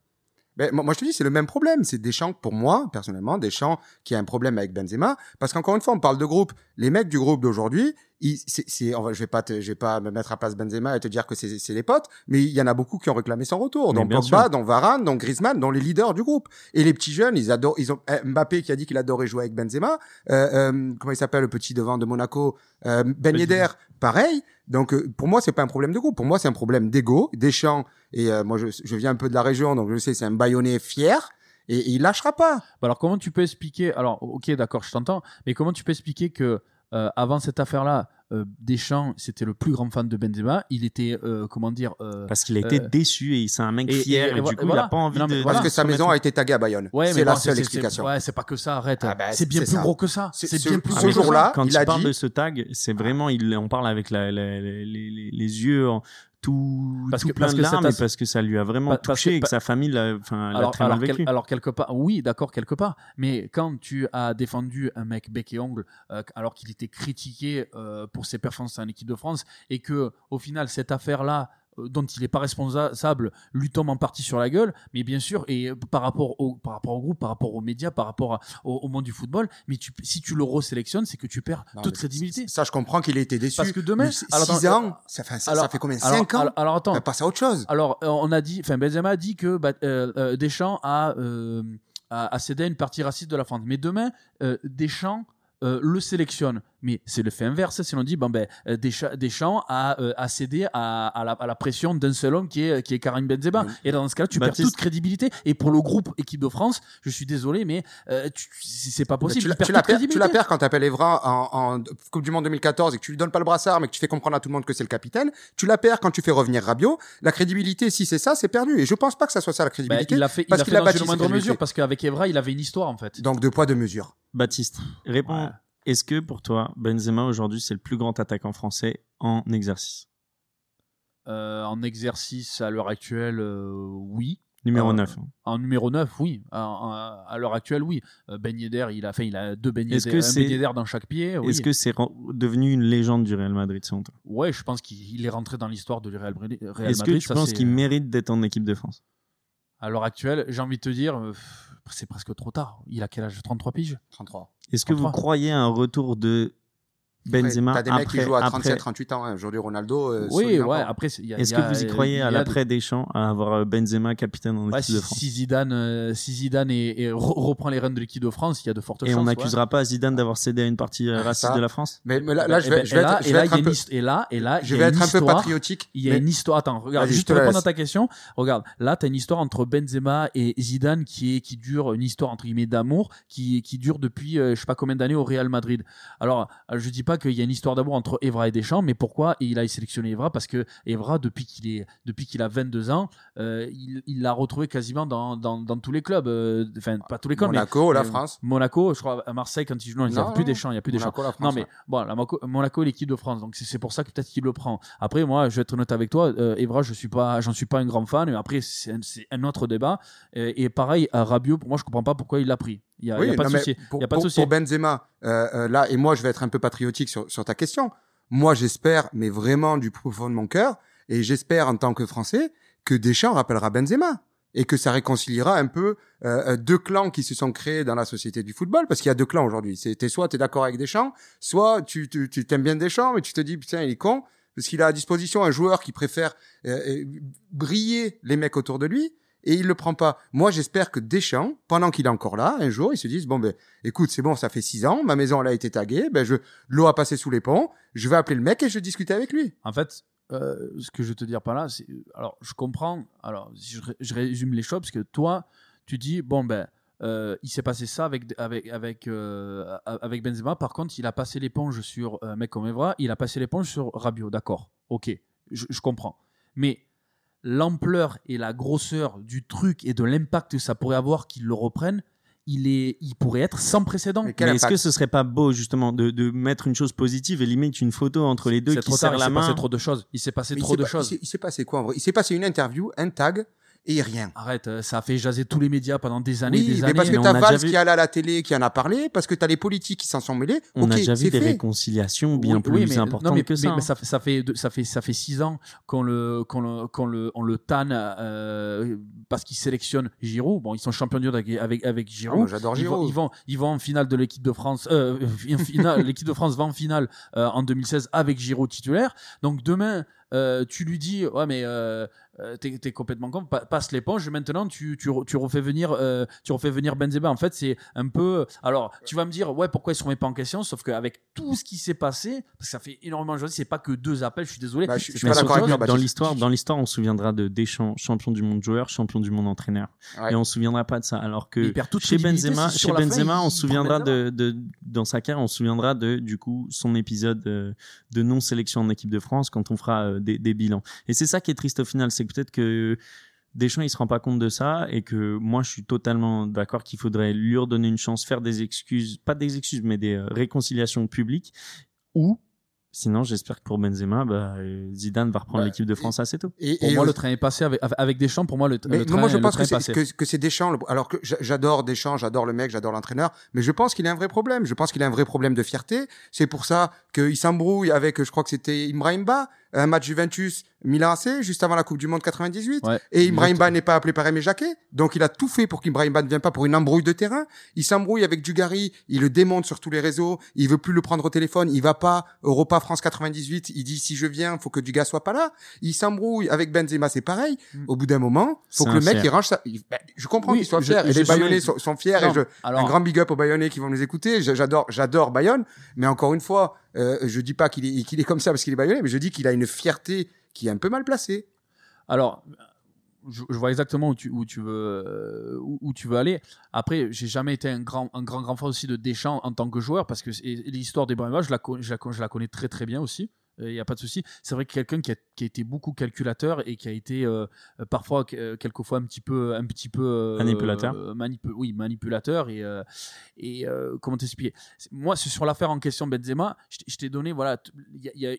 Ben, moi, moi, je te dis, c'est le même problème. C'est Deschamps, pour moi, personnellement, Deschamps qui a un problème avec Benzema. Parce qu'encore une fois, on parle de groupe. Les mecs du groupe d'aujourd'hui, ils- c'est, c'est, on va, je vais pas te, je vais pas me mettre à place Benzema et te dire que c'est, c'est les potes, mais il y en a beaucoup qui ont réclamé son retour. Bien Pogba, dont Varane, dont Griezmann, dont les leaders du groupe. Et les petits jeunes, ils adorent, ils ont, eh, Mbappé qui a dit qu'il adorait jouer avec Benzema. Euh, euh, comment il s'appelle, le petit devant de Monaco? Euh, Ben Yedder, pareil. Donc, euh, pour moi, c'est pas un problème de groupe. Pour moi, c'est un problème d'ego. Deschamps, et euh, moi, je, je viens un peu de la région, donc je sais, c'est un Bayonnais fier. Et, et il lâchera pas. Bah alors comment tu peux expliquer Alors ok d'accord je t'entends, mais comment tu peux expliquer que euh, avant cette affaire-là, euh, Deschamps c'était le plus grand fan de Benzema, il était euh, comment dire euh, Parce qu'il a été Euh, déçu et c'est un mec et- fier et- et, et du coup voilà. il a pas envie Non, de. voilà. Parce que sa maison mettre- a été taguée à Bayonne. Ouais, c'est mais la bon, seule c'est- explication. c'est- Ouais, c'est pas que ça, arrête. Ah bah, c'est bien plus ça. gros que ça. C'est- C'est ce- bien plus ce gros que ça. jour-là, Quand il il, a parle dit- de ce tag, c'est vraiment, il, on parle avec la, la- la- les, les- les yeux en- tout, Parce tout que- plein parce de que larmes parce que ça lui a vraiment Pa- touché que- et que sa famille l'a, enfin, l'a alors, très mal alors, quel- vécu. alors, quelque part, oui, d'accord, quelque part. Mais quand tu as défendu un mec bec et ongle, euh, alors qu'il était critiqué euh, pour ses performances en équipe de France, et que au final cette affaire-là, dont il n'est pas responsable, lui tombe en partie sur la gueule. Mais bien sûr, et euh, par rapport au, par rapport au groupe, par rapport aux médias, par rapport à- au, au monde du football, mais tu, si tu le resélectionnes, c'est que tu perds Non, toute crédibilité. Ça, je comprends qu'il ait été déçu. Parce que demain- Mais c'est- alors, six dans- ans, ça fait, ça, alors- ça fait combien alors, 5 ans? alors, alors, attends, On passe à autre chose. alors, euh, on a dit, enfin, Benzema a dit que bah, euh, euh, Deschamps a, euh, a, a cédé à une partie raciste de la France. Mais demain, euh, Deschamps euh, le sélectionne. Mais c'est le fait inverse. Si l'on dit, bon, ben, euh, Deschamps, a, euh, a cédé à, à la, à la pression d'un seul homme qui est, qui est Karim Benzema. Oui. Et dans ce cas-là, tu perds toute crédibilité. Et pour le groupe équipe de France, je suis désolé, mais euh, tu- c'est pas Mais possible. tu, Il la, tu perds, tu la perds quand t'appelles Evra en, en Coupe du Monde 2014 et que tu lui donnes pas le brassard, mais que tu fais comprendre à tout le monde que c'est le capitaine. Tu la perds quand tu fais revenir Rabiot. La crédibilité, si c'est ça, c'est perdu. Et je pense pas que ça soit ça la Ben, crédibilité. il l'a fait, il parce l'a qu'il fait a dans bâti une moindre mesure parce qu'avec Evra, il avait une histoire en fait. Donc, deux poids, deux mesures. Baptiste, réponds. Ouais. Est-ce que pour toi, Benzema aujourd'hui, c'est le plus grand attaquant français en exercice? Euh, en exercice à l'heure actuelle, euh, oui. Numéro Euh, 9. En numéro 9, oui. À, à- à l'heure actuelle, oui. Ben Yedder, il a fait, il a deux Ben Yedder, que un Ben Yedder dans chaque pied. Oui. Est-ce que c'est devenu une légende du Real Madrid selon toi? Ouais, je pense qu'il il est rentré dans l'histoire de Real, Madrid- Est-ce que tu ça, penses qu'il mérite d'être en équipe de France? À l'heure actuelle, j'ai envie de te dire, euh, c'est presque trop tard. Il a quel âge? 33 piges? 33. Est-ce que vous 33. croyez à un retour de Benzema T'as des mecs après, qui jouent à après- 37, 38 ans. hein. Aujourd'hui, Ronaldo. euh, Oui, ouais. Après, c'est- il y a- Est-ce il y que a- vous y croyez y à a l'après Deschamps à avoir euh, Benzema capitaine en Ouais, équipe si, de France? Si Zidane, euh, si Zidane est- est- re- reprend les rênes de l'équipe de France, il y a de fortes Et chances. on ouais. n'accusera pas Zidane d'avoir cédé à une partie euh, Ah, raciste ça. de la France? Mais, mais là, là, je Eh vais, ben, je vais et là, être, je et vais là, être un peu, et là, et là, je il y vais a être une un peu histoire. patriotique. Il y a une histoire. Attends, regarde, juste je répondre à ta question. Regarde, là, tu as une histoire entre Benzema et Zidane qui, est, qui dure une histoire entre guillemets d'amour qui, qui dure depuis je sais pas combien d'années au Real Madrid. Alors, je dis pas qu'il y a une histoire d'amour entre Evra et Deschamps, mais pourquoi il a sélectionné Evra? Parce que Evra, depuis qu'il est, depuis qu'il a 22 ans, euh, il l'a retrouvé quasiment dans, dans, dans tous les clubs. euh, Enfin, pas tous les clubs, Monaco, la mais, euh, France. Monaco, je crois, à Marseille, quand il joue, non, il n'y a plus. Deschamps, il n'y a plus Deschamps. Monaco, la France. Non, mais ouais. bon, la Monaco, Monaco l'équipe de France, donc c'est- c'est pour ça que peut-être qu'il le prend. Après, moi, je vais être honnête avec toi, euh, Evra, je suis pas, j'en suis pas un grand fan, mais après, c'est un, c'est un autre débat. Et, et pareil, à Rabiot, pour moi, je comprends pas pourquoi il l'a pris. Il y a, y a pas de souci. Pour, Il y a pas de pour- souci. pour Benzema, euh, euh, là, et moi, je vais être un peu patriotique sur, sur ta question. moi j'espère, mais vraiment du profond de mon cœur, et j'espère en tant que Français, que Deschamps rappellera Benzema et que ça réconciliera un peu euh, deux clans qui se sont créés dans la société du football, parce qu'il y a deux clans aujourd'hui. C'est soit tu es d'accord avec Deschamps, soit tu tu tu t'aimes bien Deschamps, mais tu te dis putain il est con parce qu'il a à disposition un joueur qui préfère euh, euh, briller les mecs autour de lui et il le prend pas. Moi, j'espère que Deschamps, pendant qu'il est encore là, un jour, ils se disent bon ben, écoute, c'est bon, ça fait six ans, ma maison elle a été taguée, ben je l'eau a passé sous les ponts, je vais appeler le mec et je discuter avec lui. En fait, euh, ce que je veux te dire par là, c'est alors je comprends. Alors je, ré- je résume les choses parce que toi, tu dis bon ben. euh, il s'est passé ça avec avec avec euh, Benzema. Par contre, il a passé l'éponge sur un mec comme Evra. Il a passé l'éponge sur Rabiot. D'accord. Ok. Je comprends. Mais l'ampleur et la grosseur du truc et de l'impact que ça pourrait avoir qu'il le reprenne, il est, il pourrait être sans précédent. Mais est-ce que ce serait pas beau justement de, de mettre une chose positive et limite une photo entre les deux qui trop tard. serrent Il la s'est passé main trop de choses. Il s'est passé Mais il trop de pas- il choses. Il s'est passé quoi en vrai? Il s'est passé une interview, un tag et rien. Arrête, euh, ça a fait jaser tous les médias pendant des années, Oui, des mais années. parce que t'as a Valls qui est allé à la télé, qui en a parlé, parce que t'as les politiques qui s'en sont mêlés. On Ok, a déjà vu des fait. réconciliations bien Oui, plus oui, mais, importantes non, mais- que ça. mais- hein. mais ça, fait- ça fait ça fait ça fait six ans qu'on le qu'on le qu'on le on le tanne euh, parce qu'ils sélectionnent Giroud. Bon, ils sont champions du monde avec avec, avec Ah, Giroud. J'adore Giroud. ils vont ils vont en finale de l'équipe de France. Euh, finale, l'équipe de France va en finale euh, en 2016 avec Giroud titulaire. Donc demain. Euh, tu lui dis ouais mais euh, euh, t'es t'es complètement con pa- passe l'éponge maintenant tu, tu, re- tu refais venir euh, tu refais venir Benzema en fait c'est un peu alors tu vas me dire ouais pourquoi il se remet pas en question sauf qu'avec tout ce qui s'est passé parce que ça fait énormément de choses c'est pas que deux appels je suis désolé Bah, je- je suis pas d'accord avec dans l'histoire, dans l'histoire, on se souviendra de Deschamps, champion du monde joueur, champion du monde entraîneur, Ouais. et on se souviendra pas de ça. Alors que chez Benzema, chez fin, Benzema, on se souviendra de, de, dans sa carrière, on se souviendra de du coup son épisode de non sélection en équipe de France quand on fera euh, des, des bilans. Et c'est ça qui est triste au final, c'est que peut-être que Deschamps il se rend pas compte de ça et que moi je suis totalement d'accord qu'il faudrait lui redonner une chance, faire des excuses, pas des excuses mais des euh, réconciliations publiques ou sinon j'espère que pour Benzema bah, euh, Zidane va reprendre Bah, l'équipe de France assez tôt. Et, pour et moi le train est passé avec, avec Deschamps pour moi le, Mais le non, train, moi, je le pense train que est c'est, passé que, que c'est Deschamps. le- Alors que j'a- j'adore Deschamps, j'adore le mec, j'adore l'entraîneur, mais je pense qu'il a un vrai problème. Je pense qu'il a un vrai problème de fierté. C'est pour ça qu'il s'embrouille avec, je crois que c'était Ibrahim Ba, un match Juventus Milan AC, juste avant la Coupe du Monde 98. Ouais. Et Ibrahim Exact. Ba n'est pas appelé par Aimé Jacquet. Donc il a tout fait pour qu'Ibrahim Ba ne vienne pas pour une embrouille de terrain. Il s'embrouille avec Dugarry, il le démonte sur tous les réseaux, il veut plus le prendre au téléphone, il va pas Europa France 98, il dit si je viens, faut que Dugas soit pas là. Il s'embrouille avec Benzema, c'est pareil. Mm. Au bout d'un moment, faut que le mec fier. il range ça. il- ben, je comprends Oui, qu'il soit fier et les suis- Bayonnais sont, sont fiers Non, et je, alors- un grand big up aux Bayonnais qui vont nous écouter. J'adore, j'adore Bayonne, mais encore une fois, euh, je dis pas qu'il est, qu'il est comme ça parce qu'il est Bayonnais, mais je dis qu'il a une fierté qui est un peu mal placée. Alors, je, vois exactement où tu, où tu veux euh, où, tu veux aller. Après, j'ai jamais été un grand un grand grand fan aussi de Deschamps en tant que joueur parce que l'histoire des Brahima, je la je la, je la connais très très bien aussi. Il n'y a pas de souci. C'est vrai que quelqu'un qui a, qui a été beaucoup calculateur et qui a été euh, euh, parfois, euh, quelquefois un petit peu, un petit peu euh, Manipulateur. euh, manipu- oui, manipulateur et euh, et euh, comment t'expliquer? Moi, c'est sur l'affaire en question Benzema. Je t'ai- je t'ai donné, voilà,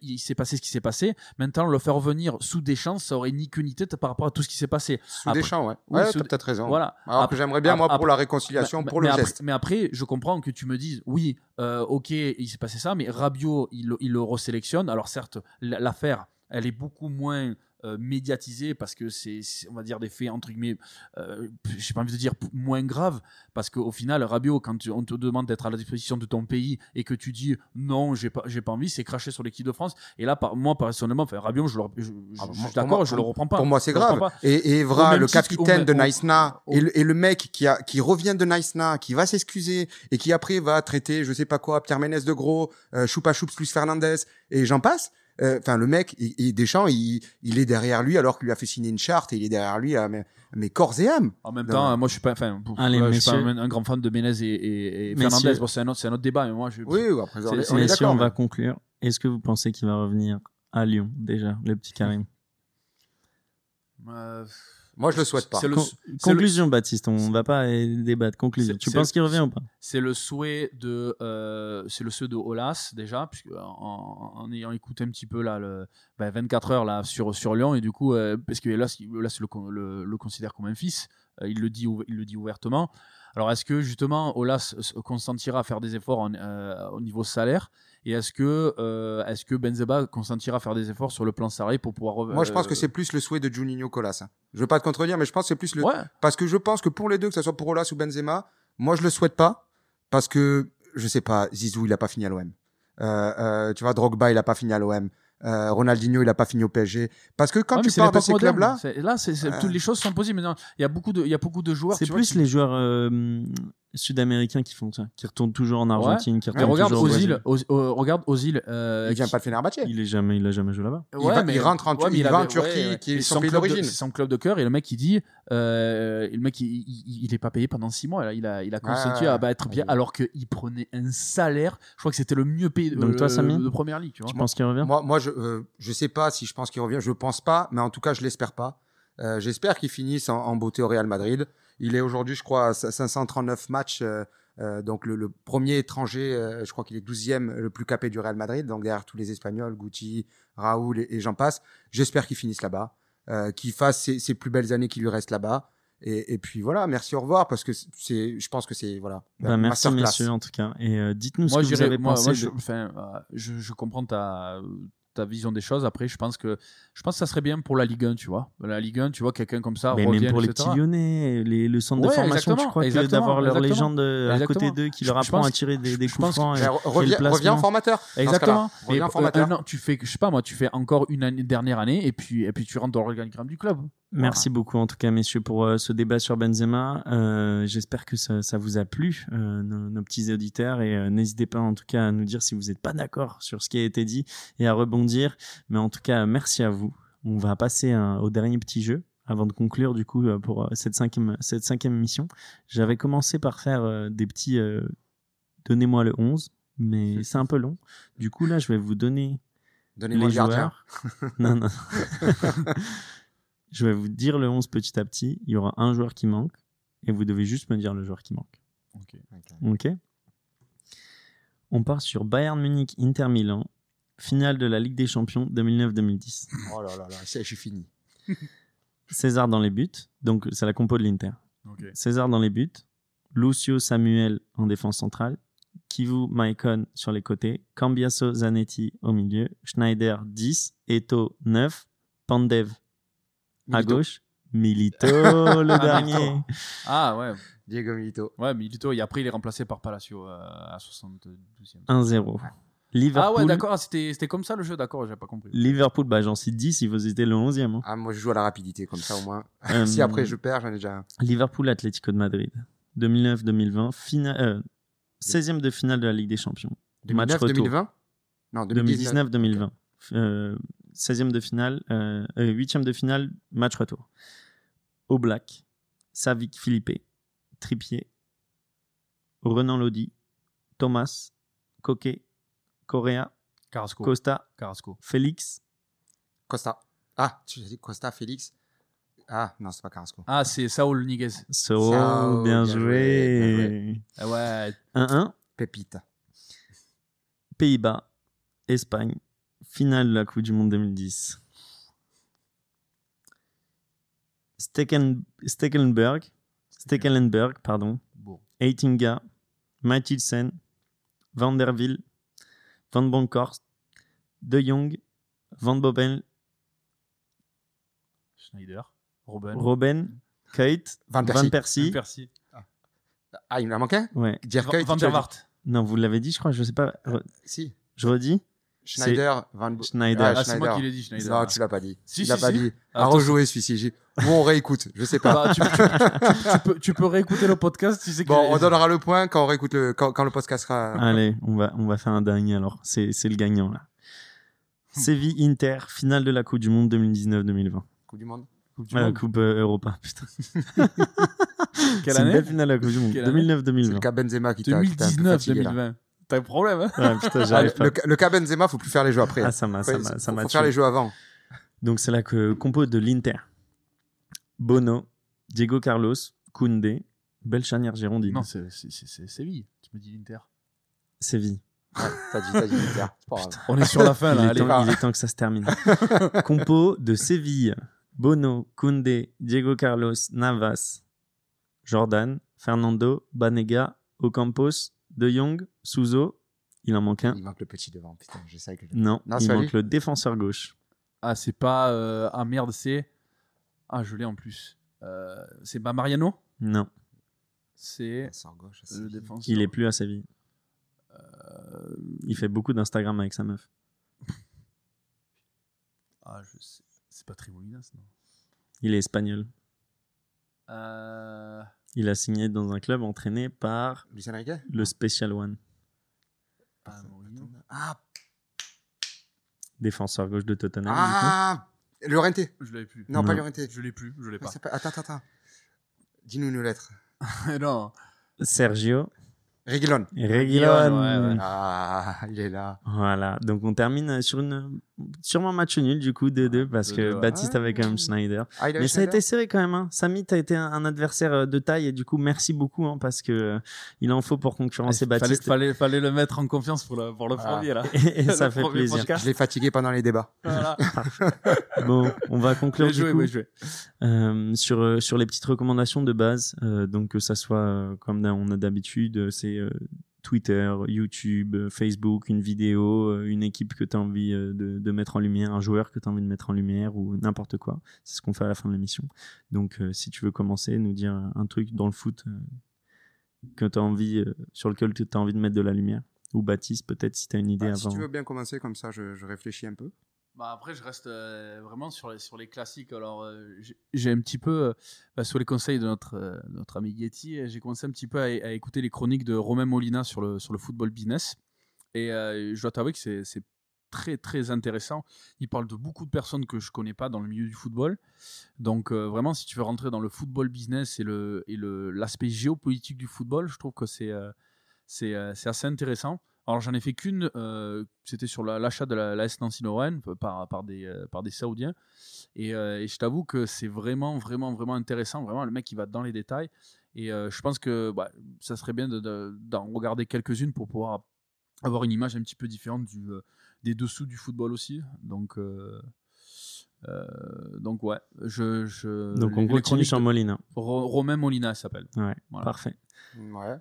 il s'est passé ce qui s'est passé. Maintenant, le faire revenir sous des chances, ça aurait ni queue ni tête par rapport à tout ce qui s'est passé. Sous Après- Deschamps, ouais. Oui, ouais, sous- t'as peut-être raison. Voilà. Alors Après- que j'aimerais bien, moi, après- pour la réconciliation, mais- pour mais le après- geste. mais après, je comprends que tu me dises, oui, euh, ok, il s'est passé ça, mais Rabiot, il, le- il le resélectionne. Alors certes, l'affaire, elle est beaucoup moins euh, médiatisée parce que c'est, on va dire, des faits, entre guillemets, euh, j'ai pas envie de dire moins graves, parce qu'au final, Rabiot, quand tu- on te demande d'être à la disposition de ton pays et que tu dis non, j'ai pas, j'ai pas envie, c'est cracher sur l'équipe de France. Et là, par, moi, personnellement, enfin, Rabiot, je, le, je, je- Ah, je suis d'accord, je le reprends pas. Pour moi, c'est grave. Et, Evra, le capitaine de au- et le, et le mec qui, a, qui revient de Nice-Na, qui va s'excuser, et qui après va traiter, je sais pas quoi, Pierre Ménès de gros, euh, Choupa Choups, Luis Fernandez, et j'en passe. Euh, Enfin, le mec, il, il- Deschamps, il, il est derrière lui alors qu'il lui a fait signer une charte, et il est derrière lui à mes, mais corps et âme. En même temps, moi je suis pas, enfin, je suis pas messieurs. un, un grand fan de Ménez et, et. Fernandez. Bon, c'est un autre, c'est un autre débat, mais moi je. Oui, oui, après, on est, on est Messieurs, d'accord. on va mais- conclure. Est-ce que vous pensez qu'il va revenir à Lyon déjà, le petit Karim? Euh, Moi, je le souhaite pas. C'est le, Con- c'est le- conclusion, Baptiste, on va pas débattre. Conclusion. Tu penses qu'il revient ou pas? c'est le souhait de euh, c'est le souhait de Olas déjà puisque en, en ayant écouté un petit peu là le ben, 24 heures là sur sur Lyon et du coup euh, parce que Olas, Olas le, con- le, le considère comme un fils euh, il le dit il le dit ouvertement alors est-ce que justement Olas consentira à faire des efforts en, euh, au niveau salaire? Et est-ce que euh, est-ce que Benzema consentira à faire des efforts sur le plan salarié pour pouvoir Moi, je pense euh, que c'est plus le souhait de Juninho qu'Olas. hein. Je veux pas te contredire, mais je pense que c'est plus le. ouais Parce que je pense que pour les deux, que ce soit pour Olas ou Benzema, moi, je le souhaite pas. Parce que, je sais pas, Zizou, il a pas fini à l'OM. Euh, euh, tu vois, Drogba, il a pas fini à l'OM. Euh, Ronaldinho, il a pas fini au PSG. Parce que quand Ouais, tu pars de ces moderne. clubs-là, là c'est c'est- Euh. toutes les choses sont possibles il y a beaucoup de il y a beaucoup de joueurs C'est tu vois, plus qui- les joueurs euh, sud-américains qui font ça, qui retournent toujours en Argentine, qui Mais retournent regarde toujours Ozil, Brésil. Oz- euh, regarde Ozil. euh, il vient qui- pas de Fenerbahçe. Il est jamais, il a jamais joué là-bas. Il va- il rentre en- mais il va en Turquie, qui est son pays club de- d'origine. C'est son club de cœur et le mec il dit, euh, le mec il, il, il est pas payé pendant six mois. là. Il a, il a consenti ouais, à bah, être ouais. bien alors qu'il prenait un salaire. Je crois que c'était le mieux payé toi, euh, Samy de première ligue. Tu vois. Tu penses qu'il revient? Moi, moi, je, euh, je sais pas si je pense qu'il revient. Je pense pas, mais en tout cas, je l'espère pas. Euh, J'espère qu'il finisse en, en beauté au Real Madrid. Il est aujourd'hui, je crois, à 539 matchs. euh, euh, donc le, le premier étranger, euh, je crois qu'il est 12e le plus capé du Real Madrid. Donc derrière tous les Espagnols, Gucci, Raoul et, et j'en passe. J'espère qu'il finisse là-bas, euh, qu'il fasse ses, ses plus belles années qui lui restent là-bas. Et, et puis voilà, merci, au revoir, parce que c'est, je pense que c'est voilà. Bah, Merci messieurs en tout cas. Et euh, dites-nous ce que vous avez moi, pensé. moi, je, de- enfin, euh, je, je comprends ta, ta vision des choses. Après, je pense que je pense que ça serait bien pour la Ligue 1, tu vois. La Ligue 1, tu vois, quelqu'un comme ça Mais revient, même pour les petits Lyonnais, les, le centre de formation, je crois que d'avoir leur légende euh, à côté d'eux qui leur apprend à tirer des, coups que- francs. et- reviens, reviens en formateur. Exactement. Reviens en formateur. euh, non, tu fais, je sais pas moi, tu fais encore une année, dernière année et puis et puis tu rentres dans l'organigramme du club. Merci beaucoup en tout cas messieurs pour euh, ce débat sur Benzema. Euh, J'espère que ça, ça vous a plu, euh, nos, nos petits auditeurs, et euh, n'hésitez pas en tout cas à nous dire si vous n'êtes pas d'accord sur ce qui a été dit et à rebondir. Mais en tout cas, merci à vous. On va passer un- au dernier petit jeu avant de conclure du coup euh, pour cette cinquième, cette cinquième émission. J'avais commencé par faire des petits euh, donnez-moi le 11, mais c'est un peu long. Du coup là, je vais vous donner Donnez-moi les le gardien. non, non. je vais vous dire le 11 petit à petit. Il y aura un joueur qui manque et vous devez juste me dire le joueur qui manque. Ok On part sur Bayern Munich Inter Milan, finale de la Ligue des Champions 2009-2010. Oh là là là, c'est- je suis fini. César dans les buts, donc c'est la compo de l'Inter. César dans les buts, Lucio Samuel en défense centrale, Kivu Maicon sur les côtés, Cambiaso Zanetti au milieu, Schneider 10, Eto 9, Pandev à Milito. gauche, Milito le Ah, dernier. Milito. Ah ouais, Diego Milito. ouais, Milito. Et après il est remplacé par Palacio euh, à 72e. 1-0. Liverpool, Ah ouais, d'accord. ah, C'était c'était comme ça le jeu, d'accord. J'ai pas compris. Liverpool, bah j'en cite 10 si vous étiez le 11e. hein. Ah, moi, je joue à la rapidité, comme ça, au moins. Euh, si après je perds, j'en ai déjà un. Liverpool Atlético de Madrid, 2009-2020, fina- euh, 16e de finale de la Ligue des Champions. Match 2009, retour. 2020 Non, 2019. 2019-2020. Euh, 16e de finale, euh, euh, 8e de finale, match retour. Au Black, Savic Philippe, Trippier, Renan Lodi, Thomas, Coquet, Correa, Carrasco. Costa, Carrasco. Félix, Costa. Ah, tu as dit Costa, Félix Ah, non, c'est pas Carrasco. Ah, c'est Saul Niguez. So, Sao, bien, bien joué, joué. Ah ouais. 1-1, Pépite. Pays-Bas, Espagne, finale de la Coupe du Monde 2010. Stecken, Stekelenburg, Stekelenburg, pardon, Bon. Eitinga, Mathilsen, Van der Van Bronckhorst, De Jong, Van Boben, Schneider. Robben. Robben, Kuyt, Van Van Persie. Persie. Percy. Ah, il me en manque un? Ouais. Van der Waart. Non, vous l'avez dit, je crois, je sais pas. Re- Si. Je redis? Schneider, Van Bo Schneider. Ah, c'est moi qui l'ai dit, Schneider. Non, tu l'as pas dit. Si, tu l'as pas dit. Ah, à rejouer celui-ci. Ou on réécoute, je sais pas. Bah, tu, peux, réécouter le podcast si c'est Bon, on donnera le point quand on réécoute le, quand, le podcast sera. Allez, on va, on va faire un dernier alors. C'est, le gagnant là. Hmm. Séville Inter, finale de la Coupe du Monde 2019-2020. Coupe du Monde Coupe, du euh, Europa. Quelle année finale de la Coupe du Monde. 2009-2020. C'est le cas Benzema qui t'a 2019-2020. T'as un problème, hein Ouais, putain, Ah, le, ca- le cas Benzema, faut plus faire les jeux après. Ah, ça m'a, ça m'a, faut- ça faut faire les jeux avant. Donc c'est là que compo de l'Inter. Bono, Diego Carlos, Koundé, belle charnière girondine. Non, c'est Séville. Tu me dis l'Inter. Séville. Ouais, t'as dit, t'as dit l'Inter. On est sur la fin il, là. est Allez. temps, il est temps que ça se termine. Compo de Séville. Bono, Koundé, Diego Carlos, Navas, Jordan, Fernando, Banega, Ocampos, De Jong, Souzo. Il en manque un. Il manque le petit devant, putain, je sais que je- Non, Non, il manque lui le défenseur gauche. Ah, c'est pas. euh, Ah merde, c'est. Ah, je l'ai en plus. Euh, c'est pas Mariano? Non, C'est le défenseur. il est plus à Séville. Euh, Il fait beaucoup d'Instagram avec sa meuf. Ah, je sais. C'est pas Trimolinas, non? Il est espagnol. Euh, Il a signé dans un club entraîné par Lucien Riquet? le Special One. Ah, défenseur gauche de Tottenham. ah Llorente. Je l'avais plus. Non, pas. Llorente. Je l'ai plus. Je l'ai Ah, pas. Attends, attends, attends. Dis-nous une lettre. non. Sergio Reguilon. Reguilon. ouais, ouais. Ah, il est là. Voilà, donc on termine sur une sûrement match nul du coup 2-2 parce que 2-2, ouais. Baptiste avait quand même Schneider. Ah, Mais ça a été serré quand même. Hein. Samy, t'as été un, adversaire euh, de taille et du coup merci beaucoup hein, parce que euh, il en faut pour concurrencer fallait, Baptiste fallait, fallait le mettre en confiance pour le, pour le Ah. premier là. et, et ça Le fait plaisir. podcast. Je l'ai fatigué pendant les débats. Voilà. Bon, on va conclure du coup euh, sur sur les petites recommandations de base. Euh, donc que ça soit euh, comme on a d'habitude, c'est euh, Twitter, YouTube, euh, Facebook, une vidéo, euh, une équipe que tu as envie euh, de, de mettre en lumière, un joueur que tu as envie de mettre en lumière ou n'importe quoi. C'est ce qu'on fait à la fin de l'émission. Donc euh, si tu veux commencer, nous dire un truc dans le foot euh, que as envie, euh, sur lequel tu as envie de mettre de la lumière. Ou Baptiste, peut-être si tu as une idée Bah, si avant. tu veux bien commencer comme ça, je, je réfléchis un peu. Bah après, je reste euh, vraiment sur les, sur les classiques. Alors, euh, j'ai- un petit peu, euh, bah, sous les conseils de notre, euh, notre ami Getty, j'ai commencé un petit peu à, écouter les chroniques de Romain Molina sur le, sur le football business. Et je dois t'avouer que c'est très, très intéressant. Il parle de beaucoup de personnes que je connais pas dans le milieu du football. Donc, vraiment, si tu veux rentrer dans le football business et le et le- l'aspect géopolitique du football, je trouve que c'est c'est assez intéressant. Alors j'en ai fait qu'une, euh, c'était sur la- l'achat de la, la S Nancy Lorraine par, par, des, euh, par des Saoudiens. Et, euh, et je t'avoue que c'est vraiment, vraiment, vraiment intéressant. Vraiment, le mec, il va dans les détails. Et euh, je pense que bah, ça serait bien de- de- d'en regarder quelques-unes pour pouvoir avoir une image un petit peu différente du, euh, des dessous du football aussi. Donc, euh, euh, donc ouais. Je, je, Donc on continue sur Molina. Ro- Romain Molina s'appelle. Ouais, Voilà. parfait. Ouais.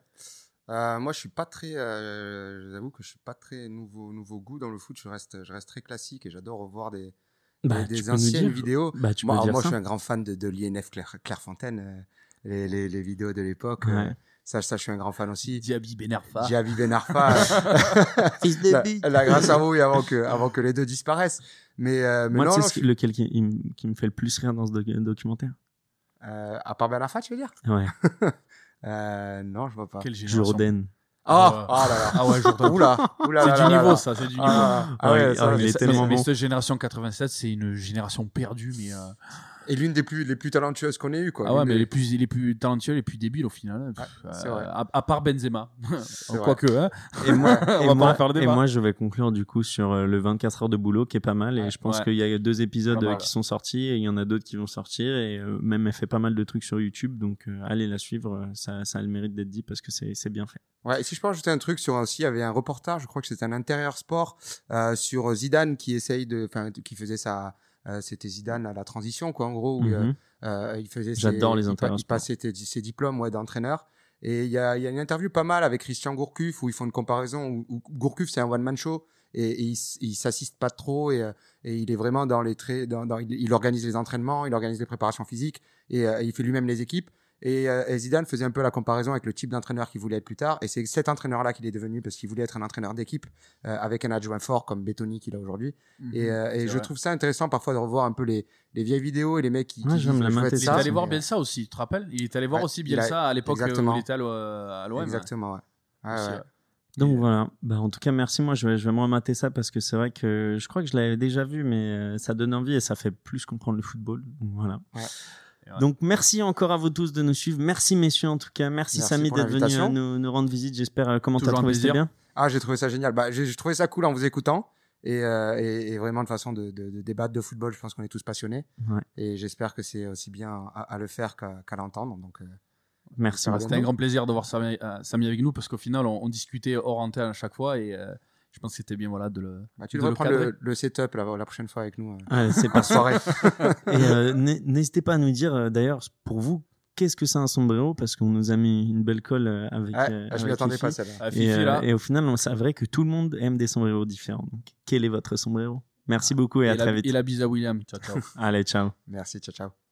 Euh, moi, je suis pas très. Euh, je vous avoue que je suis pas très nouveau, nouveau goût dans le foot. Je reste, je reste très classique et j'adore revoir des, Bah, des, nous anciennes vidéos. Bah, tu moi, peux alors, dire moi ça. je suis un grand fan de, de l'INF Claire, Clairefontaine. euh, les, les, les vidéos de l'époque. euh, Ouais. ça, ça, je suis un grand fan aussi. Diaby Benarfa. Diaby Ben Arfa. Fils de la, grâce à vous et avant que, avant que les deux disparaissent. Mais, euh, mais Moi, non, tu sais ce- lequel qui, il me- qui me fait le plus rire dans ce doc- documentaire? Euh, à part Ben Arfa, tu veux dire? Ouais, euh, Non, je vois pas. Quelle génération. Jordan. Ah ouais. oh là là. Ah ouais, Jordan. Oula, oula C'est là du là là niveau, là. ça, c'est du niveau. Ah, ah ouais, Ah, ça, il mais est ça- tellement mais, bon. cette génération 87, c'est une génération perdue, mais euh, Et l'une des plus, les plus talentueuses qu'on ait eues, quoi. ah ouais, mais des- les plus les plus talentueux, les plus débiles au final. hein. Ouais, Pff, c'est euh, vrai. à, à part Benzema, vrai. quoique. Hein. Et moi, On et, va pas moi, en faire le et débat. moi, je vais conclure du coup sur euh, le 24 heures de boulot qui est pas mal. Et Ouais, je pense ouais. qu'il y a deux épisodes euh, mal. qui sont sortis et il y en a d'autres qui vont sortir. Et euh, même elle fait pas mal de trucs sur YouTube. Donc euh, allez la suivre. Ça, ça a le mérite d'être dit parce que c'est c'est bien fait. Ouais, et si je peux ajouter un truc sur aussi, il y avait un reportage, je crois que c'était un intérieur sport, euh, sur Zidane qui essaye de, enfin, qui faisait sa, c'était Zidane à la transition, quoi, en gros, où euh, Mhm. euh, il faisait ses- J'adore les il Il passait ses, diplômes, ouais, d'entraîneur. Et il y a, il y a une interview pas mal avec Christian Gourcuff où ils font une comparaison où, où Gourcuff c'est un one man show et, et il, il s'assiste pas trop et, euh, et il est vraiment dans les traits, dans, dans- il, il organise les entraînements, il organise les préparations physiques et euh, il fait lui-même les équipes. Et, euh, et Zidane faisait un peu la comparaison avec le type d'entraîneur qu'il voulait être plus tard. Et c'est cet entraîneur-là qu'il est devenu parce qu'il voulait être un entraîneur d'équipe euh, avec un adjoint fort comme Bettoni qu'il a aujourd'hui. Et, euh, et C'est je vrai. trouve ça intéressant parfois de revoir un peu les, les vieilles vidéos et les mecs qui, Ouais, qui disent, la je être Il est ça, allé voir Bielsa aussi, tu te rappelles? Il est allé voir Ouais, aussi il a- Bielsa à l'époque euh, où il était à l'O- à euh, l'OM. Exactement, ouais. Donc euh, voilà. Bah, en tout cas, merci. Moi, je vais, je vais me remater ça parce que c'est vrai que je crois que je l'avais déjà vu, mais euh, ça donne envie et ça fait plus comprendre le football. Donc voilà. Ouais. Donc merci encore à vous tous de nous suivre. Merci messieurs en tout cas. Merci, Merci Samy d'être venu euh, nous, nous rendre visite. J'espère. euh, comment t'as trouvé plaisir. bien? Ah, j'ai trouvé ça génial. Bah, j'ai trouvé ça cool en vous écoutant. Et, euh, et, et vraiment de façon de, de, de débattre de football, je pense qu'on est tous passionnés. Ouais. Et j'espère que c'est aussi bien à, à le faire qu'à l'entendre. Donc, euh, Merci. Ça C'était un grand plaisir de voir Samy, euh, Samy avec nous parce qu'au final, on, on discutait hors antenne à chaque fois et euh, je pense que c'était bien voilà, de le. bah, tu de devrais le prendre le, le setup la, la prochaine fois avec nous. euh, Ouais, c'est parfait. soirée. Et euh, n'hé- n'hésitez pas à nous dire, euh, d'ailleurs, pour vous, qu'est-ce que c'est un sombrero? Parce qu'on nous a mis une belle colle avec. Euh, ah, je m'y attendais pas celle-là. Ah, Et, Fifi, euh, là. et au final, on savait que tout le monde aime des sombreros différents. Donc, quel est votre sombrero? Merci beaucoup et, et, à très vite. et la bise à William. Ciao, ciao. Allez, ciao. Merci, ciao, ciao.